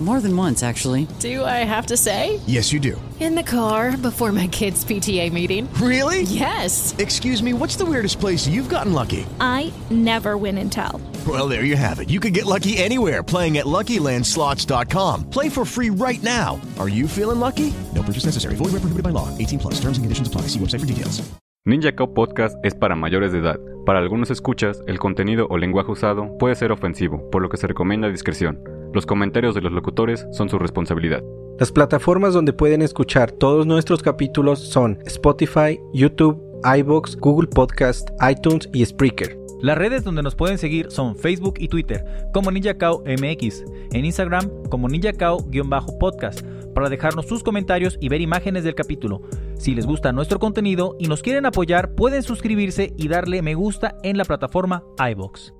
More than once, actually. Do I have to say? Yes, you do. In the car before my kids' PTA meeting. Really? Yes. Excuse me, what's the weirdest place you've gotten lucky? I never win and tell. Well, there you have it. You can get lucky anywhere playing at LuckyLandSlots.com. Play for free right now. Are you feeling lucky? No purchase necessary. Void where prohibited by law. 18 plus. Terms and conditions apply. See website for details. Ninja Cow Podcast es para mayores de edad. Para algunos escuchas, el contenido o lenguaje usado puede ser ofensivo, por lo que se recomienda discreción. Los comentarios de los locutores son su responsabilidad. Las plataformas donde pueden escuchar todos nuestros capítulos son Spotify, YouTube, iBox, Google Podcast, iTunes y Spreaker. Las redes donde nos pueden seguir son Facebook y Twitter como NinjaCao MX, en Instagram como NinjaCao-podcast para dejarnos sus comentarios y ver imágenes del capítulo. Si les gusta nuestro contenido y nos quieren apoyar, pueden suscribirse y darle me gusta en la plataforma iBox.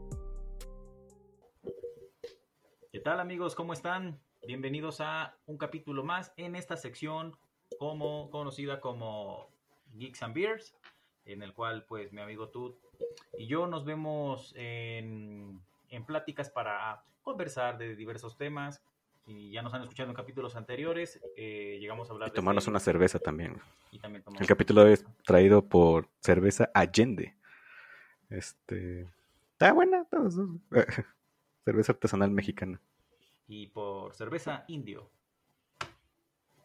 ¿Qué tal amigos? ¿Cómo están? Bienvenidos a un capítulo más en esta sección como conocida como Geeks and Beers, en el cual pues mi amigo Tut y yo nos vemos en, en pláticas para conversar de diversos temas. Y ya nos han escuchado en capítulos anteriores, eh, llegamos a hablar Y tomarnos de... una cerveza también. Y también tomamos El capítulo es traído por Cerveza Allende. Este. Está buena. Cerveza artesanal mexicana. Y por cerveza indio.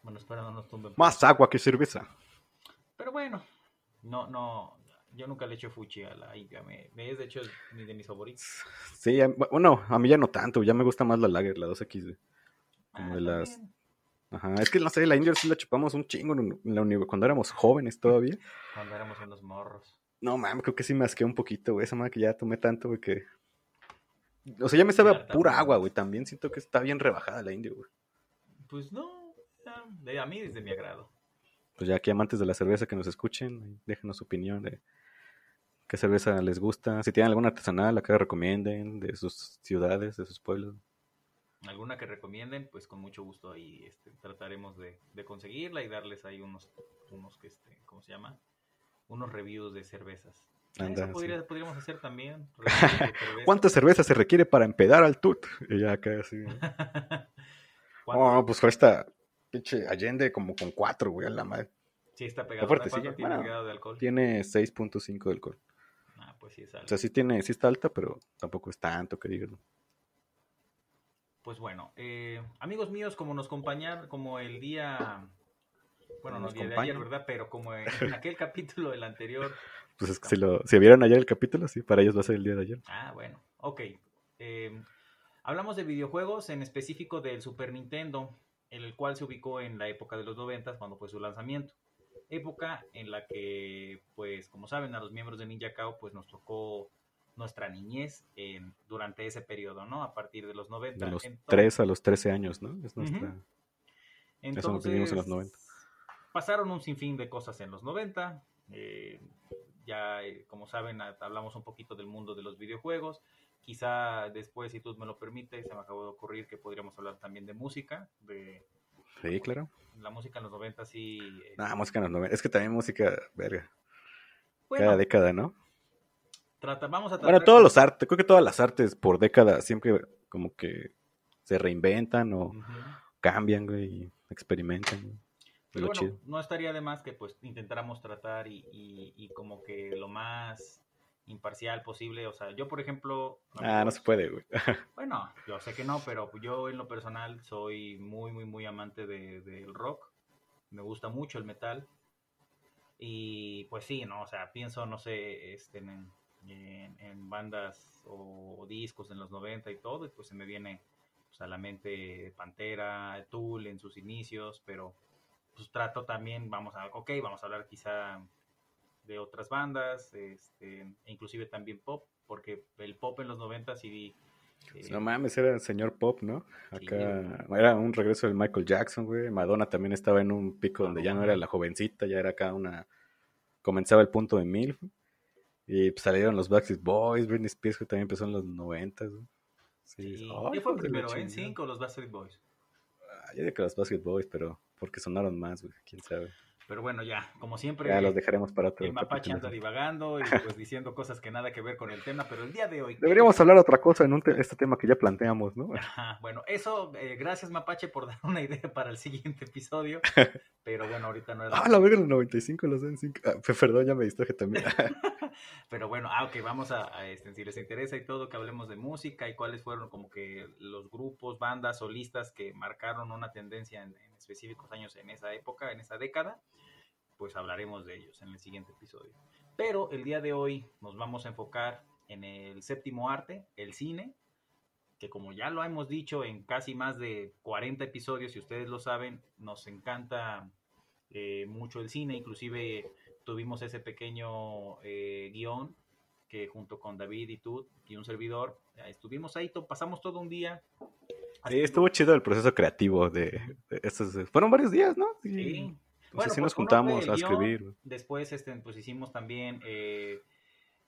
Bueno, espera, no nos tumben. Más agua que cerveza. Pero bueno, no, no, yo nunca le echo fuchi a la india. Me, me es de hecho ni de mis favoritos. Sí, bueno, a mí ya no tanto. Ya me gusta más la Lager, la 2X. güey. Como Ah, de las. Ajá, es que no sé, la India sí la chupamos un chingo en en la uni- cuando éramos jóvenes todavía. Cuando éramos unos morros. No, mames, creo que sí me asqué un poquito, güey. Esa madre que ya tomé tanto, güey, que. O sea, ya me sabe a pura agua, güey. También siento que está bien rebajada la India, güey. Pues no, a mí es de mi agrado. Pues ya aquí amantes de la cerveza que nos escuchen, déjenos su opinión de qué cerveza les gusta. Si tienen alguna artesanal, acá recomienden, de sus ciudades, de sus pueblos. Alguna que recomienden, pues con mucho gusto ahí este, trataremos de, de conseguirla y darles ahí unos, unos que este, ¿cómo se llama? Unos reviews de cervezas. Anda, Eso podría- sí. podríamos hacer también. ¿Cuánta cerveza se requiere para empedar al tut? Y ya. ¿Cuánto? No, pues cuesta pinche Allende como con cuatro, güey, a la madre. Sí, está pegado. fuerte, ¿Cuánto sí, tiene bueno, de alcohol? Tiene 6.5 de alcohol. Ah, pues sí, es O algo. sea, sí tiene, sí está alta, pero tampoco es tanto que digan. Pues bueno, eh, amigos míos, como nos acompañaron, como el día, bueno, no el día de ayer. ¿verdad? Pero como en, en aquel capítulo, el anterior. Pues es que si, lo, si vieron ayer el capítulo, sí, para ellos va a ser el día de ayer. Ah, bueno, ok. Eh, hablamos de videojuegos, en específico del Super Nintendo, en el cual se ubicó en la época de los 90 cuando fue su lanzamiento. Época en la que, pues, como saben, a los miembros de Ninja Kao, pues nos tocó nuestra niñez en- durante ese periodo, ¿no? A partir de los 90. De los Entonces- 3 a los 13 años, ¿no? Es nuestra... Ujú. Eso lo en los 90. Pasaron un sinfín de cosas en los 90. eh, ya, eh, como saben, a- hablamos un poquito del mundo de los videojuegos. Quizá después, si tú me lo permites, se me acabó de ocurrir que podríamos hablar también de música. De Sí, claro. la música en los 90 sí. eh, Nada, música en los 90. Es que también música, verga. bueno, Cada década, ¿no? trata- vamos a Bueno, tratar- todos los artes, creo que todas las artes por década siempre como que se reinventan o cambian, güey, y experimentan. güey. Pero bueno, chido. no estaría de más que pues intentáramos tratar y, y- y como que lo más imparcial posible. O sea, yo por ejemplo... Ah, no se puede, güey. Bueno, yo sé que no, pero yo en lo personal soy muy, muy, muy amante de- del rock. Me gusta mucho el metal. Y pues sí, ¿no? O sea, pienso, no sé, este, en, en- en bandas o, discos en los 90 y todo, y pues se me viene pues, a la mente Pantera, Tool en sus inicios, pero pues trato también, vamos a, ok, vamos a hablar quizá de otras bandas, este, inclusive también pop, porque el pop en los 90 sí... eh, No mames, era el señor pop, ¿no? Sí, Acá era un regreso del Michael Jackson, güey. Madonna también estaba en un pico donde ya no era la jovencita, ya era acá una... Comenzaba el punto de mil. Y pues, salieron los Backstreet Boys, Britney Spears, que también empezó en los noventas. güey. Sí, Sí. ay, ¿Qué fue primero, en chingada. 5 o los Backstreet Boys? Ah, Yo digo que los Backstreet Boys, pero porque sonaron más, güey, quién sabe. Pero bueno, ya, como siempre. Ya los dejaremos para otro El mapache anda divagando y pues diciendo cosas que nada que ver con el tema, pero el día de hoy. Deberíamos hablar otra cosa en un te- este tema que ya planteamos, ¿no? Ajá, bueno, eso, eh, gracias Mapache por dar una idea para el siguiente episodio. Pero bueno, ahorita no es. Ah, la verga, en el 95 los den 5. Ah, pe- perdón, ya me distraje también. Pero bueno, ah, ok, vamos a, a, este, si les interesa y todo, que hablemos de música y cuáles fueron como que los grupos, bandas, solistas que marcaron una tendencia en, en específicos años en esa época, en esa década, pues hablaremos de ellos en el siguiente episodio. Pero el día de hoy nos vamos a enfocar en el séptimo arte, el cine, que como ya lo hemos dicho en casi más de 40 episodios, si ustedes lo saben, nos encanta eh, mucho el cine, inclusive tuvimos ese pequeño eh, guion que junto con David y tú y un servidor eh, estuvimos ahí, pasamos todo un día. Sí, estuvo chido el proceso creativo de, de estos. Fueron varios días, ¿no? Sí. Sí pues, nos fue juntamos a escribir. Después, este, pues hicimos también, eh,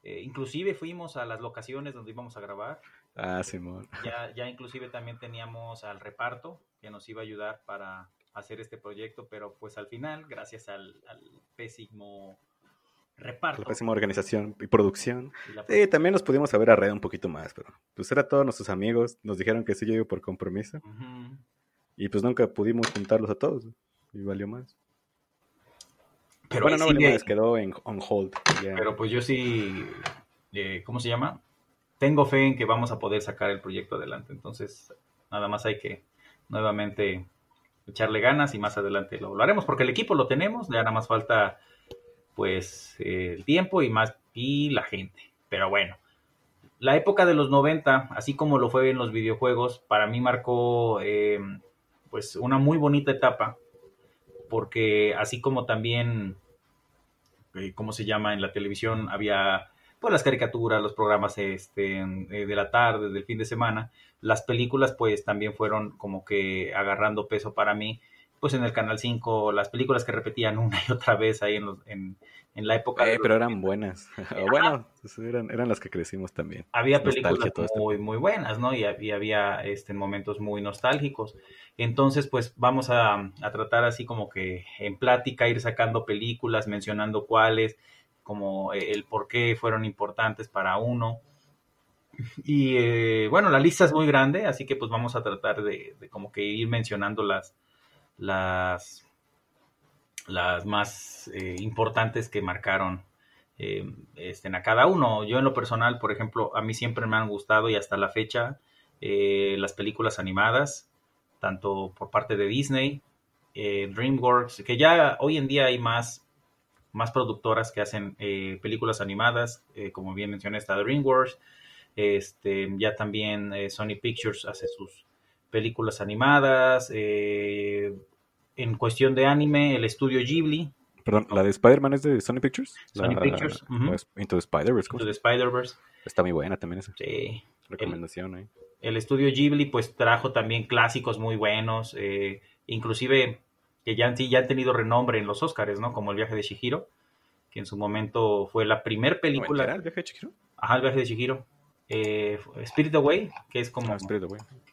eh, inclusive fuimos a las locaciones donde íbamos a grabar. Ah, Simón. Ya, ya inclusive también teníamos al reparto que nos iba a ayudar para hacer este proyecto, pero pues al final, gracias al, al pésimo reparto. La pésima organización y producción. y Sí, también nos pudimos haber arreado un poquito más, pero pues era todos nuestros amigos. Nos dijeron que sí, yo iba por compromiso. Y pues nunca pudimos juntarlos a todos. Y valió más. Pero bueno, no valió más, quedó en on hold. ya. Pero pues yo sí, eh, ¿cómo se llama? Tengo fe en que vamos a poder sacar el proyecto adelante. Entonces, nada más hay que nuevamente echarle ganas y más adelante lo, lo haremos, porque el equipo lo tenemos, ya nada más falta pues eh, el tiempo y más y la gente. Pero bueno, la época de los 90, así como lo fue en los videojuegos, para mí marcó eh, pues una muy bonita etapa, porque así como también eh, ¿cómo se llama? En la televisión había pues las caricaturas, los programas este, de la tarde, del fin de semana. Las películas pues también fueron como que agarrando peso para mí. Pues en el Canal 5, las películas que repetían una y otra vez ahí en, los- en, en la época. Eh, pero 90. eran buenas. Bueno, pues, eran, eran las que crecimos también. había películas esto. muy, muy buenas, ¿no? Y, y había este, momentos muy nostálgicos. Entonces, pues vamos a, a tratar así como que en plática, ir sacando películas, mencionando cuáles, como eh, el por qué fueron importantes para uno. Y eh, bueno, la lista es muy grande, así que pues vamos a tratar de, de como que ir mencionando las, las, las más eh, importantes que marcaron eh, estén a cada uno. Yo en lo personal, por ejemplo, a mí siempre me han gustado y hasta la fecha eh, las películas animadas, tanto por parte de Disney, DreamWorks, que ya hoy en día hay más, más productoras que hacen películas animadas, como bien mencioné, está DreamWorks, este, ya también Sony Pictures hace sus películas animadas, eh, en cuestión de anime, el estudio Ghibli, Perdón, ¿la de Spider-Man es de Sony Pictures? Sony La- Pictures, la- ujú. Into the Spider-Verse. ¿cómo Into the se- Spider-Verse, Está muy buena también esa sí, recomendación ahí. el estudio Ghibli pues trajo también clásicos muy buenos, eh, inclusive que ya han, sí, ya han tenido renombre en los Oscars, ¿no? Como El viaje de Shihiro, que en su momento fue la primer película, ¿Era el viaje de Chihiro? ajá, El viaje de Shihiro, eh, Spirit Away, que es como, Ah,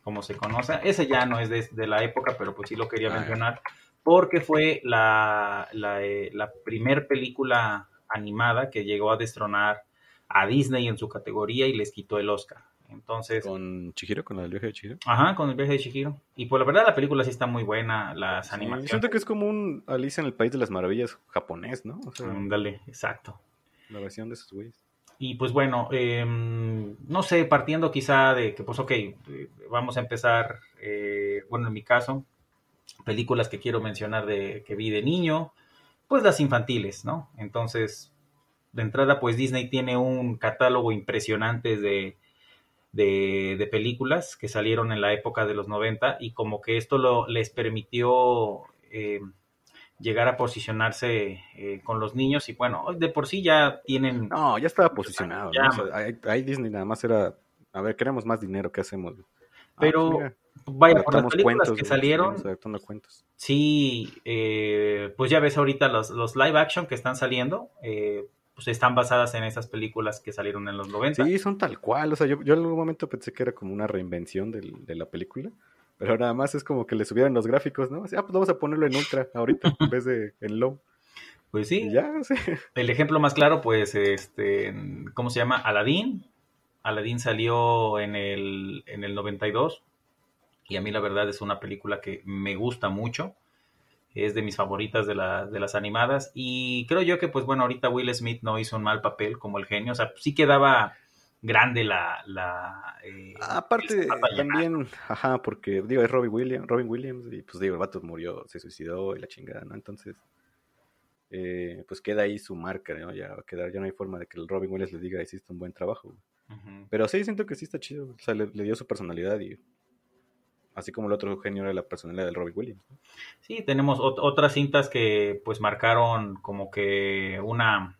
como se conoce, ese ya no es de, de la época, pero pues sí lo quería Ah, mencionar, porque fue la, la, eh, la primer película animada que llegó a destronar a Disney en su categoría y les quitó el Oscar. Entonces, ¿Con Chihiro? ¿Con la del viaje de Chihiro? Ajá, con el viaje de Shihiro. Y pues la verdad la película sí está muy buena, las Sí, animaciones. siento que es como un Alicia en el País de las Maravillas japonés, ¿no? O sea, Ándale, exacto. la versión de esos güeyes. Y pues bueno, eh, no sé, partiendo quizá de que pues ok, eh, vamos a empezar, eh, bueno, en mi caso, películas que quiero mencionar de que vi de niño, pues las infantiles, ¿no? Entonces, de entrada, pues Disney tiene un catálogo impresionante de, de, películas que salieron en la época de los 90 y como que esto lo, les permitió eh, llegar a posicionarse eh, con los niños y bueno, de por sí ya tienen... No, ya estaba posicionado. Ya, ¿no? O sea, ahí, ahí Disney nada más era, a ver, queremos más dinero, ¿qué hacemos? Ah, Pero, pues mira, Vaya, por las películas cuentos, que salieron, cuentos. sí, eh, pues ya ves ahorita los, los live action que están saliendo, eh, pues están basadas en esas películas que salieron en los 90. Sí, son tal cual. O sea, yo, yo en algún momento pensé que era como una reinvención del- de la película. Pero nada más es como que le subieron los gráficos, ¿no? Así, ah, pues vamos a ponerlo en ultra ahorita en vez de en low. Pues sí. Ya, sí. El ejemplo más claro, pues, este, ¿cómo se llama? Aladdin. Aladdin salió en el, en el 92 y a mí la verdad es una película que me gusta mucho. Es de mis favoritas de, la, de las animadas y creo yo que, pues bueno, ahorita Will Smith no hizo un mal papel como el genio. O sea, sí quedaba grande la... la eh, Aparte, también, ajá, porque, digo, es Robin Williams, Robin Williams y pues digo, el vato murió, se suicidó y la chingada, ¿no? Entonces, eh, pues queda ahí su marca, ¿no? Ya va a quedar, ya no hay forma de que el Robin Williams le diga, hiciste un buen trabajo. güey". Ujú. Pero sí, siento que sí está chido, o sea, le, le dio su personalidad y así como el otro genio era la personalidad del Robin Williams. Sí, tenemos ot- otras cintas que pues marcaron como que una,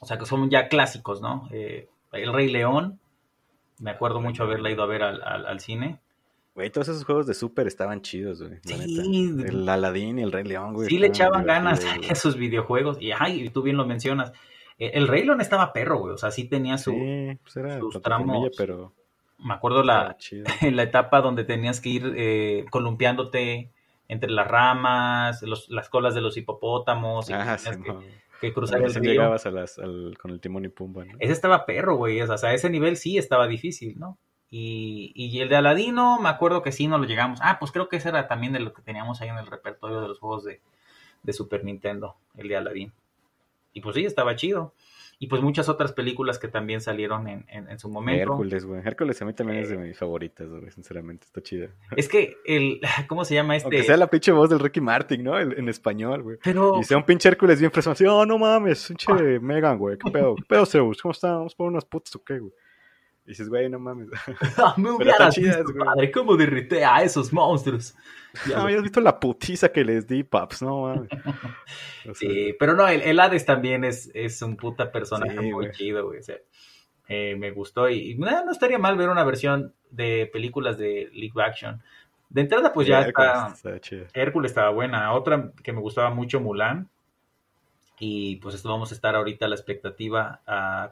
o sea, que son ya clásicos, ¿no? Eh, El Rey León, me acuerdo mucho haberla ido a ver al, al- al cine. Güey, todos esos juegos de Super estaban chidos, güey. Sí. neta. El Aladdin y el Rey León, güey. Sí le echaban ganas a esos videojuegos. Y, ay, tú bien lo mencionas. Eh, El Rey León estaba perro, güey. O sea, sí tenía su... Sí, pues era sus tramos. pero Me acuerdo la, la etapa donde tenías que ir eh, columpiándote entre las ramas, los- las colas de los hipopótamos, y Ah, sí, que, no. Que cruzar el río. llegabas a las, al- con el timón y pumba, ¿no? Ese estaba perro, güey. O sea, a ese nivel sí estaba difícil, ¿no? Y, y el de Aladino, me acuerdo que sí no lo llegamos. Ah, pues creo que ese era también de lo que teníamos ahí en el repertorio de los juegos de, de Super Nintendo, el de Aladdin. Y pues sí, estaba chido. Y pues muchas otras películas que también salieron en, en- en su momento. Hércules, güey. Hércules a mí también es de mis favoritas, güey. Sinceramente, está chida. Es que el, ¿cómo se llama este? Aunque sea la pinche voz del Ricky Martin, ¿no? El- en español, güey. Pero Y sea un pinche Hércules bien fresón. Así, oh, no mames, pinche Megan, güey. ¿Qué pedo? ¿Qué pedo, Zeus? ¿Cómo están? ¿Vamos por unas putas o qué, güey? Y dices, güey, no mames. Ah, me hubieras chidas, visto, padre, cómo derrité a esos monstruos. Ya No, has visto la putiza que les di, paps, no mames. O sea, Sí, pero no, el, el Hades también es, es un puta personaje Sí, muy güey. chido, güey. o sea, eh, me gustó y, y no, no estaría mal ver una versión de películas de League Action. De entrada, pues ya Hércules está. Hércules estaba buena. Otra que me gustaba mucho, Mulan. Y pues esto vamos a estar ahorita a la expectativa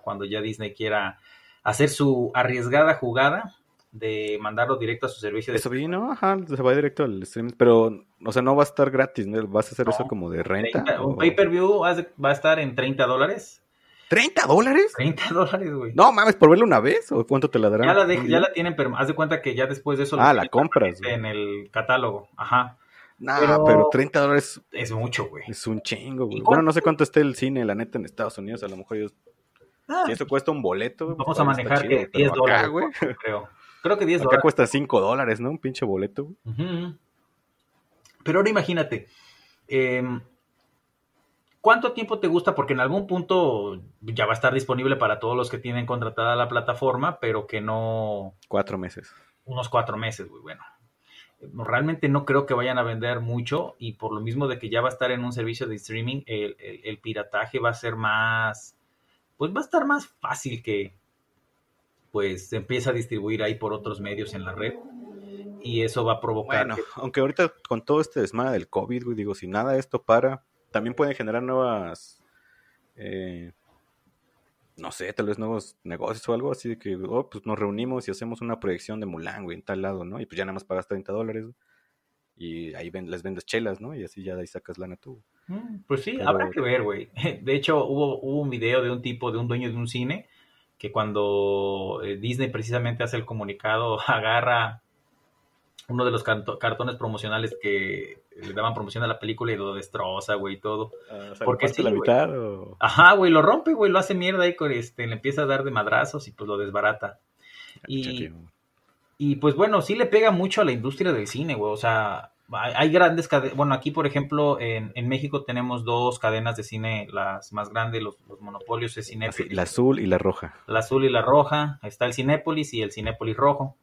cuando ya Disney quiera hacer su arriesgada jugada de mandarlo directo a su servicio de Eso vi, ¿no? Ajá, se va directo al streaming. Pero, o sea, no va a estar gratis, ¿no? ¿Vas a hacer eso como de renta? 30 un pay-per-view va a estar en 30 dólares. ¿30 dólares? 30 dólares, güey. No mames, ¿por verlo una vez? ¿O cuánto te la darán? Ya la, de- ¿Un ya día? la tienen, pero haz de cuenta que ya después de eso... Ah, la compras, En el catálogo, ajá. Nah, pero- pero... 30 dólares Es mucho, güey. es un chingo, güey. ¿Y Bueno, no sé cuánto? cuánto esté el cine, la neta, en Estados Unidos. A lo mejor ellos... Ah, Si eso cuesta un boleto, güey, vamos pues, a manejar chido, que pero 10 acá, dólares, güey, creo. Creo que 10 Acá dólares. cuesta 5 dólares, ¿no? Un pinche boleto, güey. Pero ahora imagínate, em, ¿cuánto tiempo te gusta? Porque en algún punto ya va a estar disponible para todos los que tienen contratada la plataforma, pero que no Cuatro meses. unos cuatro meses, güey. Bueno, realmente no creo que vayan a vender mucho y por lo mismo de que ya va a estar en un servicio de streaming, el, el- el pirataje va a ser más, pues va a estar más fácil que pues se empiece a distribuir ahí por otros medios en la red y eso va a provocar Bueno, que- aunque ahorita con todo este desmadre del COVID, güey, digo, si nada de esto para, también pueden generar nuevas, eh, no sé, tal vez nuevos negocios o algo así de que, oh, pues nos reunimos y hacemos una proyección de Mulan, güey, en tal lado, ¿no? Y pues ya nada más pagas 30 dólares, güey, y ahí ven- les vendes chelas, ¿no? Y así ya de ahí sacas lana tú. Pues sí, Pero- habrá que ver, güey. De hecho, hubo, hubo un video de un tipo, de un dueño de un cine, que cuando eh, Disney precisamente hace el comunicado, agarra uno de los cartones promocionales que le daban promoción a la película y lo destroza, güey, y todo. Ah, o sea, Porque ¿le parte sí, la güey. mitad o...? Ajá, güey, lo rompe, güey, lo hace mierda y con, este, le empieza a dar de madrazos y pues lo desbarata. Y, Chatío. y pues bueno, sí le pega mucho a la industria del cine, güey. O sea, hay, grandes cadenas. Bueno, aquí, por ejemplo, en, en México tenemos dos cadenas de cine, las más grandes, los, los monopolios es Cinépolis. la azul y la roja. La azul y la roja. Está el Cinépolis y el Cinépolis rojo.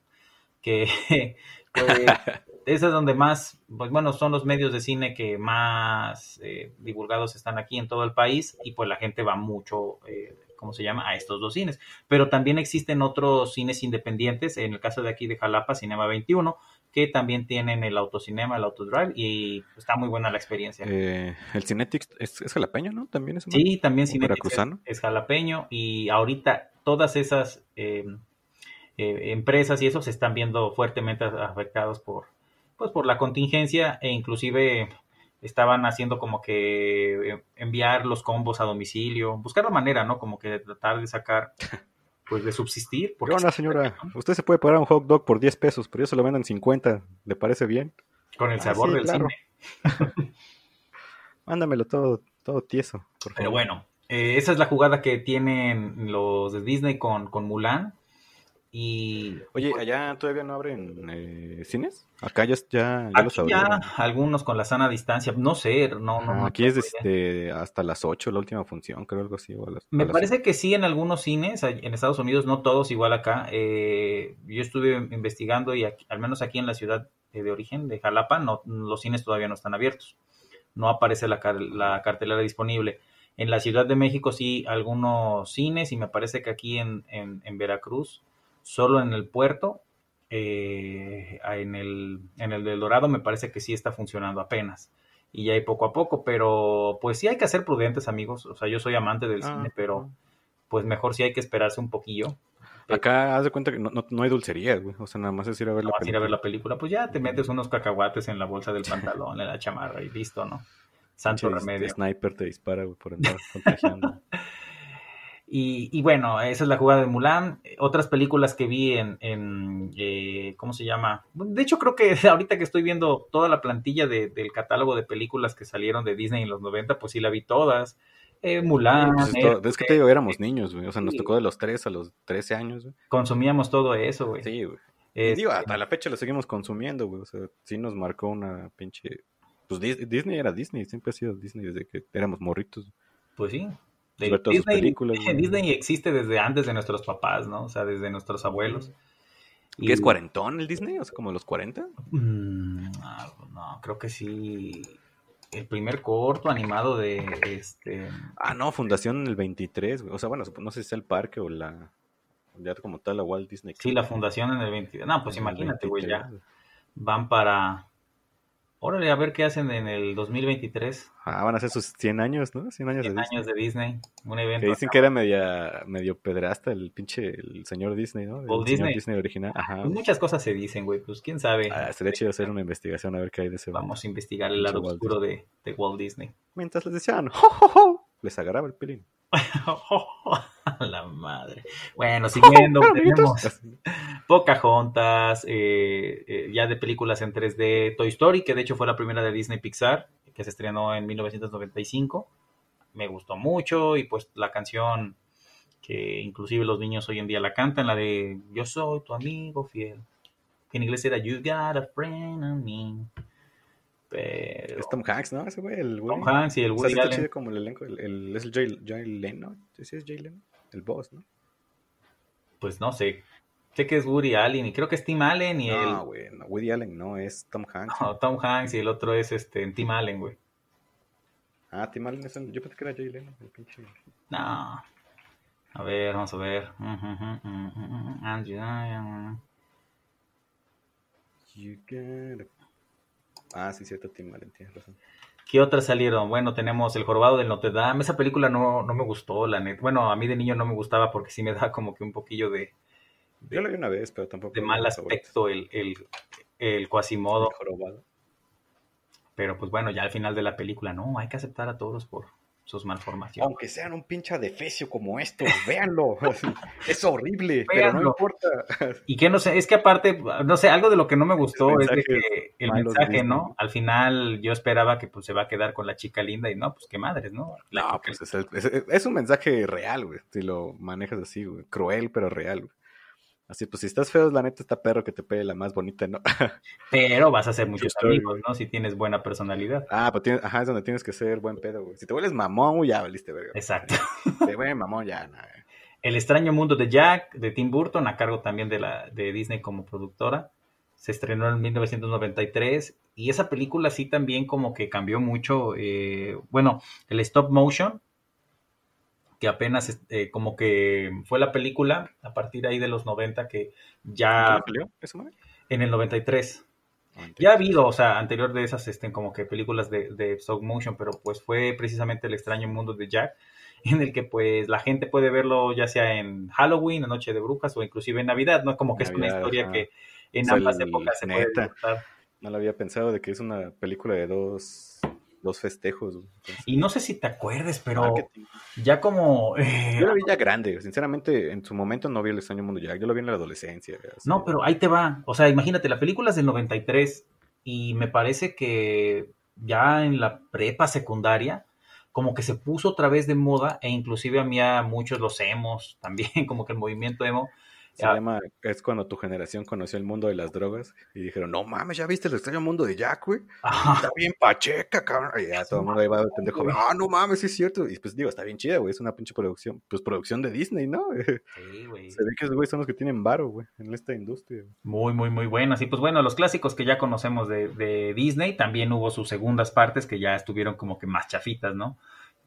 Que pues, esa es donde más, pues bueno, son los medios de cine que más eh, divulgados están aquí en todo el país y pues la gente va mucho, eh, ¿cómo se llama? A estos dos cines. Pero también existen otros cines independientes, en el caso de aquí de Jalapa, Cinema 21, que también tienen el autocinema, el autodrive y está muy buena la experiencia. Eh, el Cinetics es, es jalapeño, ¿no? También es un- Sí, también ¿O Cinépolis veracruzano? es, es jalapeño y ahorita todas esas eh, eh, empresas y eso se están viendo fuertemente afectados por pues por la contingencia e inclusive estaban haciendo como que eh, enviar los combos a domicilio, buscar la manera, ¿no? Como que tratar de sacar, pues de subsistir. ¿Qué Porque onda, señora? Usted se puede pagar un hot dog por 10 pesos, pero yo se lo venden 50. ¿Le parece bien? con el Ah, sabor sí, del claro. cine. Mándamelo todo, todo tieso, por favor. Pero bueno, eh, esa es la jugada que tienen los de Disney con, con Mulan. Y Oye, ¿allá todavía no abren eh, cines? Acá ya, ya, ya los aquí abrieron. ya algunos con la sana distancia, no sé, no, no, no aquí es desde hasta las 8 la última función, creo algo así. o a las- Me a las- parece que sí en algunos cines, en Estados Unidos, no todos igual acá. Eh, yo estuve investigando y aquí- al menos aquí en la ciudad eh, de origen, de Jalapa, no, los cines todavía no están abiertos. No aparece la, car- la cartelera disponible. En la Ciudad de México sí algunos cines y me parece que aquí en, en- en Veracruz, solo en el puerto, eh, en, el, en el del Dorado me parece que sí está funcionando apenas. Y ya hay poco a poco, pero pues sí hay que ser prudentes amigos. O sea, yo soy amante del Ah, cine, pero pues mejor sí hay que esperarse un poquillo. Acá haz de cuenta que no, no, no hay dulcerías, güey. O sea, nada más es ir a ver la Vas a ir a ver película. la película, pues ya te metes unos cacahuates en la bolsa del pantalón, en la chamarra y listo, ¿no? Santo remedio. sniper te dispara, güey, por andar contagiando. Y, y bueno, esa es la jugada de Mulan. Otras películas que vi en, en, eh, ¿cómo se llama? De hecho, creo que ahorita que estoy viendo toda la plantilla de- del catálogo de películas que salieron de Disney en los 90, pues sí la vi todas. Eh, Mulan, Pues es, todo- es que te digo, éramos niños, güey. O sea, nos tocó de los 3 a los 13 años, güey. consumíamos todo eso, güey. Sí, güey. Y Este, digo, hasta la fecha lo seguimos consumiendo, güey. O sea, sí nos marcó una pinche... Pues Dis- Disney era Disney, siempre ha sido Disney desde que éramos morritos. Pues sí. De- Disney, películas. Disney existe desde antes de nuestros papás, ¿no? O sea, desde nuestros abuelos. ¿Qué es cuarentón el Disney? O sea, como los 40. Mm, no, creo que sí. El primer corto animado de este. Ah, no, fundación en el 23, güey. O sea, bueno, no sé si es el parque o la... Ya como tal, la Walt Disney. Sí, la fundación en el 22. No, pues En imagínate, güey, 23, ya. Van para. Órale, a ver qué hacen en el 2023. Ah, van a ser sus 100 años, ¿no? 100 años 100 de Disney. años de Disney. Un evento. Que dicen acá. que era media, medio pedrasta el pinche, el señor Disney, ¿no? El Walt señor Disney. Disney original. Ajá. Pues muchas cosas se dicen, güey. Pues quién sabe. Ah, sería chido hacer una investigación a ver qué hay de ese. Vamos a investigar el lado Walt oscuro de, de Walt Disney. Mientras les decían, ¡Jo, jo, jo! les agarraba el pelín. A la madre. Bueno, siguiendo, tenemos. Pocahontas, eh, eh, ya de películas en 3D, Toy Story, que de hecho fue la primera de Disney Pixar, que se estrenó en 1995. Me gustó mucho y pues la canción que inclusive los niños hoy en día la cantan, la de Yo soy tu amigo fiel, que en inglés era You got a friend in me. Pero Es Tom Hanks, ¿no? Ese güey, el. Tom Hanks y el O sea, Woody Allen. chido como el elenco. El, el- es el Jay, Jay Leno. ¿Sí es Jay Leno? El boss, ¿no? pues no sé, sé que es Woody Allen y creo que es Tim Allen y el... No, güey. No, Woody Allen no, es Tom Hanks. No, Tom Hanks y el otro es este Tim Allen, güey. Ah, Tim Allen es el... Yo pensé que era Jay Leno, el pinche... No. A ver, vamos a ver. Andrew. You got a- Ah, sí, cierto, Tim Allen, tienes razón. ¿Qué otras salieron? Bueno, tenemos El Jorobado del Notre Dame. Esa película no, no me gustó, la neta. Bueno, a mí de niño no me gustaba porque sí me da como que un poquillo de, Yo la vi una vez, pero tampoco... de mal aspecto el, el, el Quasimodo. El. Pero pues bueno, ya al final de la película, no, hay que aceptar a todos por sus malformaciones. Aunque sean un pinche adefesio como estos, véanlo. es horrible, pero no importa. Y que no sé, es que aparte, no sé, algo de lo que no me gustó es de que el mensaje. ¿no? Al final yo esperaba que pues se va a quedar con la chica linda y no, pues qué madres, ¿no? La No, pues es, el- es- es un mensaje real, güey. Si lo manejas así, güey. Cruel, pero real, güey. Así, pues si estás feo, la neta está perro que te pegue la más bonita, ¿no? Pero vas a hacer muchos amigos. ¿no? Si tienes buena personalidad. ah, pues tienes, ajá, es donde tienes que ser buen pedo, güey. Si te vuelves mamón, ya valiste, verga. Exacto. Te vuelves mamón, ya, güey. El extraño mundo de Jack, de Tim Burton, a cargo también de, la, de Disney como productora. Se estrenó en 1993 y esa película sí también como que cambió mucho. eh, bueno, el stop motion, que apenas eh, como que fue la película a partir ahí de los 90 que ya ¿Cuándo salió madre? en el 93 Ah, Ya ha habido, o sea, anterior de esas, este, como que películas de, de stop motion, pero pues fue precisamente el extraño mundo de Jack, en el que pues la gente puede verlo ya sea en Halloween, en Noche de Brujas o inclusive en Navidad, ¿no? Como que es una historia ajá. que en O sea, ambas el- épocas se puede disfrutar. No lo había pensado de que es una película de dos dos festejos. Entonces, Y no sé si te acuerdes, pero marketing. ya como... eh, Yo lo vi ya grande, sinceramente, en su momento no vi el extraño mundo Jack, yo lo vi en la adolescencia. así. No, pero ahí te va. O sea, imagínate, la película es del 93 y me parece que ya en la prepa secundaria como que se puso otra vez de moda e inclusive a mí a muchos los emos también, como que el movimiento emo. Se Ya. llama, es cuando tu generación conoció el mundo de las drogas y dijeron, no mames, ¿ya viste el extraño mundo de Jack, güey? Está bien pacheca, cabrón. Y ya todo el mundo ahí va de pendejo, ah, no mames, sí es cierto. Y pues digo, está bien chida, güey, es una pinche producción, pues producción de Disney, ¿no? Sí, güey. Se ve que esos güeyes son los que tienen varo, güey, en esta industria. güey. Muy, muy, muy buenas. Y pues bueno, los clásicos que ya conocemos de, de Disney, también hubo sus segundas partes que ya estuvieron como que más chafitas, ¿no?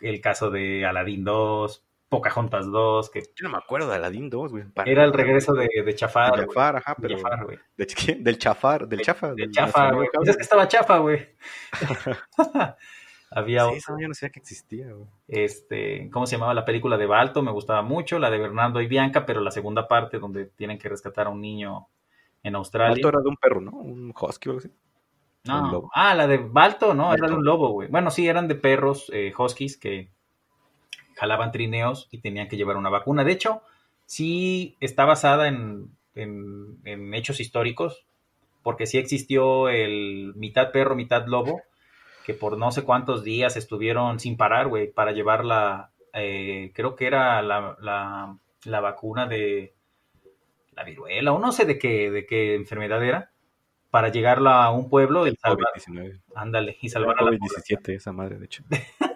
El caso de Aladdin 2, Pocahontas 2, que Yo no me acuerdo de Aladdin 2, güey. era el regreso de, de Chafar. De. Jafar, ajá, pero... Jafar, güey. Del chafar, del chafa. De del chafa, güey. Pues es que estaba chafa, güey. Había Sí, yo no sabía que existía, güey. este, ¿cómo se llamaba la película de Balto? Me gustaba mucho, la de Bernardo y Bianca, pero la segunda parte donde tienen que rescatar a un niño en Australia. Balto era de un perro, ¿no? Un husky o algo así. No. Ah, la de Balto, no, era de un lobo, güey. Bueno, sí, eran de perros eh, huskies que jalaban trineos y tenían que llevar una vacuna. De hecho, sí está basada en, en- en hechos históricos, porque sí existió el mitad perro, mitad lobo, que por no sé cuántos días estuvieron sin parar, güey, para llevar la, eh, creo que era la, la- la vacuna de la viruela, o no sé de qué, de qué enfermedad era, para llegarla a un pueblo y salvar, COVID-19. ándale, y salvar a la población. COVID-17, esa madre, de hecho.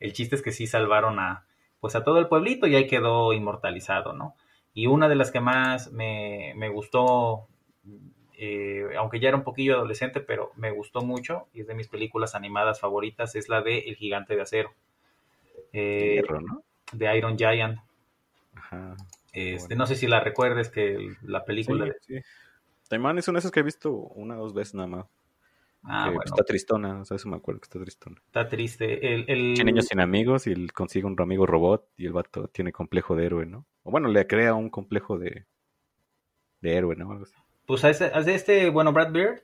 El chiste es que sí salvaron a, pues a todo el pueblito y ahí quedó inmortalizado, ¿no? Y una de las que más me, me gustó, eh, aunque ya era un poquillo adolescente, pero me gustó mucho y es de mis películas animadas favoritas, es la de El Gigante de Acero, eh, Hierro, ¿no? de Iron Giant. Ajá. Este, bueno. No sé si la recuerdes que la película... Sí, de- sí. Taimán es una de esas que he visto una o dos veces nada más. Ah, bueno, Está tristona, o sea, eso me acuerdo que está tristona. está triste. El, el- Tiene niños sin amigos y él consigue un amigo robot y el vato tiene complejo de héroe, ¿no? O bueno, le crea un complejo de, de héroe, ¿no? Algo así. Pues a ese- a este, bueno, Brad Bird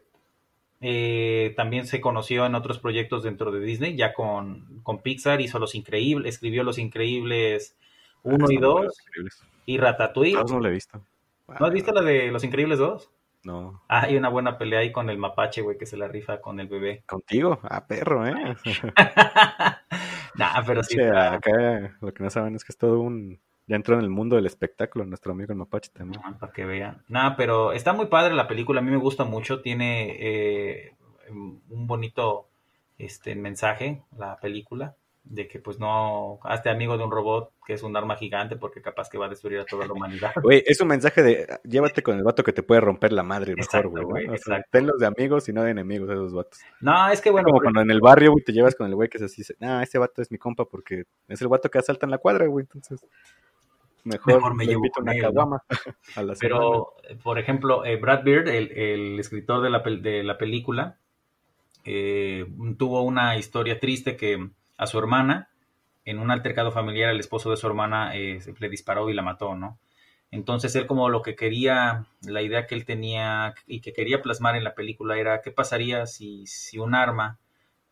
eh, también se conoció en otros proyectos dentro de Disney, ya con, con Pixar, hizo Los Increíbles, escribió Los Increíbles 1 y Ah, Están 2 muy increíbles. y Ratatouille. Todos no lo he visto. ¿No has visto la de Los Increíbles 2? No. Ah, hay una buena pelea ahí con el mapache, güey, que se la rifa con el bebé. ¿Contigo? Ah, perro, ¿eh? nah, pero sí. Acá lo que no saben es que es todo un... Ya entró en el mundo del espectáculo nuestro amigo el Mapache también. Ah, para que vean. Nada, pero está muy padre la película, a mí me gusta mucho, tiene eh, un bonito este mensaje la película de que pues no hazte amigo de un robot que es un arma gigante porque capaz que va a destruir a toda la humanidad. Güey, es un mensaje de llévate con el vato que te puede romper la madre mejor, güey. O sea, exacto. tenlos de amigos y no de enemigos esos vatos. No, es que bueno, Como cuando en el barrio, güey, te llevas con el güey que es así, nah, ese vato es mi compa porque es el vato que asalta en la cuadra, güey, entonces mejor, Mejor me le llevo con una él, ¿no? caguama a la. Pero, por ejemplo, eh, Brad Bird, el, el escritor de la, de la película, eh, tuvo una historia triste que a su hermana, en un altercado familiar, el esposo de su hermana eh, le disparó y la mató, ¿no? Entonces él como lo que quería, la idea que él tenía y que quería plasmar en la película era qué pasaría si, si un arma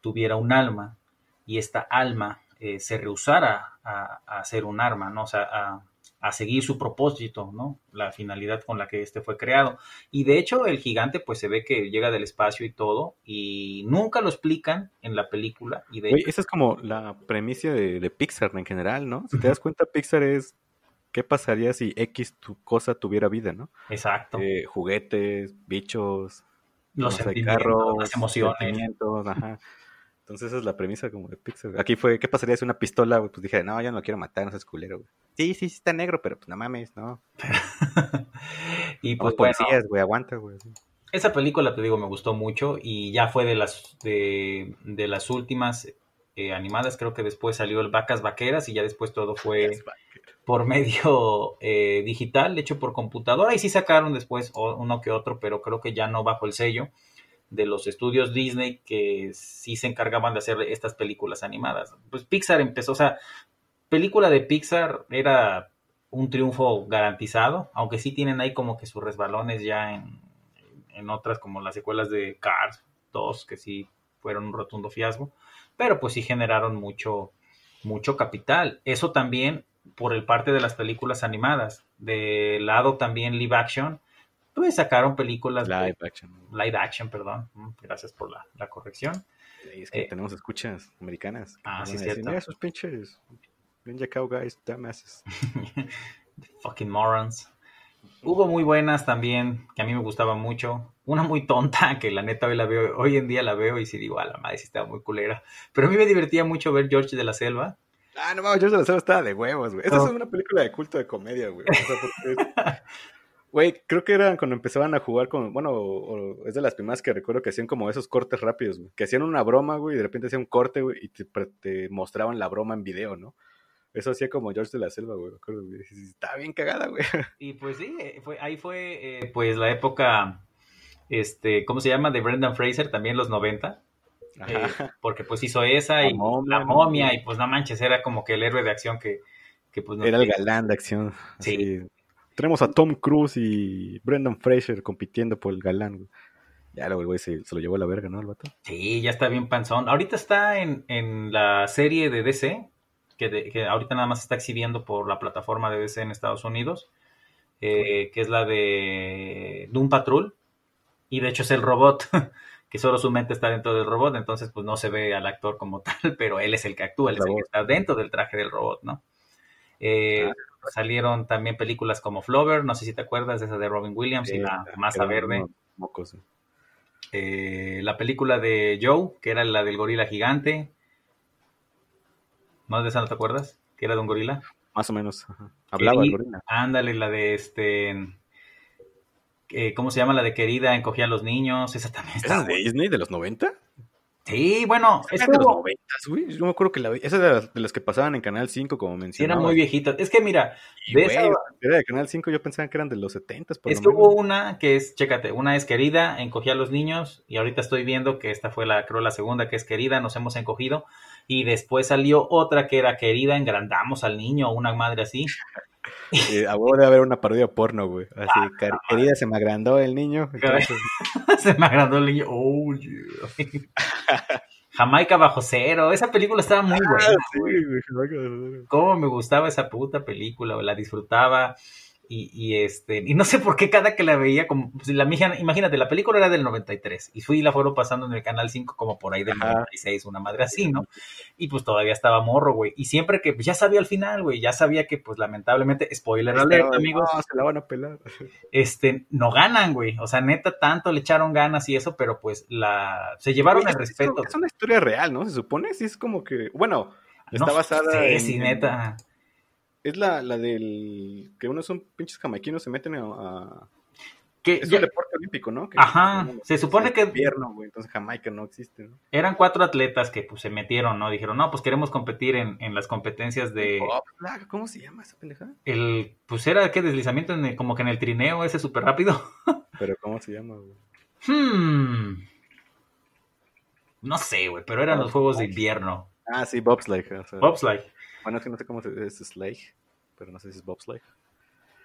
tuviera un alma y esta alma eh, se rehusara a, a ser un arma, ¿no? O sea, a, a seguir su propósito, ¿no? La finalidad con la que este fue creado. Y de hecho el gigante pues se ve que llega del espacio y todo y nunca lo explican en la película y de hecho, esa es como la premisa de, de Pixar en general, ¿no? Si te das cuenta, Pixar es qué pasaría si X tu cosa tuviera vida, ¿no? exacto, Eh, juguetes, bichos, los no sé, sentimientos, carros, las emociones. ajá. Entonces esa es la premisa como de Pixar. Aquí fue, ¿qué pasaría si una pistola, güey? Pues dije, no, yo no lo quiero matar, no seas culero, güey. Sí, sí, sí está negro, pero pues no mames, no. y Pues bueno, policías, güey, aguanta, güey. esa película te digo me gustó mucho y ya fue de las de, de las últimas eh, animadas, creo que después salió el Vacas Vaqueras y ya después todo fue por medio eh, digital, hecho por computadora, y sí sacaron después uno que otro, pero creo que ya no bajo el sello de los estudios Disney que sí se encargaban de hacer estas películas animadas. Pues Pixar empezó, o sea, película de Pixar era un triunfo garantizado, aunque sí tienen ahí como que sus resbalones ya en, en otras como las secuelas de Cars 2, que sí fueron un rotundo fiasco. pero pues sí generaron mucho, mucho capital. Eso también por el parte de las películas animadas. De lado también live action, pues sacaron películas Live action. live action, perdón. Mm, Gracias por la, la corrección. Y es que Eh, tenemos escuchas americanas. ah, sí, decir, cierto. "Mira esos pinches. Ninja Cowguys, dumbasses. Fucking morons. Hubo muy buenas también, que a mí me gustaban mucho. Una muy tonta, que la neta hoy la veo, hoy en día la veo y sí digo, a la madre, sí estaba muy culera. Pero a mí me divertía mucho ver George de la Selva. Ah, no mames, George de la Selva estaba de huevos, güey. Esa es una película de culto de comedia, güey. O sea, porque es- Güey, creo que eran cuando empezaban a jugar con. Bueno, o- o es de las primeras que recuerdo que hacían como esos cortes rápidos, güey. Que hacían una broma, güey, y de repente hacían un corte, güey, y te, mostraban la broma en video, ¿no? Eso hacía como George de la Selva, güey. Estaba bien cagada, güey. Y pues sí, eh, fue, ahí fue eh, pues la época, este, ¿cómo se llama? De Brendan Fraser, también los 90. eh, Ajá. porque pues hizo esa La y momia, la momia y pues no manches, era como que el héroe de acción que, que pues no Era el galán de acción. Sí. así. Tenemos a Tom Cruise y Brendan Fraser compitiendo por el galán, güey. Ya luego el güey se, se lo llevó a la verga, ¿no? El vato. Sí, ya está bien panzón. Ahorita está en, en la serie de DC, que, de- que ahorita nada más está exhibiendo por la plataforma de DC en Estados Unidos, eh, que es la de Doom Patrol. Y de hecho es el robot, que solo su mente está dentro del robot, entonces pues no se ve al actor como tal, pero él es el que actúa, él es el que está dentro del traje del robot, ¿no? Eh, Salieron también películas como Flover, no sé si te acuerdas de esa de Robin Williams y la masa verde. Mocos. Eh, la película de Joe, que era la del gorila gigante. ¿No de esa no te acuerdas? Que era de un gorila. Más o menos. ajá. Hablaba el Queri- gorila. Ándale, la de este. eh, ¿Cómo se llama? La de Querida, encogía a los niños. Esa también ¿Esa de Disney de los 90? Sí, bueno, ¿Esa es de los estuvo. 90, güey? Yo me acuerdo que la. Esa era de las, de las que pasaban en Canal 5, como mencionaba. era muy viejita. Es que mira, Y, de güey, esa- Era de Canal 5, yo pensaba que eran de los 70 por es lo que menos. hubo una que es, chécate, una es Querida, encogía a los niños. Y ahorita estoy viendo que esta fue la, creo, la segunda que es Querida, nos hemos encogido. Y después salió otra que era Querida, engrandamos al niño, una madre así. Eh, a huevo de haber una parodia porno, güey. Así, Ah, querida, se me agrandó el niño. entonces, Se me agrandó el niño. Oh, yeah. Jamaica bajo cero. Esa película estaba muy buena. Ah, sí, güey. Cómo me gustaba esa puta película. La disfrutaba. Y, y, este, y no sé por qué cada que la veía, como, pues, la, mija- imagínate, la película era del 93 y fui y la fueron pasando en el canal 5 como por ahí del Ajá. 96, una madre así, ¿no? Y pues todavía estaba morro, güey. Y siempre que, pues ya sabía al final, güey, ya sabía que, pues lamentablemente, spoiler alert, Estaba- amigos, No, se la van a pelar. este, no ganan, güey. O sea, neta, tanto le echaron ganas y eso, pero pues la, se llevaron el es- es- respeto. Es una historia real, ¿no? Se supone. Sí, es como que. Bueno, está No basada sé, en. sí, en- neta. Es la, la del. Que unos son pinches jamaiquinos se meten a. a- Que Es ya- un deporte olímpico, ¿no? Que- Ajá, se supone es que- invierno, güey. Entonces Jamaica no existe, ¿no? eran cuatro atletas que pues se metieron, ¿no? Dijeron, no, pues queremos competir en, en las competencias de Oh, ¿Cómo se llama esa pendejada? el, pues era que deslizamiento en el- como que en el trineo ese súper rápido. Pero ¿cómo se llama, güey? Hmm. No sé, güey, pero eran los juegos de invierno. Ah, sí, bobsleigh. o sea, Bobsleigh. Bueno, es que no sé cómo se es sleigh, pero no sé si es bobsleigh.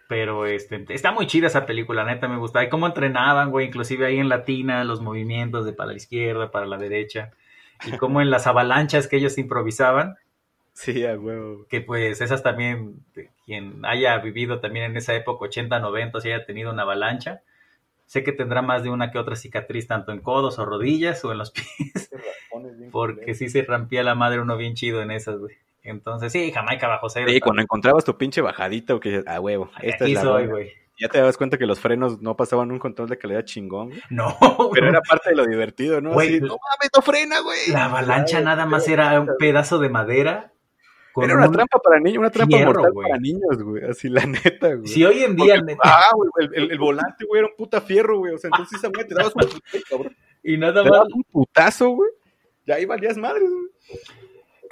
Pero este, está muy chida esa película, neta me gusta. Y cómo entrenaban, güey, inclusive ahí en latina, los movimientos de para la izquierda, para la derecha. Y cómo en las avalanchas que ellos improvisaban, Sí, a huevo. que pues esas también, quien haya vivido también en esa época, 80, 90, si haya tenido una avalancha, sé que tendrá más de una que otra cicatriz, tanto en codos o rodillas o en los pies, porque sí se rompía la madre uno bien chido en esas, güey. Entonces, sí, Jamaica bajo cero. Sí, cuando encontrabas tu pinche bajadita, o que a huevo, esta Aquí es la soy, buena. güey. Ya te dabas cuenta que los frenos no pasaban un control de calidad chingón, güey. No, Pero era parte de lo divertido, ¿no? Güey, Así, no mames, no frena, güey. La avalancha nada más era un pedazo de madera. Era una un- trampa para niños, una trampa fierro, mortal güey. para niños, güey. Así, la neta, güey. Si hoy en día. Porque- ah, güey, el, el- el volante, güey, era un puta fierro, güey. O sea, entonces esa madre te dabas un putazo, cabrón. Y nada Te más. dabas un putazo, güey. Ya ahí valías madres, güey.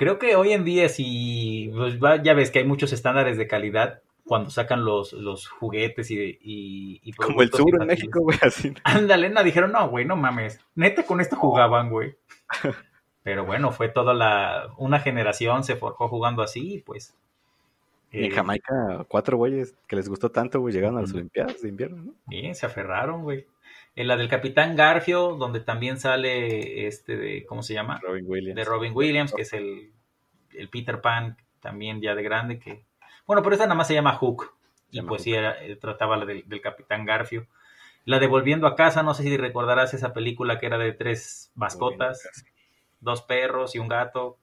Creo que hoy en día, si. pues, va- ya ves que hay muchos estándares de calidad cuando sacan los, los juguetes y. y, y Como el sur en. México, güey, así. Ándale, no, dijeron, no, güey, no mames. Neta, con esto jugaban, güey. Pero bueno, fue toda la. Una generación se forjó jugando así, pues. En eh, Jamaica, cuatro güeyes que les gustó tanto, güey, llegaron a las. Olimpiadas de invierno, ¿no? Bien, se aferraron, güey. En la del Capitán Garfio, donde también sale este de, ¿cómo se llama? Robin Williams. De Robin Williams, que es el, el Peter Pan, también ya de grande, que... Bueno, pero esa nada más se llama Hook. Se Y pues Hook. sí, era- eh, trataba la del, del Capitán Garfio. La de Volviendo a casa, no sé si recordarás esa película que era de tres mascotas, dos perros y un gato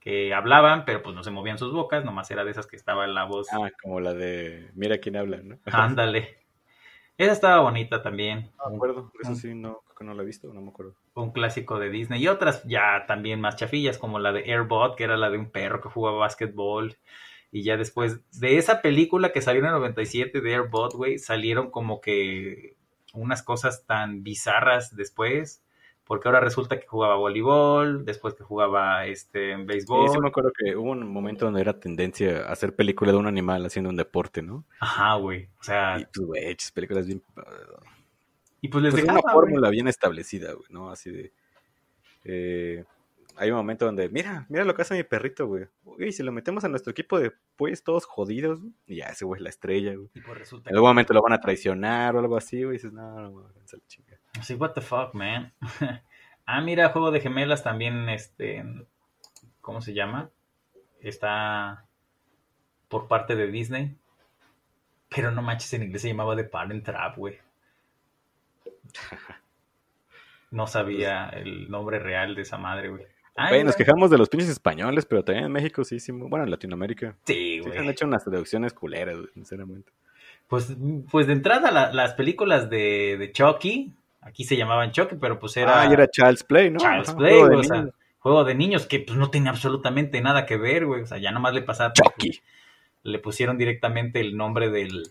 que hablaban, pero pues no se movían sus bocas, nomás era de esas que estaba en la voz. Ah, como la de Mira quién habla, ¿no? Ándale. Esa estaba bonita también. No me acuerdo, eso sí, no, creo que no la he visto, no me acuerdo. Un clásico de Disney. Y otras ya también más chafillas, como la de Airbot, que era la de un perro que jugaba básquetbol. Y ya después de esa película que salió en el 97 de Airbot, güey, salieron como que unas cosas tan bizarras después. Porque ahora resulta que jugaba voleibol, después que jugaba este béisbol. sí me acuerdo que hubo un momento donde era tendencia a hacer película de un animal haciendo un deporte, ¿no? Ajá, güey. O sea, Y pues, güey, películas bien... y pues les Pues dejaba, una güey. fórmula bien establecida, güey, ¿no? Así de... eh, hay un momento donde, mira, mira lo que hace mi perrito, güey. Güey, si lo metemos a nuestro equipo de pues todos jodidos, güey, y ya ese güey es la estrella, güey. Y pues resulta En algún momento lo van a traicionar o algo así, güey, y dices, no, no, no, váyanse a la chingada. Sí, what the fuck, man. ah, mira, Juego de Gemelas también, este, ¿cómo se llama? Está por parte de Disney. Pero no manches, en inglés se llamaba The Parent Trap, güey. No sabía el nombre real de esa madre, güey. Güey, nos quejamos de los pinches españoles, pero también en México sí, sí, bueno, en Latinoamérica. Sí, Sí, se güey. han hecho unas traducciones culeras, güey, sinceramente. Pues, pues de entrada la- las películas de, de Chucky, aquí se llamaban Chucky, pero pues era... Ah, y era Child's Play, ¿no? Child's Ajá, Play, güey, o sea, juego de niños que pues no tenía absolutamente nada que ver, güey. O sea, ya nomás le pasaba. Chucky. Le pusieron directamente el nombre del.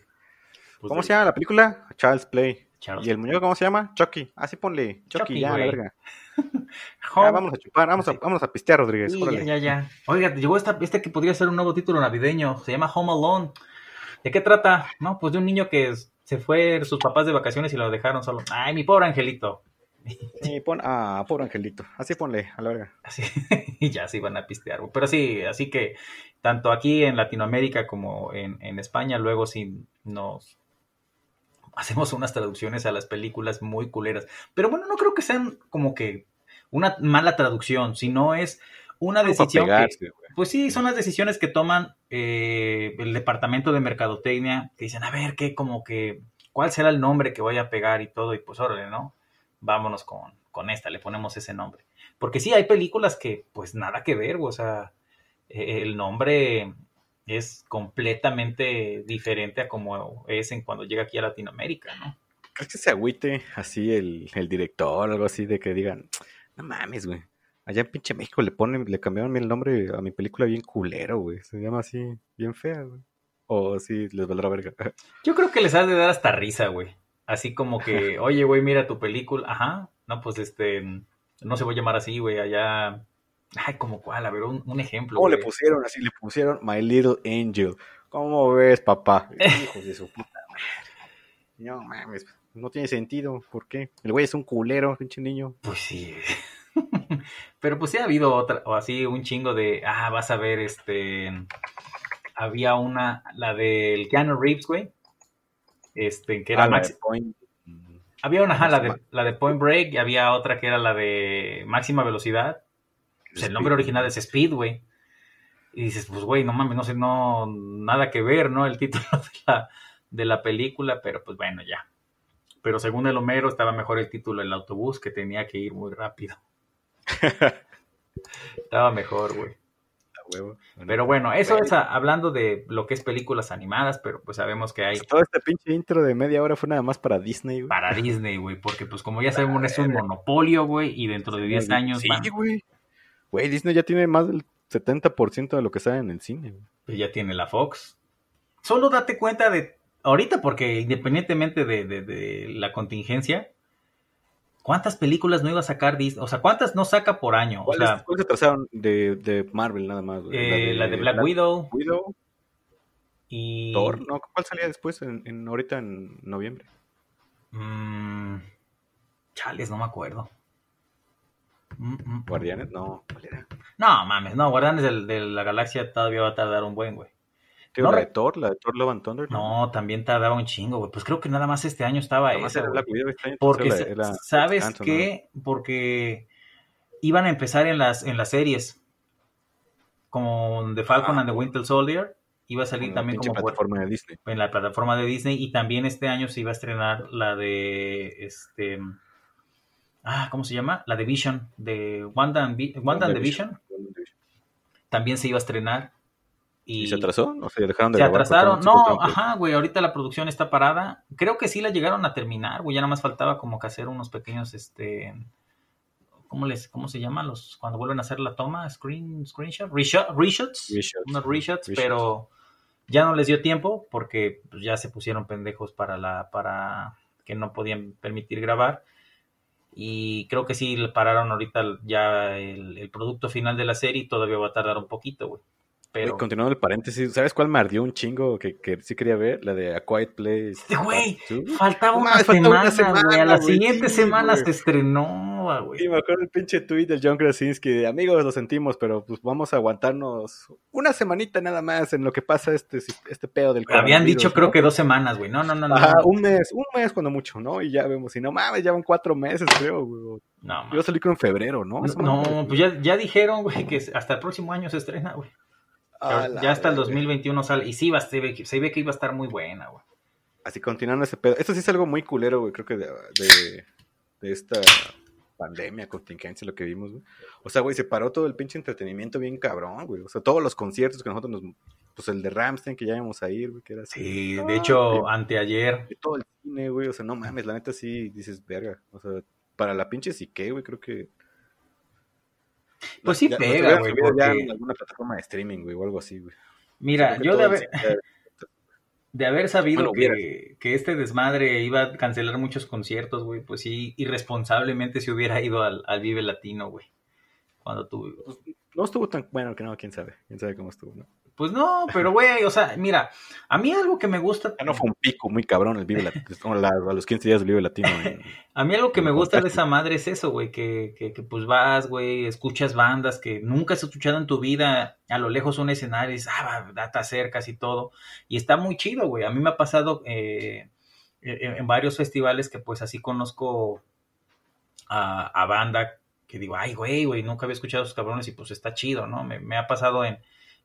pues, ¿Cómo del- se llama la película? Child's Play. Charles ¿Y el muñeco cómo se llama? Chucky. Así ponle. Chucky, Chucky, ya, la verga. Ya, vamos a chupar, vamos a, vamos a pistear, Rodríguez. Sí, ya, ya, ya. Oiga, llegó esta, este que podría ser un nuevo título navideño. Se llama Home Alone. ¿De qué trata? No, pues de un niño que se fue sus papás de vacaciones y lo dejaron solo. Ay, mi pobre angelito. Sí, pon, ah, pobre angelito. Así ponle, a la verga. Así, y ya se iban a pistear. Pero sí, así que tanto aquí en Latinoamérica como en, en España, luego sí nos hacemos unas traducciones a las películas muy culeras. Pero bueno, no creo que sean como que una mala traducción, sino es una decisión que, pegarse. Pues sí, son las decisiones que toman eh, el departamento de mercadotecnia, que dicen, a ver, qué, como que, cuál será el nombre que voy a pegar y todo, y pues órale, ¿no? Vámonos con, con esta, le ponemos ese nombre. Porque sí, hay películas que, pues nada que ver, o sea, eh, el nombre es completamente diferente a como es en cuando llega aquí a Latinoamérica, ¿no? ¿Crees que se agüite así el, el director o algo así de que digan, no mames, güey? Allá en pinche México le ponen, le cambiaron el nombre a mi película bien culero, güey. Se llama así, bien fea, güey. O sí, les valdrá verga. Yo creo que les has de dar hasta risa, güey. Así como que, oye, güey, mira tu película. Ajá. No, pues este, no se va a llamar así, güey. Allá. Ay, como cuál, a ver, un, un ejemplo. ¿Cómo le pusieron así? Le pusieron My Little Angel. ¿Cómo ves, papá? Hijos de su puta madre. No mames, no tiene sentido. ¿Por qué? El güey es un culero, pinche niño. Pues sí. Pero pues sí ha habido otra, o así un chingo de, ah, vas a ver, este, había una, la del Keanu Reeves, güey. Este, que era Ah, Maxi- Point. Había una, ajá, la de, la de Point Break y había otra que era la de Máxima Velocidad. Pues el nombre original es Speed, güey. Y dices, pues, güey, no mames, no sé, no, nada que ver, ¿no? El título de la, de la película, pero pues bueno, ya. Pero según el Homero estaba mejor el título El autobús, que tenía que ir muy rápido. Estaba mejor, güey. Pero bueno, eso Güey, es a- hablando de lo que es películas animadas, pero pues sabemos que hay Todo este pinche intro de media hora fue nada más para Disney, güey. para Disney, güey, porque pues como ya sabemos es un monopolio, güey, y dentro de 10 años Sí, güey. Güey, Disney ya tiene más del 70% de lo que sale en el cine, güey. pues ya tiene la Fox. Solo date cuenta de ahorita, porque independientemente de, de- de la contingencia, ¿cuántas películas no iba a sacar Disney? O sea, ¿cuántas no saca por año? O ¿Cuáles sea, cuáles se trazaron de, de Marvel nada más, güey? eh, la de Black Widow Widow, y... Thor, ¿no? ¿Cuál salía después? En, en- ahorita en noviembre. Mm, chales, no me acuerdo. Mm, mm, mm. Guardianes, no. ¿Cuál era? No, mames, no, Guardianes de la Galaxia todavía va a tardar un buen, güey. ¿Qué, No la de Thor? ¿La de Thor Love and Thunder? No, también tardaba un chingo, güey. Pues creo que nada más este año estaba esa, era Widow este año, Porque era- sabes ¿no? qué, porque iban a empezar en las en las series como The Falcon Ah. and the Winter Soldier iba a salir la también como por- plataforma de Disney. en la plataforma de Disney y también este año se iba a estrenar la de este ah cómo se llama la de Vision de Wanda and, Wanda and the Vision también se iba a estrenar y, ¿Y se atrasó? ¿O se dejaron de se grabar? atrasaron. No, ajá, güey. Ahorita la producción está parada. Creo que sí la llegaron a terminar, güey. Ya nada más faltaba como que hacer unos pequeños, este. ¿Cómo, les, ¿Cómo se llaman los cuando vuelven a hacer la toma? Screen, screenshot, reshot, reshots, Reshots. unos reshots, Reshots. pero ya no les dio tiempo porque pues, ya se pusieron pendejos para la, para que no podían permitir grabar. Y creo que sí pararon ahorita ya el, el producto final de la serie y todavía va a tardar un poquito, güey. Pero, continuando el paréntesis, ¿sabes cuál me ardió un chingo que, que sí quería ver? La de A Quiet Place. Este, güey. Faltaba No una, mames, faltaba una semana, güey. A la güey, siguiente sí, semana se estrenó, güey. Sí, me acuerdo el pinche tweet del John Krasinski de amigos, lo sentimos, pero pues vamos a aguantarnos una semanita nada más en lo que pasa este, este pedo del Habían dicho, creo ¿no? que dos semanas, güey. No, no, no, no. Ajá, un mes, un mes cuando mucho, ¿no? Y ya vemos, y no mames, ya van cuatro meses, creo, güey. No, Yo salí con en febrero, ¿no? Esa no, madre. pues ya, ya dijeron, güey, que hasta el próximo año se estrena, güey. Ya hasta el verga. 2021 sale. Y sí, va, se, ve, que- se ve que iba a estar muy buena, güey. Así continuando ese pedo. Esto sí es algo muy culero, güey, creo que de, de, de esta pandemia, contingencia, lo que vimos, güey. O sea, güey, se paró todo el pinche entretenimiento bien cabrón, güey. O sea, todos los conciertos que nosotros nos... Pues el de Ramstein que ya íbamos a ir, güey, que era así. Sí, de hecho, anteayer. Todo el cine, güey. O sea, no mames, la neta sí dices, verga. O sea, para la pinche psique, güey, creo que... Pues sí Ya- pega, güey, porque- en alguna plataforma de streaming, güey, o algo así, güey. Mira, yo de haber, de haber sabido Bueno, que, que este desmadre iba a cancelar muchos conciertos, güey, pues sí, irresponsablemente se hubiera ido al, al Vive Latino, güey. Cuando tuve, Pues, no estuvo tan bueno que no, quién sabe. Quién sabe cómo estuvo, ¿no? Pues no, pero güey, o sea, mira, a mí algo que me gusta, Ya no fue un pico muy cabrón el Vive Latino. la- a los 15 días del Vive Latino. a mí algo que me gusta de esa madre es eso, güey, que, que, que, pues vas, güey, escuchas bandas que nunca has escuchado en tu vida, a lo lejos un escenario, dices, ah, va, te acercas y todo, y está muy chido, güey, a mí me ha pasado eh, en, en varios festivales que pues así conozco a, a banda que digo, ay, güey, güey, nunca había escuchado a esos cabrones y pues está chido, ¿no? Me, me ha pasado en,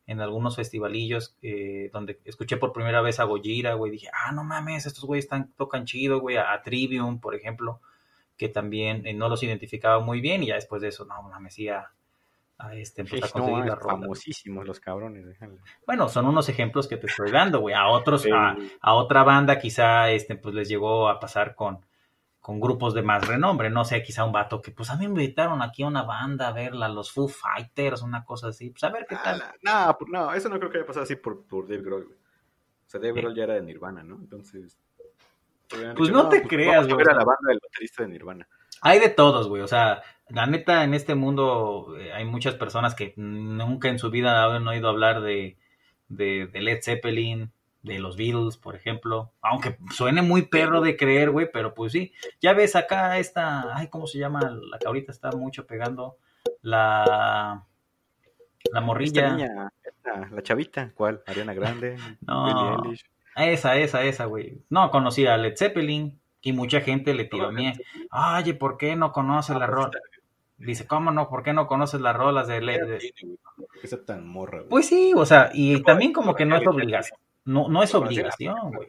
en algunos festivalillos eh, donde escuché por primera vez a Gojira, güey, dije, ah, no mames, estos güeyes están, tocan chido, güey, a, a Trivium, por ejemplo, que también eh, no los identificaba muy bien y ya después de eso, no mames, sí, a, a este, empezar a no, conseguir la es rola. famosísimos los cabrones. déjale. Bueno, son unos ejemplos que te estoy dando, güey. A otros, Sí. a, a otra banda quizá este, pues les llegó a pasar con, con grupos de más renombre. No sé, quizá un vato que, pues a mí me invitaron aquí a una banda a verla, los Foo Fighters, una cosa así. Pues a ver qué Ah, tal. la- no, pues, no, eso no creo que haya pasado así por, por Dave Grohl, güey. O sea, Dave. Grohl ya era de Nirvana, ¿no? Entonces. Pues no te pues, creas, güey. ver a la banda del baterista de Nirvana. Hay de todos, güey. O sea, la neta, en este mundo eh, hay muchas personas que nunca en su vida han oído hablar de, de, de Led Zeppelin, de los Beatles, por ejemplo. Aunque suene muy perro de creer, güey, pero pues sí. Ya ves acá esta, ay, ¿cómo se llama? La que ahorita está mucho pegando. La, la Esta morrilla. niña, esta, la chavita, ¿cuál? Ariana Grande, No. Esa, esa, esa, güey. No, conocí a Led Zeppelin y mucha gente le tiró a mí. Oye, ¿por qué no conoces Ah, la pues, rola? Dice, ¿cómo no? ¿Por qué no conoces las rolas de Led? Ya de-?" tiene, güey, no creo que sea tan morra, güey. Pues sí, o sea, y también como que no es obligación. No, no es obligación, güey.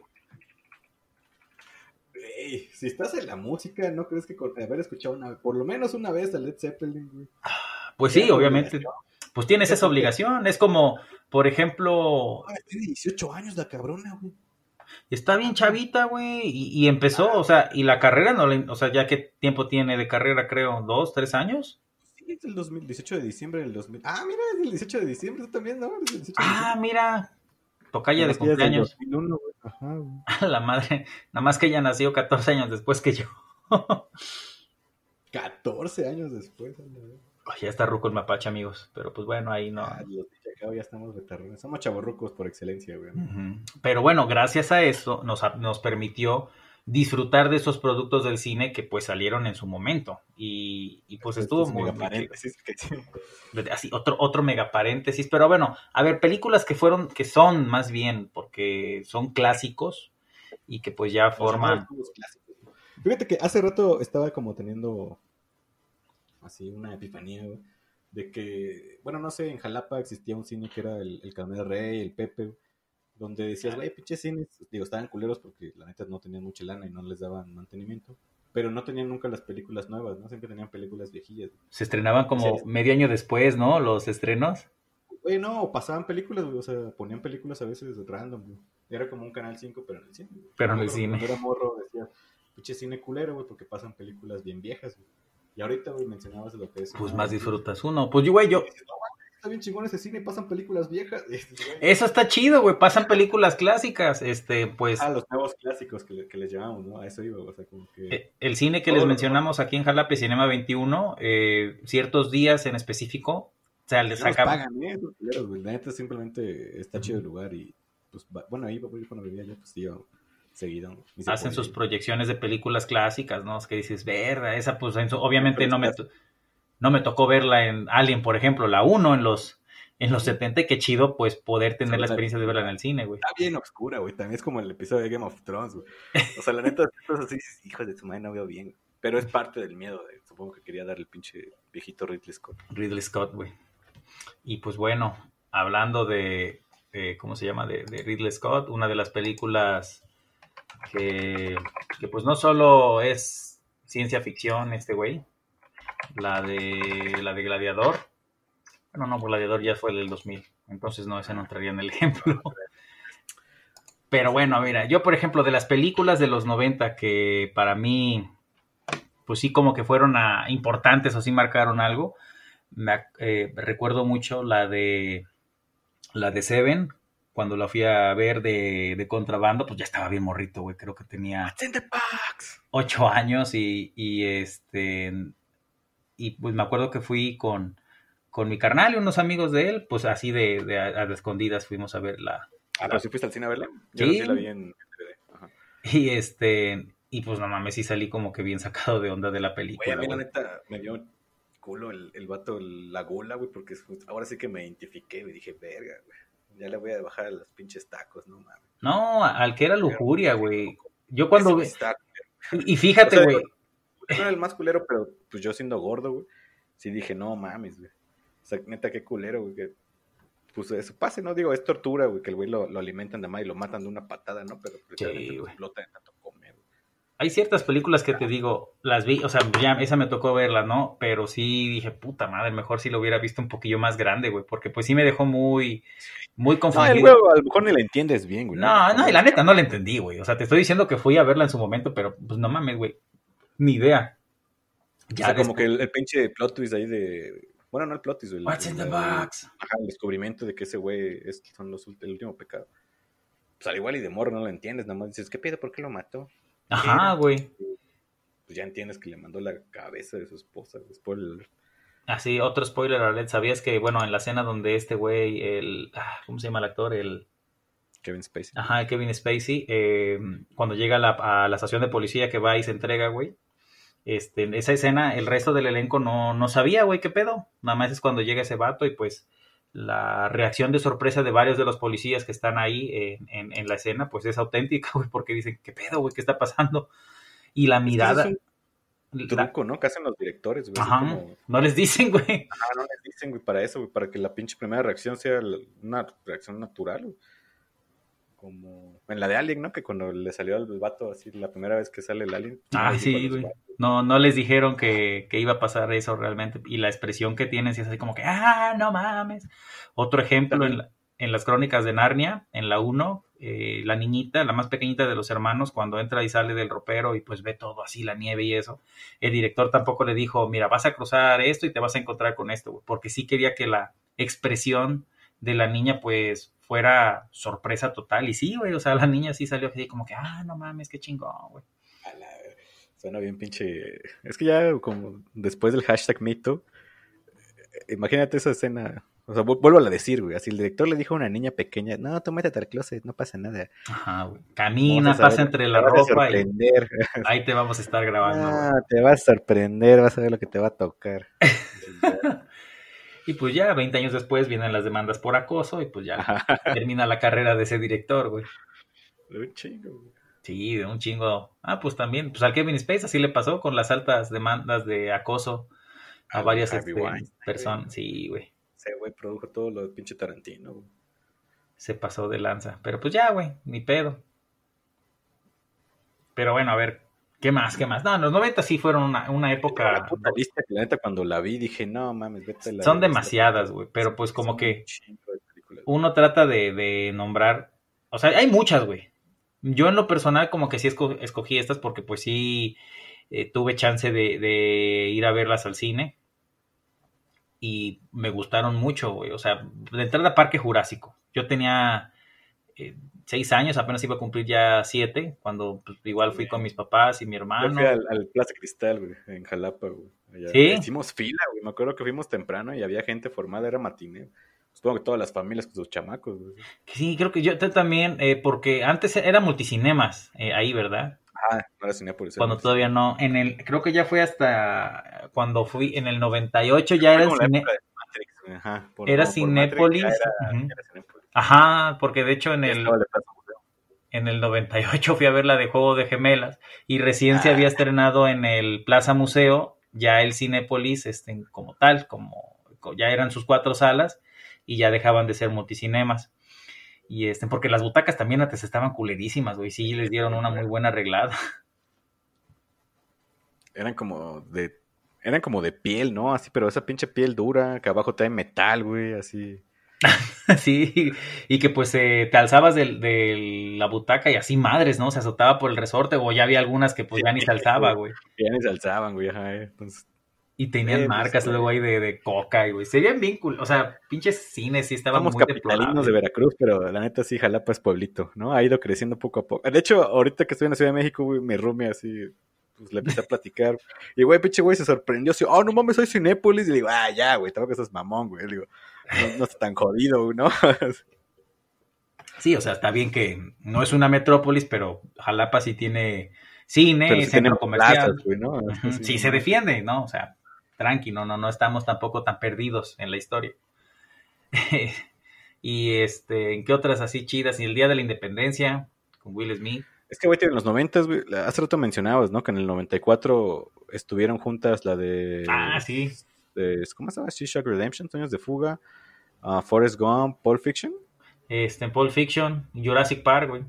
Si estás en la música, ¿no crees que con haber escuchado una, por lo menos una vez a Led Zeppelin, güey? Pues sí, obviamente. obligación. Pues tienes esa obligación. Es como, por ejemplo, Ah, tiene 18 años la cabrona, güey. está bien chavita, güey, y, y empezó, o sea, y la carrera no le, o sea, ya qué tiempo tiene de carrera, creo, dos, tres años. Sí, es del 2000, 18 de diciembre del 2000. Ah, mira, es del 18 de diciembre, tú también, ¿no? Es del 18 de Ah, diciembre. mira, tocaya de cumpleaños. 2001, güey. Ajá, güey. A la madre, nada más que ella nació 14 años después que yo. 14 años después. Ay, ya está ruco el mapache, amigos, pero pues bueno, ahí no. Ah, Chacao ya estamos veterranos. Somos chavorrucos por excelencia, güey. Pero bueno, gracias a eso nos, nos permitió disfrutar de esos productos del cine que pues salieron en su momento. Y, y pues estuvo muy... mega paréntesis que. Así, otro, otro mega paréntesis. Pero bueno, a ver, películas que fueron, que son más bien, porque son clásicos y que pues ya forman... Fíjate que hace rato estaba como teniendo así una epifanía, güey, de que, bueno, no sé, en Jalapa existía un cine que era el, el Rey, el Pepe, donde decías, güey, pinches cines, digo, estaban culeros porque la neta no tenían mucha lana y no les daban mantenimiento, pero no tenían nunca las películas nuevas, ¿no? Siempre tenían películas viejillas. güey. Se estrenaban como Sí. medio año después, ¿no? Los estrenos. Güey, no, pasaban películas, güey, o sea, ponían películas a veces random, güey. Era como un canal 5, pero en el cine. güey. Pero en el cine. Cuando era morro decía, pinche cine culero, güey, porque pasan películas bien viejas, güey. Y ahorita, güey, mencionabas lo que es. Pues más disfrutas uno. Pues yo, güey, yo... Y dices, "No, güey, Está bien chingón ese cine, pasan películas viejas. Eso está chido, güey. Pasan películas clásicas. Este, pues... Ah, los nuevos clásicos que, le- que les llamamos, ¿no? A eso iba, o sea, como que... eh, El cine que Todo les mencionamos aquí en Jalapa, Cinema 21, eh, ciertos días en específico, o sea, les sacaban... pagan, ¿eh? La neta simplemente está chido el lugar y, pues, va- bueno, ahí, cuando vivía yo, pues, iba seguido. hacen sus ir. proyecciones de películas clásicas, ¿no? Es que dices, verga, esa pues obviamente no me, no me tocó verla en Alien, por ejemplo, la 1 en los en los 70, y qué chido pues poder tener la experiencia de verla en el cine, güey. Está bien oscura, güey. También es como el episodio de Game of Thrones, güey. O sea, la neta, estás así, dices, hijo de su madre, no veo bien. Pero es parte del miedo, de, supongo que quería dar el pinche viejito Ridley Scott. Ridley Scott, güey. Y pues bueno, hablando de, eh, ¿cómo se llama? De, de Ridley Scott, una de las películas que, que pues no solo es ciencia ficción este güey, la de, la de Gladiador. Bueno, no, pues Gladiador ya fue el del 2000, entonces no, ese no entraría en el ejemplo. Pero bueno, mira, yo por ejemplo de las películas de los 90 que para mí, pues sí como que fueron a- importantes o sí marcaron algo, me eh, recuerdo mucho la de la de Seven, cuando la fui a ver de, de contrabando, pues ya estaba bien morrito, güey, creo que tenía in the box! ocho años y, y este y pues me acuerdo que fui con, con mi carnal y unos amigos de él, pues así de, de a, a de escondidas fuimos a ver la, Ah, pero si fuiste al cine a verla. Yo Sí. sí la vi en. Ajá. y este y pues no mames, sí salí como que bien sacado de onda de la Güey, película. a mí la güey. neta me dio culo el, el vato, el- la gula, güey, porque es- ahora sí que me identifiqué y dije, verga, güey. Ya le voy a bajar a los pinches tacos, no mames. No, al que era lujuria, güey. Yo cuando ve- sí y, y fíjate, O sea, güey, No era el más culero, pero pues yo siendo gordo, güey, sí dije, no mames, güey. O sea, neta, qué culero, güey, que pues eso pase, ¿no? Digo, es tortura, güey, que el güey lo, lo alimentan de más y lo matan de una patada, ¿no? Pero precisamente lo güey. explotan de tanto comer, güey. hay ciertas películas que te digo, las vi, o sea, ya esa me tocó verla, ¿no? Pero sí dije, puta madre, mejor si lo hubiera visto un poquillo más grande, güey, porque pues sí me dejó muy, muy No, el confundido. güey a lo mejor ni la entiendes bien, güey. No, no, y la neta no la entendí, güey. O sea, te estoy diciendo que fui a verla en su momento, pero pues no mames, güey. Ni idea. O sea, como que el, el pinche plot twist ahí de... Bueno, no el plot twist, güey. What's in the el- box? Ajá, el descubrimiento de que ese güey es, son los, el último pecado. Pues al igual y de morro no lo entiendes, nada más dices, ¿qué pedo? ¿Por qué lo mató? Ajá, güey. Pues ya entiendes que le mandó la cabeza de su esposa. Spoiler. Así, otro spoiler alert. ¿Sabías que, bueno, en la escena donde este güey, el. ah, ¿Cómo se llama el actor? El. Kevin Spacey. Ajá, Kevin Spacey, eh, cuando llega a la, a la estación de policía que va y se entrega, güey. Este, en esa escena, el resto del elenco no, no sabía, güey, qué pedo. Nada más es cuando llega ese vato y pues la reacción de sorpresa de varios de los policías que están ahí en, en- en la escena, pues es auténtica, güey, porque dicen, ¿qué pedo, güey? ¿Qué está pasando? Y la mirada... Es un la- truco, ¿no? Que hacen los directores, güey. ajá, como, no les dicen, güey. ajá, no les dicen, güey, para eso, güey, para que la pinche primera reacción sea la- una reacción natural, güey. Como en la de Alien, ¿no? Que cuando le salió al vato así la primera vez que sale el Alien. Ah, sí, güey. No, no les dijeron que, que iba a pasar eso realmente. Y la expresión que tienen sí es así como que, ah, no mames. Otro ejemplo en, la- en las crónicas de Narnia, en la 1, eh, la niñita, la más pequeñita de los hermanos, cuando entra y sale del ropero y pues ve todo así, la nieve y eso, el director tampoco le dijo, mira, vas a cruzar esto y te vas a encontrar con esto, güey, porque sí quería que la expresión de la niña pues fuera sorpresa total. Y sí, güey, o sea, la niña sí salió así como que, ah, no mames, qué chingón, güey. La. Suena bien pinche. Es que ya como después del hashtag mito, eh, imagínate esa escena. O sea, vu- vuelvo a decir, güey. Así el director le dijo a una niña pequeña, no, tú métete al closet, no pasa nada. Ajá, güey. Camina, pasa entre la te vas a ropa y ahí te vamos a estar grabando. güey. Ah, te vas a sorprender, vas a ver lo que te va a tocar. Y pues ya, 20 años después vienen las demandas por acoso y pues ya termina la carrera de ese director, güey. Un chingo, güey. Sí, de un chingo. Ah, pues también, pues al Kevin Space así le pasó con las altas demandas de acoso a Ah, varias este, personas. Sí, güey. Ese güey produjo todo lo de pinche Tarantino, güey. Se pasó de lanza. Pero pues ya, güey, ni pedo. Pero bueno, a ver, ¿qué más? ¿Qué más? No, los 90 sí fueron una, una La época. puta lista que la neta cuando la vi dije, no mames, vete a la Son demasiadas, güey. Pero pues como que uno trata de, de nombrar, o sea, hay muchas, güey. Yo en lo personal como que sí esco- escogí estas porque pues sí eh, tuve chance de, de ir a verlas al cine y me gustaron mucho, güey. O sea, de entrada Parque Jurásico. Yo tenía eh, seis años, apenas iba a cumplir ya siete, cuando pues, igual fui con mis papás y mi Yo hermano. fui al, al Plaza Cristal, güey, en Jalapa, güey. Allá. ¿Sí? Hicimos fila, güey. Me acuerdo que fuimos temprano y había gente formada, era matiné. Supongo que todas las familias con sus chamacos, güey. Sí, creo que yo también, eh, porque antes era multicinemas eh, ahí, ¿verdad? Ah, no era cuando todavía no, en el, creo que ya fue hasta cuando fui, en el 98 ya era cine- Matrix, ajá. Por- Cinépolis, Matrix, ya era- ya era Cinépolis. Ajá, porque de hecho en el, en el 98 fui a ver la de Juego de Gemelas y recién se Ah. había estrenado en el Plaza Museo ya el Cinépolis este, como tal, como ya eran sus cuatro salas y ya dejaban de ser multicinemas. Y este, porque las butacas también antes estaban culerísimas, güey, sí les dieron una muy buena arreglada. Eran como de... Eran como de piel, ¿no? Así, pero esa pinche piel dura, que abajo trae metal, güey, así. Sí, y que pues eh, te alzabas de, de la butaca y así madres, ¿no? Se azotaba por el resorte o ya había algunas que pues ya ni se alzaba, güey. Ya ni se alzaban, güey, ajá. eh. Entonces, Y tenían Eh, pues, marcas luego ahí de, de coca, y güey. Serían bien cool. O sea, pinches cines sí estaban muy capitalinos de Veracruz, pero la neta sí, Jalapa es pueblito, ¿no? Ha ido creciendo poco a poco. De hecho, ahorita que estoy en la Ciudad de México, güey, mi roomie así, pues le empecé a platicar. Y, güey, pinche güey se sorprendió, así, oh, no mames, soy Cinépolis. Y le digo, ah, ya, güey, tampoco estás mamón, güey. Le digo, no, no está tan jodido, ¿no? Sí, o sea, está bien que no es una metrópolis, pero Jalapa sí tiene cine, sí centro comercial. plazas, ¿no? Sí, no se defiende, ¿no? O sea, tranqui, no, no, no estamos tampoco tan perdidos en la historia. y este, ¿en qué otras así chidas? Y el Día de la Independencia, con Will Smith. Es que, güey, en los noventas, güey, la- hace rato mencionabas, ¿no? Que en el 94 estuvieron juntas la de... Ah, sí. De- ¿Cómo se llama? Shawshank Redemption, Sueños de Fuga, ah, Forrest Gump, Pulp Fiction. Este, Pulp Fiction, Jurassic Park, güey.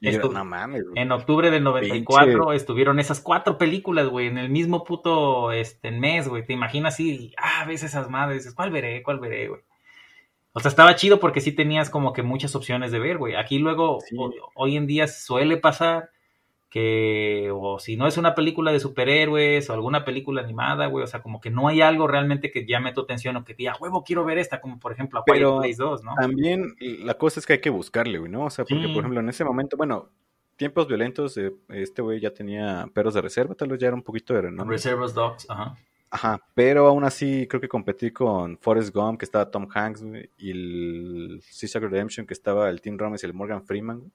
Estu- no mames, güey. En octubre del 94 estuvieron esas cuatro películas, güey, en el mismo puto este, mes, güey. Te imaginas así, ah, ves esas madres, dices, ¿cuál veré? ¿Cuál veré, güey? O sea, estaba chido porque sí tenías como que muchas opciones de ver, güey. Aquí luego, Sí. hoy en día suele pasar que, o si no es una película de superhéroes o alguna película animada, güey, o sea, como que no hay algo realmente que llame tu atención o que diga, huevo, quiero ver esta, como por ejemplo a Quiet Pero Place 2, ¿no? También la cosa es que hay que buscarle, güey, ¿no? O sea, porque, Sí. por ejemplo, en ese momento, bueno, tiempos violentos, eh, este güey ya tenía perros de reserva, tal vez ya era un poquito de renombre. Reservas Dogs, ajá. Ajá, pero aún así creo que competí con Forrest Gump, que estaba Tom Hanks, güey, y el Shawshank Redemption, que estaba el Tim Robbins y el Morgan Freeman. güey.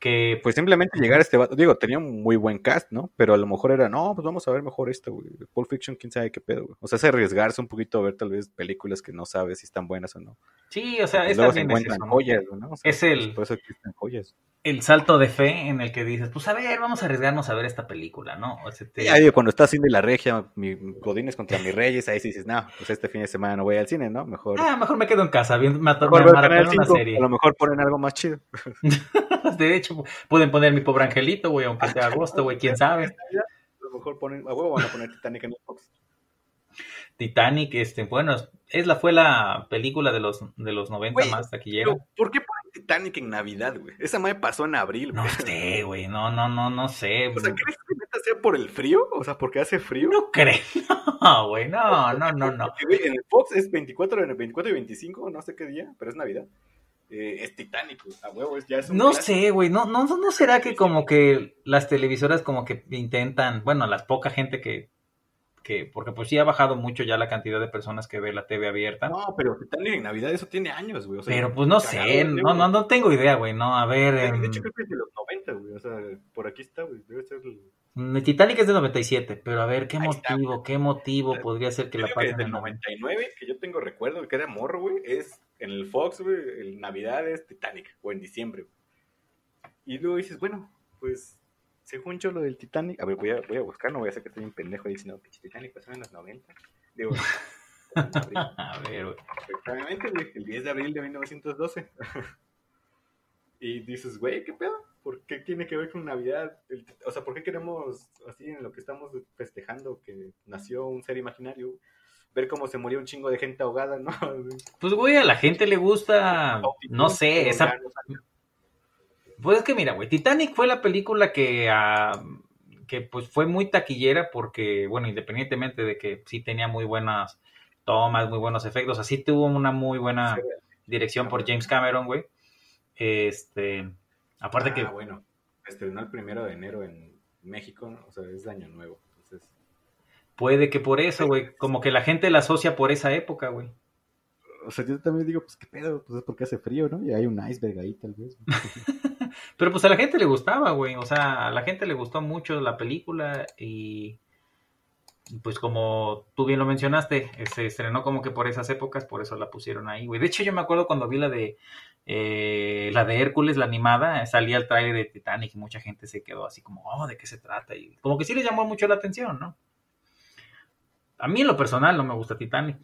Que Pues simplemente llegar a este vato, digo, tenía un muy buen cast, ¿no? Pero a lo mejor era, no, pues vamos a ver mejor esto, güey. Pulp Fiction, quién sabe qué pedo, güey. O sea, es arriesgarse un poquito a ver tal vez películas que no sabes si están buenas o no. sí, o sea, es joyas, güey, ¿no? O sea, Es el- pues por eso existen joyas. el salto de fe en el que dices, pues a ver, vamos a arriesgarnos a ver esta película, ¿no? O sea, te- Ya digo, cuando estás haciendo la regia, mi Godines contra mis reyes, ahí sí dices, no, pues este fin de semana no voy al cine, ¿no? Mejor, Ah, mejor me quedo en casa viendo me, mejor me una 5, serie. a lo mejor ponen algo más chido. De hecho, pueden poner mi pobre angelito, güey, aunque sea agosto, güey, quién sabe. A lo mejor ponen, a huevo van a poner Titanic en Xbox. Titanic, este, bueno, es la fue la película de los de los 90 Güey, más taquillera. ¿por qué ponen Titanic en Navidad, güey? Esa madre pasó en abril, No güey. sé, güey, no, no, no, no sé. O sea, ¿crees que neta sea por el frío? O sea, porque hace frío. No creo, no, güey, no, no, no, no. Porque, güey, en el Fox es 24, en el 24 y 25, no sé qué día, pero es Navidad. Eh, es Titanic, güey. a huevo, es, ya es un No clásico. sé, güey, no, no, no será que como que las televisoras como que intentan, bueno, las poca gente que, que, porque pues sí ha bajado mucho ya la cantidad de personas que ve la TV abierta. No, pero Titanic en Navidad, eso tiene años, güey. O sea, pero pues no sé, no, no, no tengo idea, güey, no, a ver, De em, hecho, creo que es de los 90, güey. O sea, por aquí está, güey. Debe ser el. el Titanic es de 97, pero a ver, ¿qué Ahí está, motivo, qué motivo podría ser que Yo la pasen desde el 90? 99, que yo tengo recuerdo, que era morro, güey, es en el Fox, güey, el Navidad es Titanic, o en diciembre. güey. Y luego dices, bueno, pues, según yo lo del Titanic, a ver, voy a, voy a buscar, no voy a hacer que estoy un pendejo diciendo, pinche Titanic pasó en los 90. Digo, en. A ver, güey. Efectivamente, güey, el 10 de abril de 1912. y dices, güey, ¿qué pedo? ¿Por qué tiene que ver con Navidad? El- o sea, ¿por qué queremos, así en lo que estamos festejando, que nació un ser imaginario, ver cómo se murió un chingo de gente ahogada, ¿no? Pues, güey, a la gente le gusta, no sé, esa. Pues es que mira, güey, Titanic fue la película que, ah, que pues fue muy taquillera porque, bueno, independientemente de que sí tenía muy buenas tomas, muy buenos efectos, así tuvo una muy buena dirección por James Cameron, güey. Este, aparte ah, que, bueno, estrenó el primero de enero en México, ¿no? o sea, es de Año Nuevo. Puede que por eso, güey, como que la gente la asocia por esa época, güey. o sea, yo también digo, pues, ¿qué pedo? Pues es porque hace frío, ¿no? Y hay un iceberg ahí, tal vez. Pero pues a la gente le gustaba, güey. O sea, a la gente le gustó mucho la película y pues como tú bien lo mencionaste, se estrenó como que por esas épocas, por eso la pusieron ahí, güey. De hecho, yo me acuerdo cuando vi la de eh, la de Hércules, la animada, salía el trailer de Titanic y mucha gente se quedó así como, oh, ¿de qué se trata? Y como que sí le llamó mucho la atención, ¿no? A mí en lo personal no me gusta Titanic,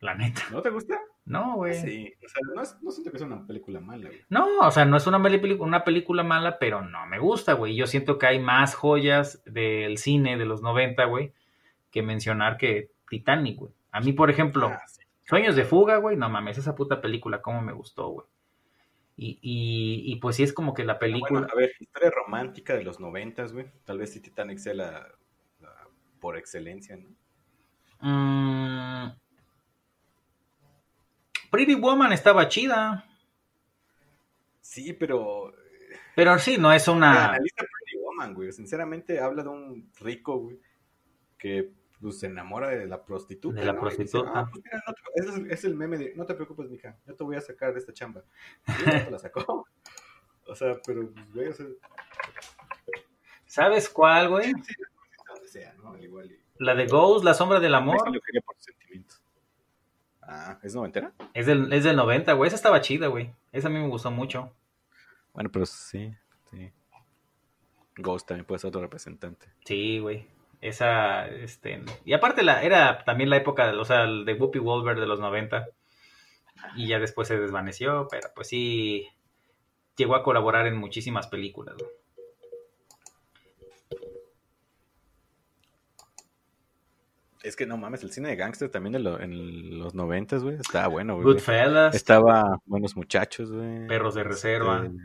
la neta. ¿No te gusta? No, güey. Sí, o sea, no, es- no siento que sea una película mala, güey. No, o sea, no es una, una película mala, pero no me gusta, güey. Yo siento que hay más joyas del cine de los 90, güey, que mencionar que Titanic, güey. A mí, por ejemplo, Ah, sí. Sueños de Fuga, güey, no mames, esa puta película, cómo me gustó, güey. Y, y, y pues sí es como que la película... Bueno, a ver, historia romántica de los noventas, güey. Tal vez si Titanic sea la, la- por excelencia, ¿no? Mm, Pretty Woman estaba chida, Sí, pero... pero sí, no es una... Analiza Pretty Woman, güey. Sinceramente, habla de un rico, güey, que pues, se enamora de la prostituta. De la ¿no? Y dice, prostituta. "Ah, pues, mira, no te- es, es el meme de, no te preocupes, mija, yo te voy a sacar de esta chamba. Y ya te la sacó. O sea, pero, pues, güey, o sea, ¿Sabes cuál, güey? sí, donde sea, ¿no? Al igual. Y, La de Ghost, La Sombra del Amor. por. Ah, ¿es noventera? Es del, es del 90, güey. Esa estaba chida, güey. Esa a mí me gustó mucho. Bueno, pero sí, sí. Ghost también puede ser otro representante. Sí, güey. Esa, este... Y aparte la, era también la época, o sea, de Whoopi Wolver de los 90. Y ya después se desvaneció, pero pues sí... Llegó a colaborar en muchísimas películas, güey. Es que no mames, el cine de gangster también de lo- en los noventas, güey, estaba bueno, güey. Goodfellas, Estaba Buenos Muchachos, güey. Perros de Reserva. Este,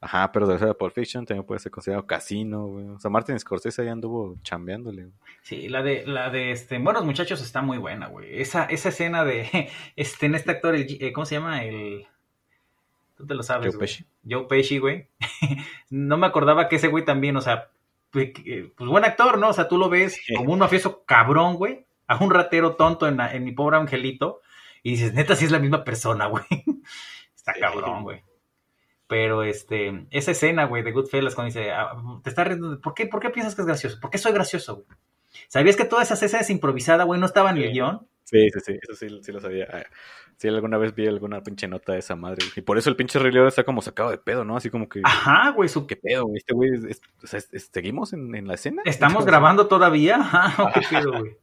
Ajá, Perros de Reserva, Pulp Fiction, también puede ser considerado Casino, güey. O sea, Martin Scorsese ahí anduvo chambeándole. güey. Sí, la de, la de este, Buenos Muchachos está muy buena, güey. Esa, esa escena de, este, en este actor, el, eh, ¿cómo se llama? El, tú te lo sabes, Joe. Pesci. Joe Pesci, güey. no me acordaba que ese güey también, o sea, pues, que- pues buen actor, ¿no? O sea, tú lo ves como un mafioso cabrón, güey, a un ratero tonto en, en mi pobre angelito, y dices, neta, sí es la misma persona, güey. Está cabrón, güey. Pero este, esa escena, güey, de Goodfellas, cuando dice, ah, te está riendo, ¿por qué, ¿por qué piensas que es gracioso? ¿Por qué soy gracioso, güey? ¿Sabías que toda esa escena es improvisada, güey? No estaba en el guion. Sí, sí, sí, eso sí, sí lo sabía. Ah, Sí, alguna vez vi alguna pinche nota de esa madre. Y por eso el pinche Rey León está como sacado de pedo, ¿no? Así como que, Ajá, güey, su- ¿qué pedo, güey? Este güey, es- es- es- ¿seguimos en, en la escena? ¿Estamos grabando todavía? Ajá, ¿qué pedo, güey?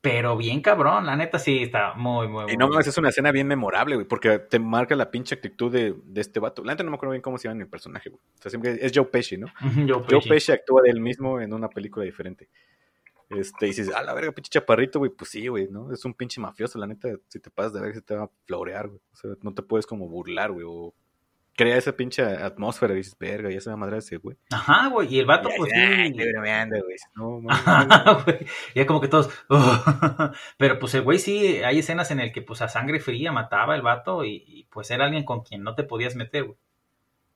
Pero bien cabrón, la neta sí está muy, muy, muy Y no mames, es una escena bien memorable, güey, porque te marca la pinche actitud de, de este vato. La neta no me acuerdo bien cómo se llama el personaje, güey. O sea, siempre es Joe Pesci, ¿no? Joe. Pesci actúa de él mismo en una película diferente. Este, y dices, ah, la verga, pinche chaparrito, güey, pues sí, güey, ¿no? Es un pinche mafioso, la neta, si te pasas de ver, se te va a florear, güey. O sea, no te puedes como burlar, güey, o crea esa pinche atmósfera, y dices, verga, ya se va a madrar ese, güey. Ajá, güey, y el vato, pues dices, "Ay, sí. güey. No, Ajá, güey. Ya como que todos. Pero pues el güey sí, hay escenas en el que pues a sangre fría mataba el vato y, y, pues era alguien con quien no te podías meter, güey.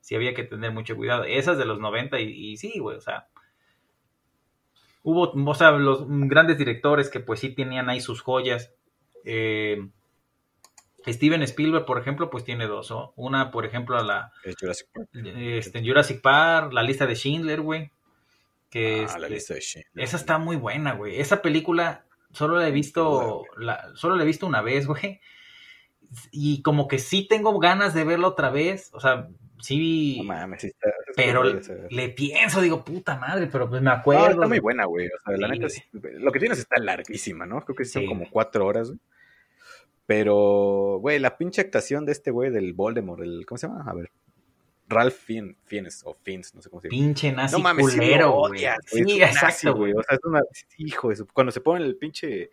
Sí había que tener mucho cuidado. Esas de los 90 y, y sí, güey, o sea. Hubo, o sea, los grandes directores que pues sí tenían ahí sus joyas. Eh, Steven Spielberg, por ejemplo, pues tiene dos, ¿no? Una, por ejemplo, a la Jurassic Park. este, Jurassic Park, la lista de Schindler, güey. Que Ah, la lista de Schindler. esa está muy buena, güey. Esa película solo la he visto, la, solo la he visto una vez, güey. Y como que sí tengo ganas de verla otra vez. O sea, sí. No mames, sí está. Pero le, pienso, digo, puta madre, pero pues me No, acuerdo. está muy buena, güey. O sea, la neta, sí, lo que tienes está larguísima, ¿no? Creo que son Sí. como cuatro horas, güey. Pero, güey, la pinche actuación de este güey del Voldemort, el, ¿cómo se llama? A ver. Ralph Fien- Fiennes, o Fiennes, no sé cómo se llama. Pinche nazi No mames, culero, güey. Sí, exacto, güey. O sea, es una, hijo de su- cuando se pone el pinche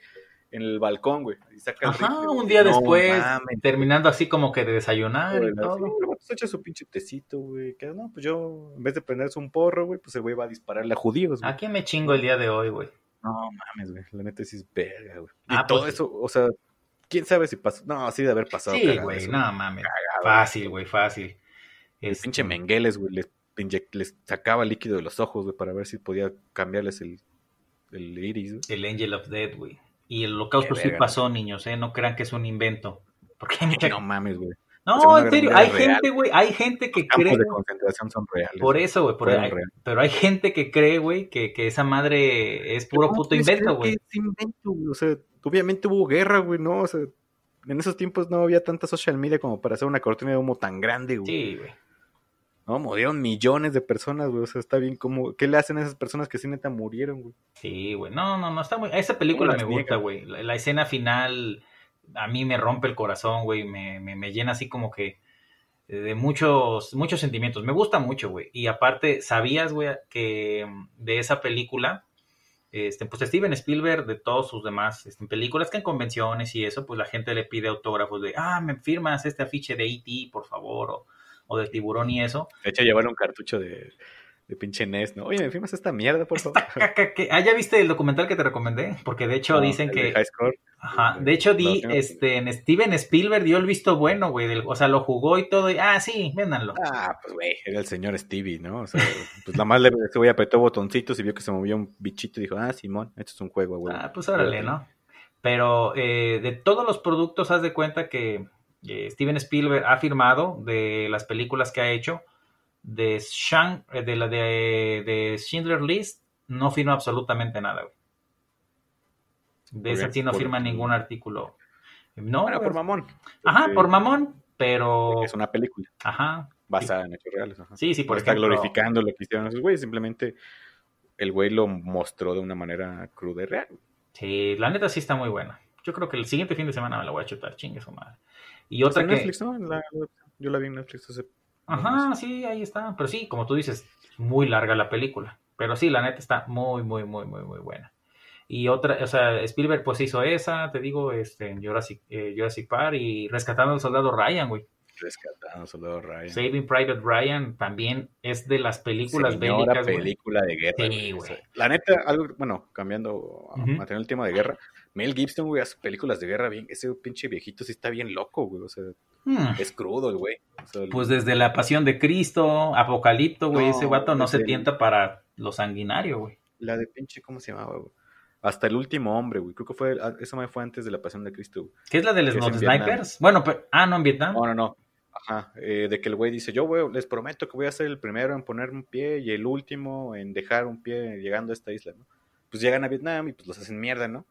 en el balcón, güey, y saca el Ajá, rifle, un día no después, mames, terminando así como que de desayunar güey, y todo. así, pues, echa su pinche tecito, güey, que no, pues yo, en vez de prenderse un porro, güey, pues el güey va a dispararle a judíos, güey. ¿A quién me chingo el día de hoy, güey? No mames, güey, la neta sí es verga, güey. Y Ah, todo pues- eso, o sea, quién sabe si pasó, no, así de haber pasado. Sí, güey, eso, no mames. Cagado, Fácil, güey, fácil. El Este, pinche Mengueles, güey, les, les sacaba líquido de los ojos, güey, para ver si podía cambiarles el, el iris, güey. El Angel of Death, güey. Y el holocausto Qué sí verga, pasó, niños, ¿eh? No crean que es un invento. Porque hay mucha... No mames, güey. No, en serio, hay gente, güey, hay gente que Campos cree... de concentración son reales. Por eso, güey, por reales. pero hay gente que cree, güey, que, que esa madre es puro ¿Cómo puto puedes invento, güey. es invento, güey? O sea, obviamente hubo guerra, güey, ¿no? O sea, en esos tiempos no había tanta social media como para hacer una cortina de humo tan grande, güey. Sí, güey. No, murieron millones de personas, güey. O sea, está bien como... ¿Qué le hacen a esas personas que sí neta murieron, güey? Sí, güey. No, no, no, está muy... Esa película me gusta, güey. La, la escena final a mí me rompe el corazón, güey. Me, me, me llena así como que de muchos, muchos sentimientos. Me gusta mucho, güey. Y aparte, ¿sabías, güey, que de esa película, este, pues Steven Spielberg, de todos sus demás este, películas que en convenciones y eso, pues la gente le pide autógrafos de, ah, me firmas este afiche de E.T., por favor, o, o de tiburón y eso. De hecho, llevaron un cartucho de, de pinche NES, ¿no? Oye, ¿me firmas esta mierda, por favor? Que- Ah, ¿ya viste el documental que te recomendé? Porque de hecho No, dicen que... High Score. Ajá, El de hecho no, di, tengo- este, en Steven Spielberg dio el visto bueno, güey, del- o sea, lo jugó y todo, y, ah, sí, véndanlo. Ah, pues güey, era el señor Stevie, ¿no? O sea, pues nada más le ese güey apretó botoncitos y vio que se movía un bichito y dijo, ah, Simón, esto es un juego, güey. Ah, pues órale, ¿no? Pero eh, de todos los productos, haz de cuenta que eh, Steven Spielberg ha firmado de las películas que ha hecho, de, Shang, eh, de la de, de Schindler List, no firma absolutamente nada, güey. De esa sí no por- firma ningún artículo. No, Bueno, por mamón. ajá, por mamón, pero... Es una película Ajá, basada en hechos reales. Ajá. Sí, sí, por No está ejemplo- glorificando lo que hicieron esos güeyes, simplemente el güey lo mostró de una manera cruda y real. Sí, la neta sí está muy buena. Yo creo que el siguiente fin de semana me la voy a chutar, chingue su madre. Y Está otra en que... Netflix, ¿no? La- yo la vi en Netflix hace... Ajá, sí, ahí está. Pero sí, como tú dices, muy larga la película. Pero sí, la neta está muy, muy, muy, muy, muy buena. Y otra, o sea, Spielberg pues hizo esa, te digo, este, en Jurassic, eh, Jurassic Park y Rescatando al Soldado Ryan, güey. Rescatando Soldado Ryan. Saving Private Ryan también es de las películas Señora bélicas, güey. película de guerra. Sí, güey. güey. O sea, La neta, algo, bueno, cambiando Ujú. mantener el tema de guerra, Mel Gibson, güey, hace películas de guerra bien, ese pinche viejito sí está bien loco, güey, o sea, Hmm. es crudo el güey. O sea, Pues desde la Pasión de Cristo, Apocalipto, güey, No, ese vato no se el- tienta para lo sanguinario, güey. la de pinche, ¿cómo se llamaba, güey? Hasta el último hombre, güey, creo que fue, ah, esa me fue antes de la pasión de Cristo, güey. ¿Qué es la de los Vietnam. snipers? Bueno, pero, ah, no, en Vietnam. No, no, no. Ajá, eh, de que el güey dice, yo güey, les prometo que voy a ser el primero en poner un pie y el último en dejar un pie llegando a esta isla, ¿no? Pues llegan a Vietnam y pues los hacen mierda, ¿no?